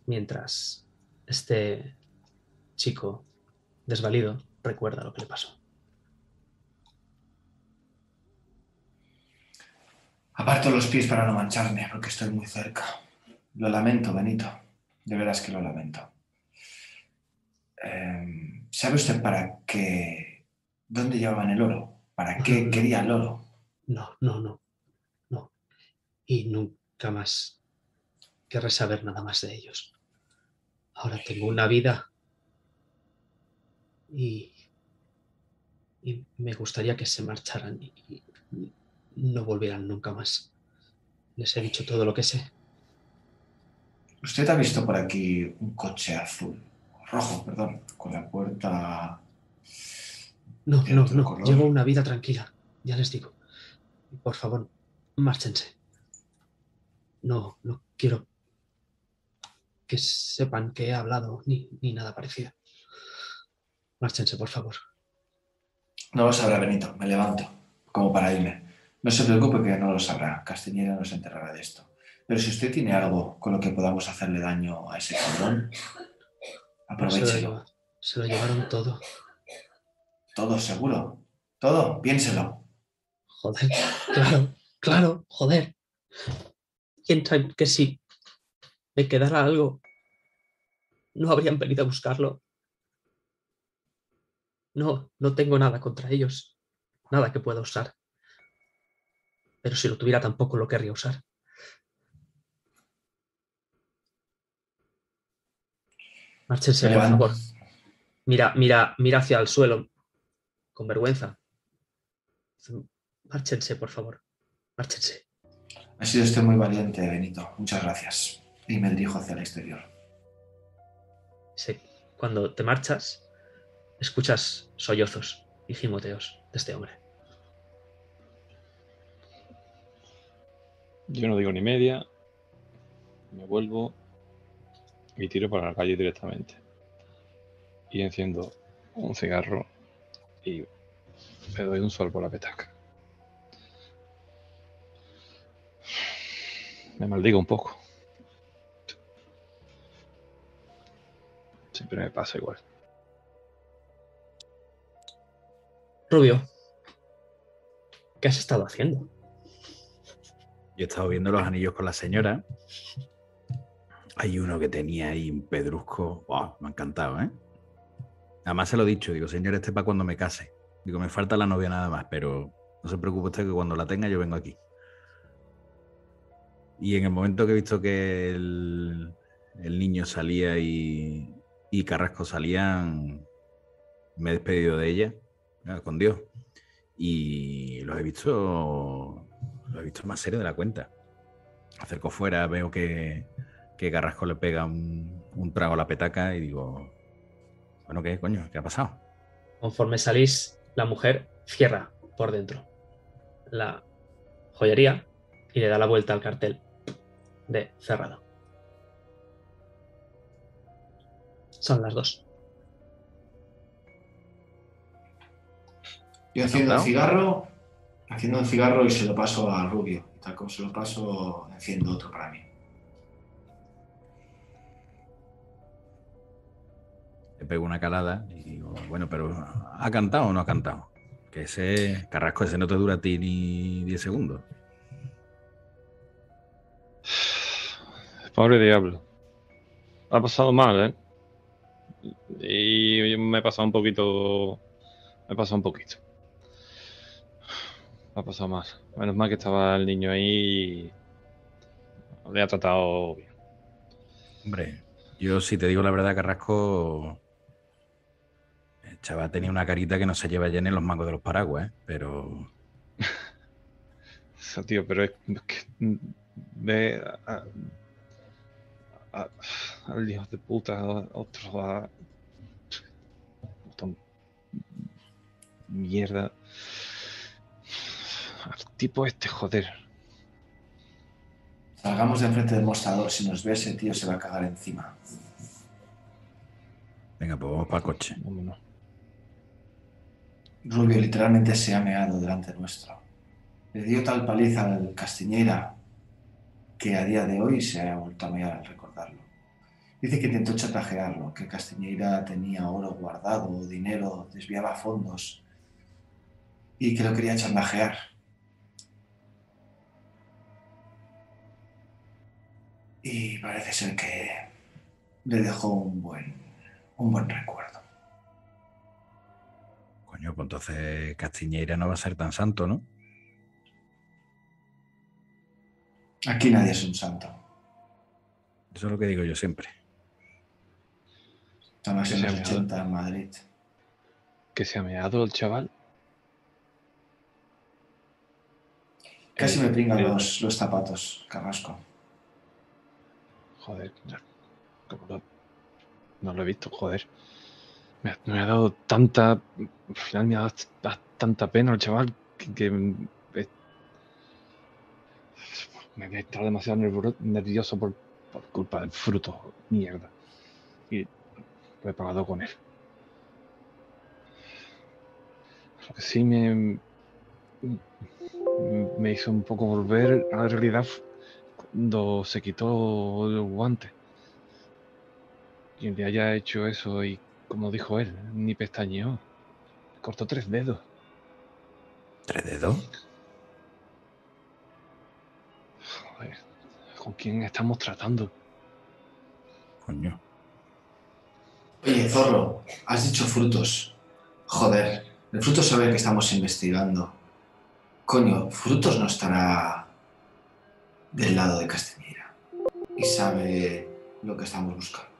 mientras este chico desvalido recuerda lo que le pasó. Aparto los pies para no mancharme, porque estoy muy cerca. Lo lamento, Benito. De veras que lo lamento. Eh, ¿Sabe usted para qué? ¿Dónde llevaban el oro? ¿Para qué quería el oro? No, no, no, no. Y nunca más querré saber nada más de ellos. Ahora tengo una vida y, y me gustaría que se marcharan y, y no volvieran nunca más. Les he dicho todo lo que sé. ¿Usted ha visto por aquí un coche azul? Rojo, perdón, con la puerta... No, no, no. color. Llevo una vida tranquila. Ya les digo. Por favor, márchense. No, no quiero que sepan que he hablado ni, ni nada parecido. Márchense, por favor. No lo sabrá Benito, me levanto, como para irme. No se preocupe que no lo sabrá, Castiñera no se enterará de esto. Pero si usted tiene algo con lo que podamos hacerle daño a ese cabrón, aprovechelo. se lo llevaron todo. Todo seguro. Todo, piénselo. Joder, claro, claro, joder. Piensan que si me quedara algo, no habrían venido a buscarlo. No, no tengo nada contra ellos, nada que pueda usar. Pero si lo tuviera tampoco lo querría usar. Márchense, por favor. Mira, mira, mira hacia el suelo, con vergüenza. Márchense, por favor. Márchense. Ha sido usted muy valiente, Benito. Muchas gracias. Y me dirijo hacia el exterior. Sí, Cuando te marchas, escuchas sollozos y gimoteos de este hombre. Yo no digo ni media. Me vuelvo y tiro para la calle directamente. Y enciendo un cigarro y le doy un sol por la petaca. Me maldigo un poco. Siempre me pasa igual. Rubio, ¿qué has estado haciendo? Yo he estado viendo los anillos con la señora. Hay uno que tenía ahí un pedrusco. Buah, me ha encantado, ¿eh? Además se lo he dicho, digo, señor, este para cuando me case. Digo, me falta la novia nada más, pero no se preocupe usted que cuando la tenga yo vengo aquí. Y en el momento que he visto que el, niño salía y, y Carrasco salían, me he despedido de ella, con Dios. Y los he visto, los he visto más serio de la cuenta. Acerco fuera, veo que, que Carrasco le pega un, un trago a la petaca y digo, bueno, ¿qué coño? ¿Qué ha pasado? Conforme salís, la mujer cierra por dentro la joyería y le da la vuelta al cartel de cerrado. Son las dos. Yo haciendo un ¿Encantado? cigarro, haciendo un cigarro y se lo paso a Rubio. Tal como se lo paso, enciendo otro para mí. Le pego una calada y digo, bueno, pero ¿ha cantado o no ha cantado? Que ese Carrasco, ese no te dura a ti ni 10 segundos. Pobre diablo. Ha pasado mal, ¿eh? Y me he pasado un poquito. Me he pasado un poquito. Ha pasado mal. Menos mal que estaba el niño ahí y le ha tratado bien. Hombre, yo si te digo la verdad, Carrasco, el chaval tenía una carita que no se lleva ni en los mangos de los paraguas, ¿eh? pero Eso, tío, pero es que. Ve a- a- al hijo de puta, a otro. A, mierda. Al tipo este, joder. Salgamos de enfrente del mostrador. Si nos ve ese tío, se va a cagar encima. venga, pues vamos para el coche. Vámonos. Rubio literalmente se ha meado delante nuestro. Le dio tal paliza al Castiñeira que a día de hoy se ha vuelto a mear al recordarlo. Dice que intentó chantajearlo, que Castiñeira tenía oro guardado, dinero, desviaba fondos y que lo quería chantajear. Y parece ser que le dejó un buen, un buen recuerdo. Coño, pues entonces Castiñeira no va a ser tan santo, ¿no? Aquí nadie es un santo. Eso es lo que digo yo siempre. Estamos Que en se los ha 80 en Madrid. Que se ha meado el chaval. Casi El- me pringan los, los zapatos, Carrasco. Joder, como no lo he visto, joder. Me ha, dado tanta. Al final me ha dado ta- tanta pena el chaval que, me, me estado demasiado nervio- nervioso por, por culpa del fruto, mierda. Y lo he pagado con él. Lo que sí me. me hizo un poco volver a la realidad cuando se quitó el guante. Quien le haya hecho eso y, como dijo él, ni pestañeó. Cortó tres dedos. ¿Tres dedos? Joder, ¿con quién estamos tratando? Coño. Oye, Zorro, has dicho frutos. Joder, el fruto sabe que estamos investigando. Coño, frutos no estará del lado de Castiñeira. Y sabe lo que estamos buscando.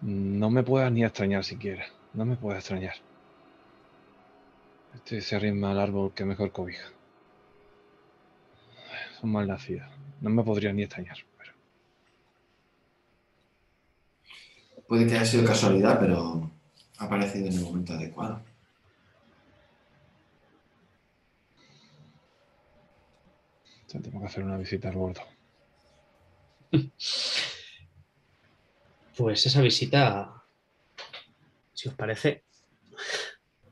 No me puedas ni extrañar siquiera. No me puedes extrañar. Este se arrima al árbol que mejor cobija. Son mal nacidos. No me podría ni extrañar. Pero... Puede que haya sido casualidad, pero ha aparecido en el momento adecuado. Ya tengo que hacer una visita al gordo. Pues esa visita, si os parece,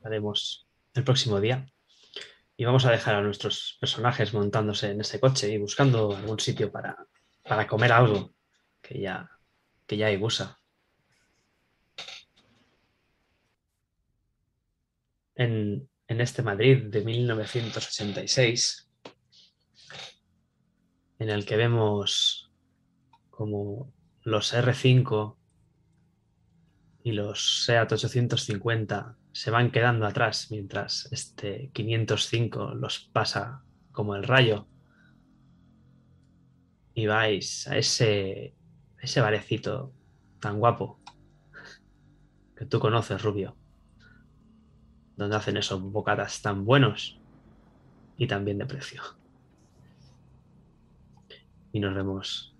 la haremos el próximo día. Y vamos a dejar a nuestros personajes montándose en ese coche y buscando algún sitio para, para comer algo que ya, que ya hay gusa. En, en este Madrid de 1986, en el que vemos como los R5, y los SEAT 850 se van quedando atrás mientras este 505 los pasa como el rayo. Y vais a ese, ese barecito tan guapo que tú conoces, Rubio, donde hacen esos bocatas tan buenos y también de precio. Y nos vemos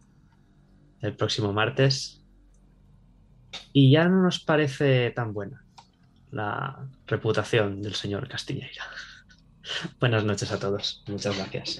el próximo martes y ya no nos parece tan buena la reputación del señor Castiñeira. Buenas noches a todos. Muchas gracias.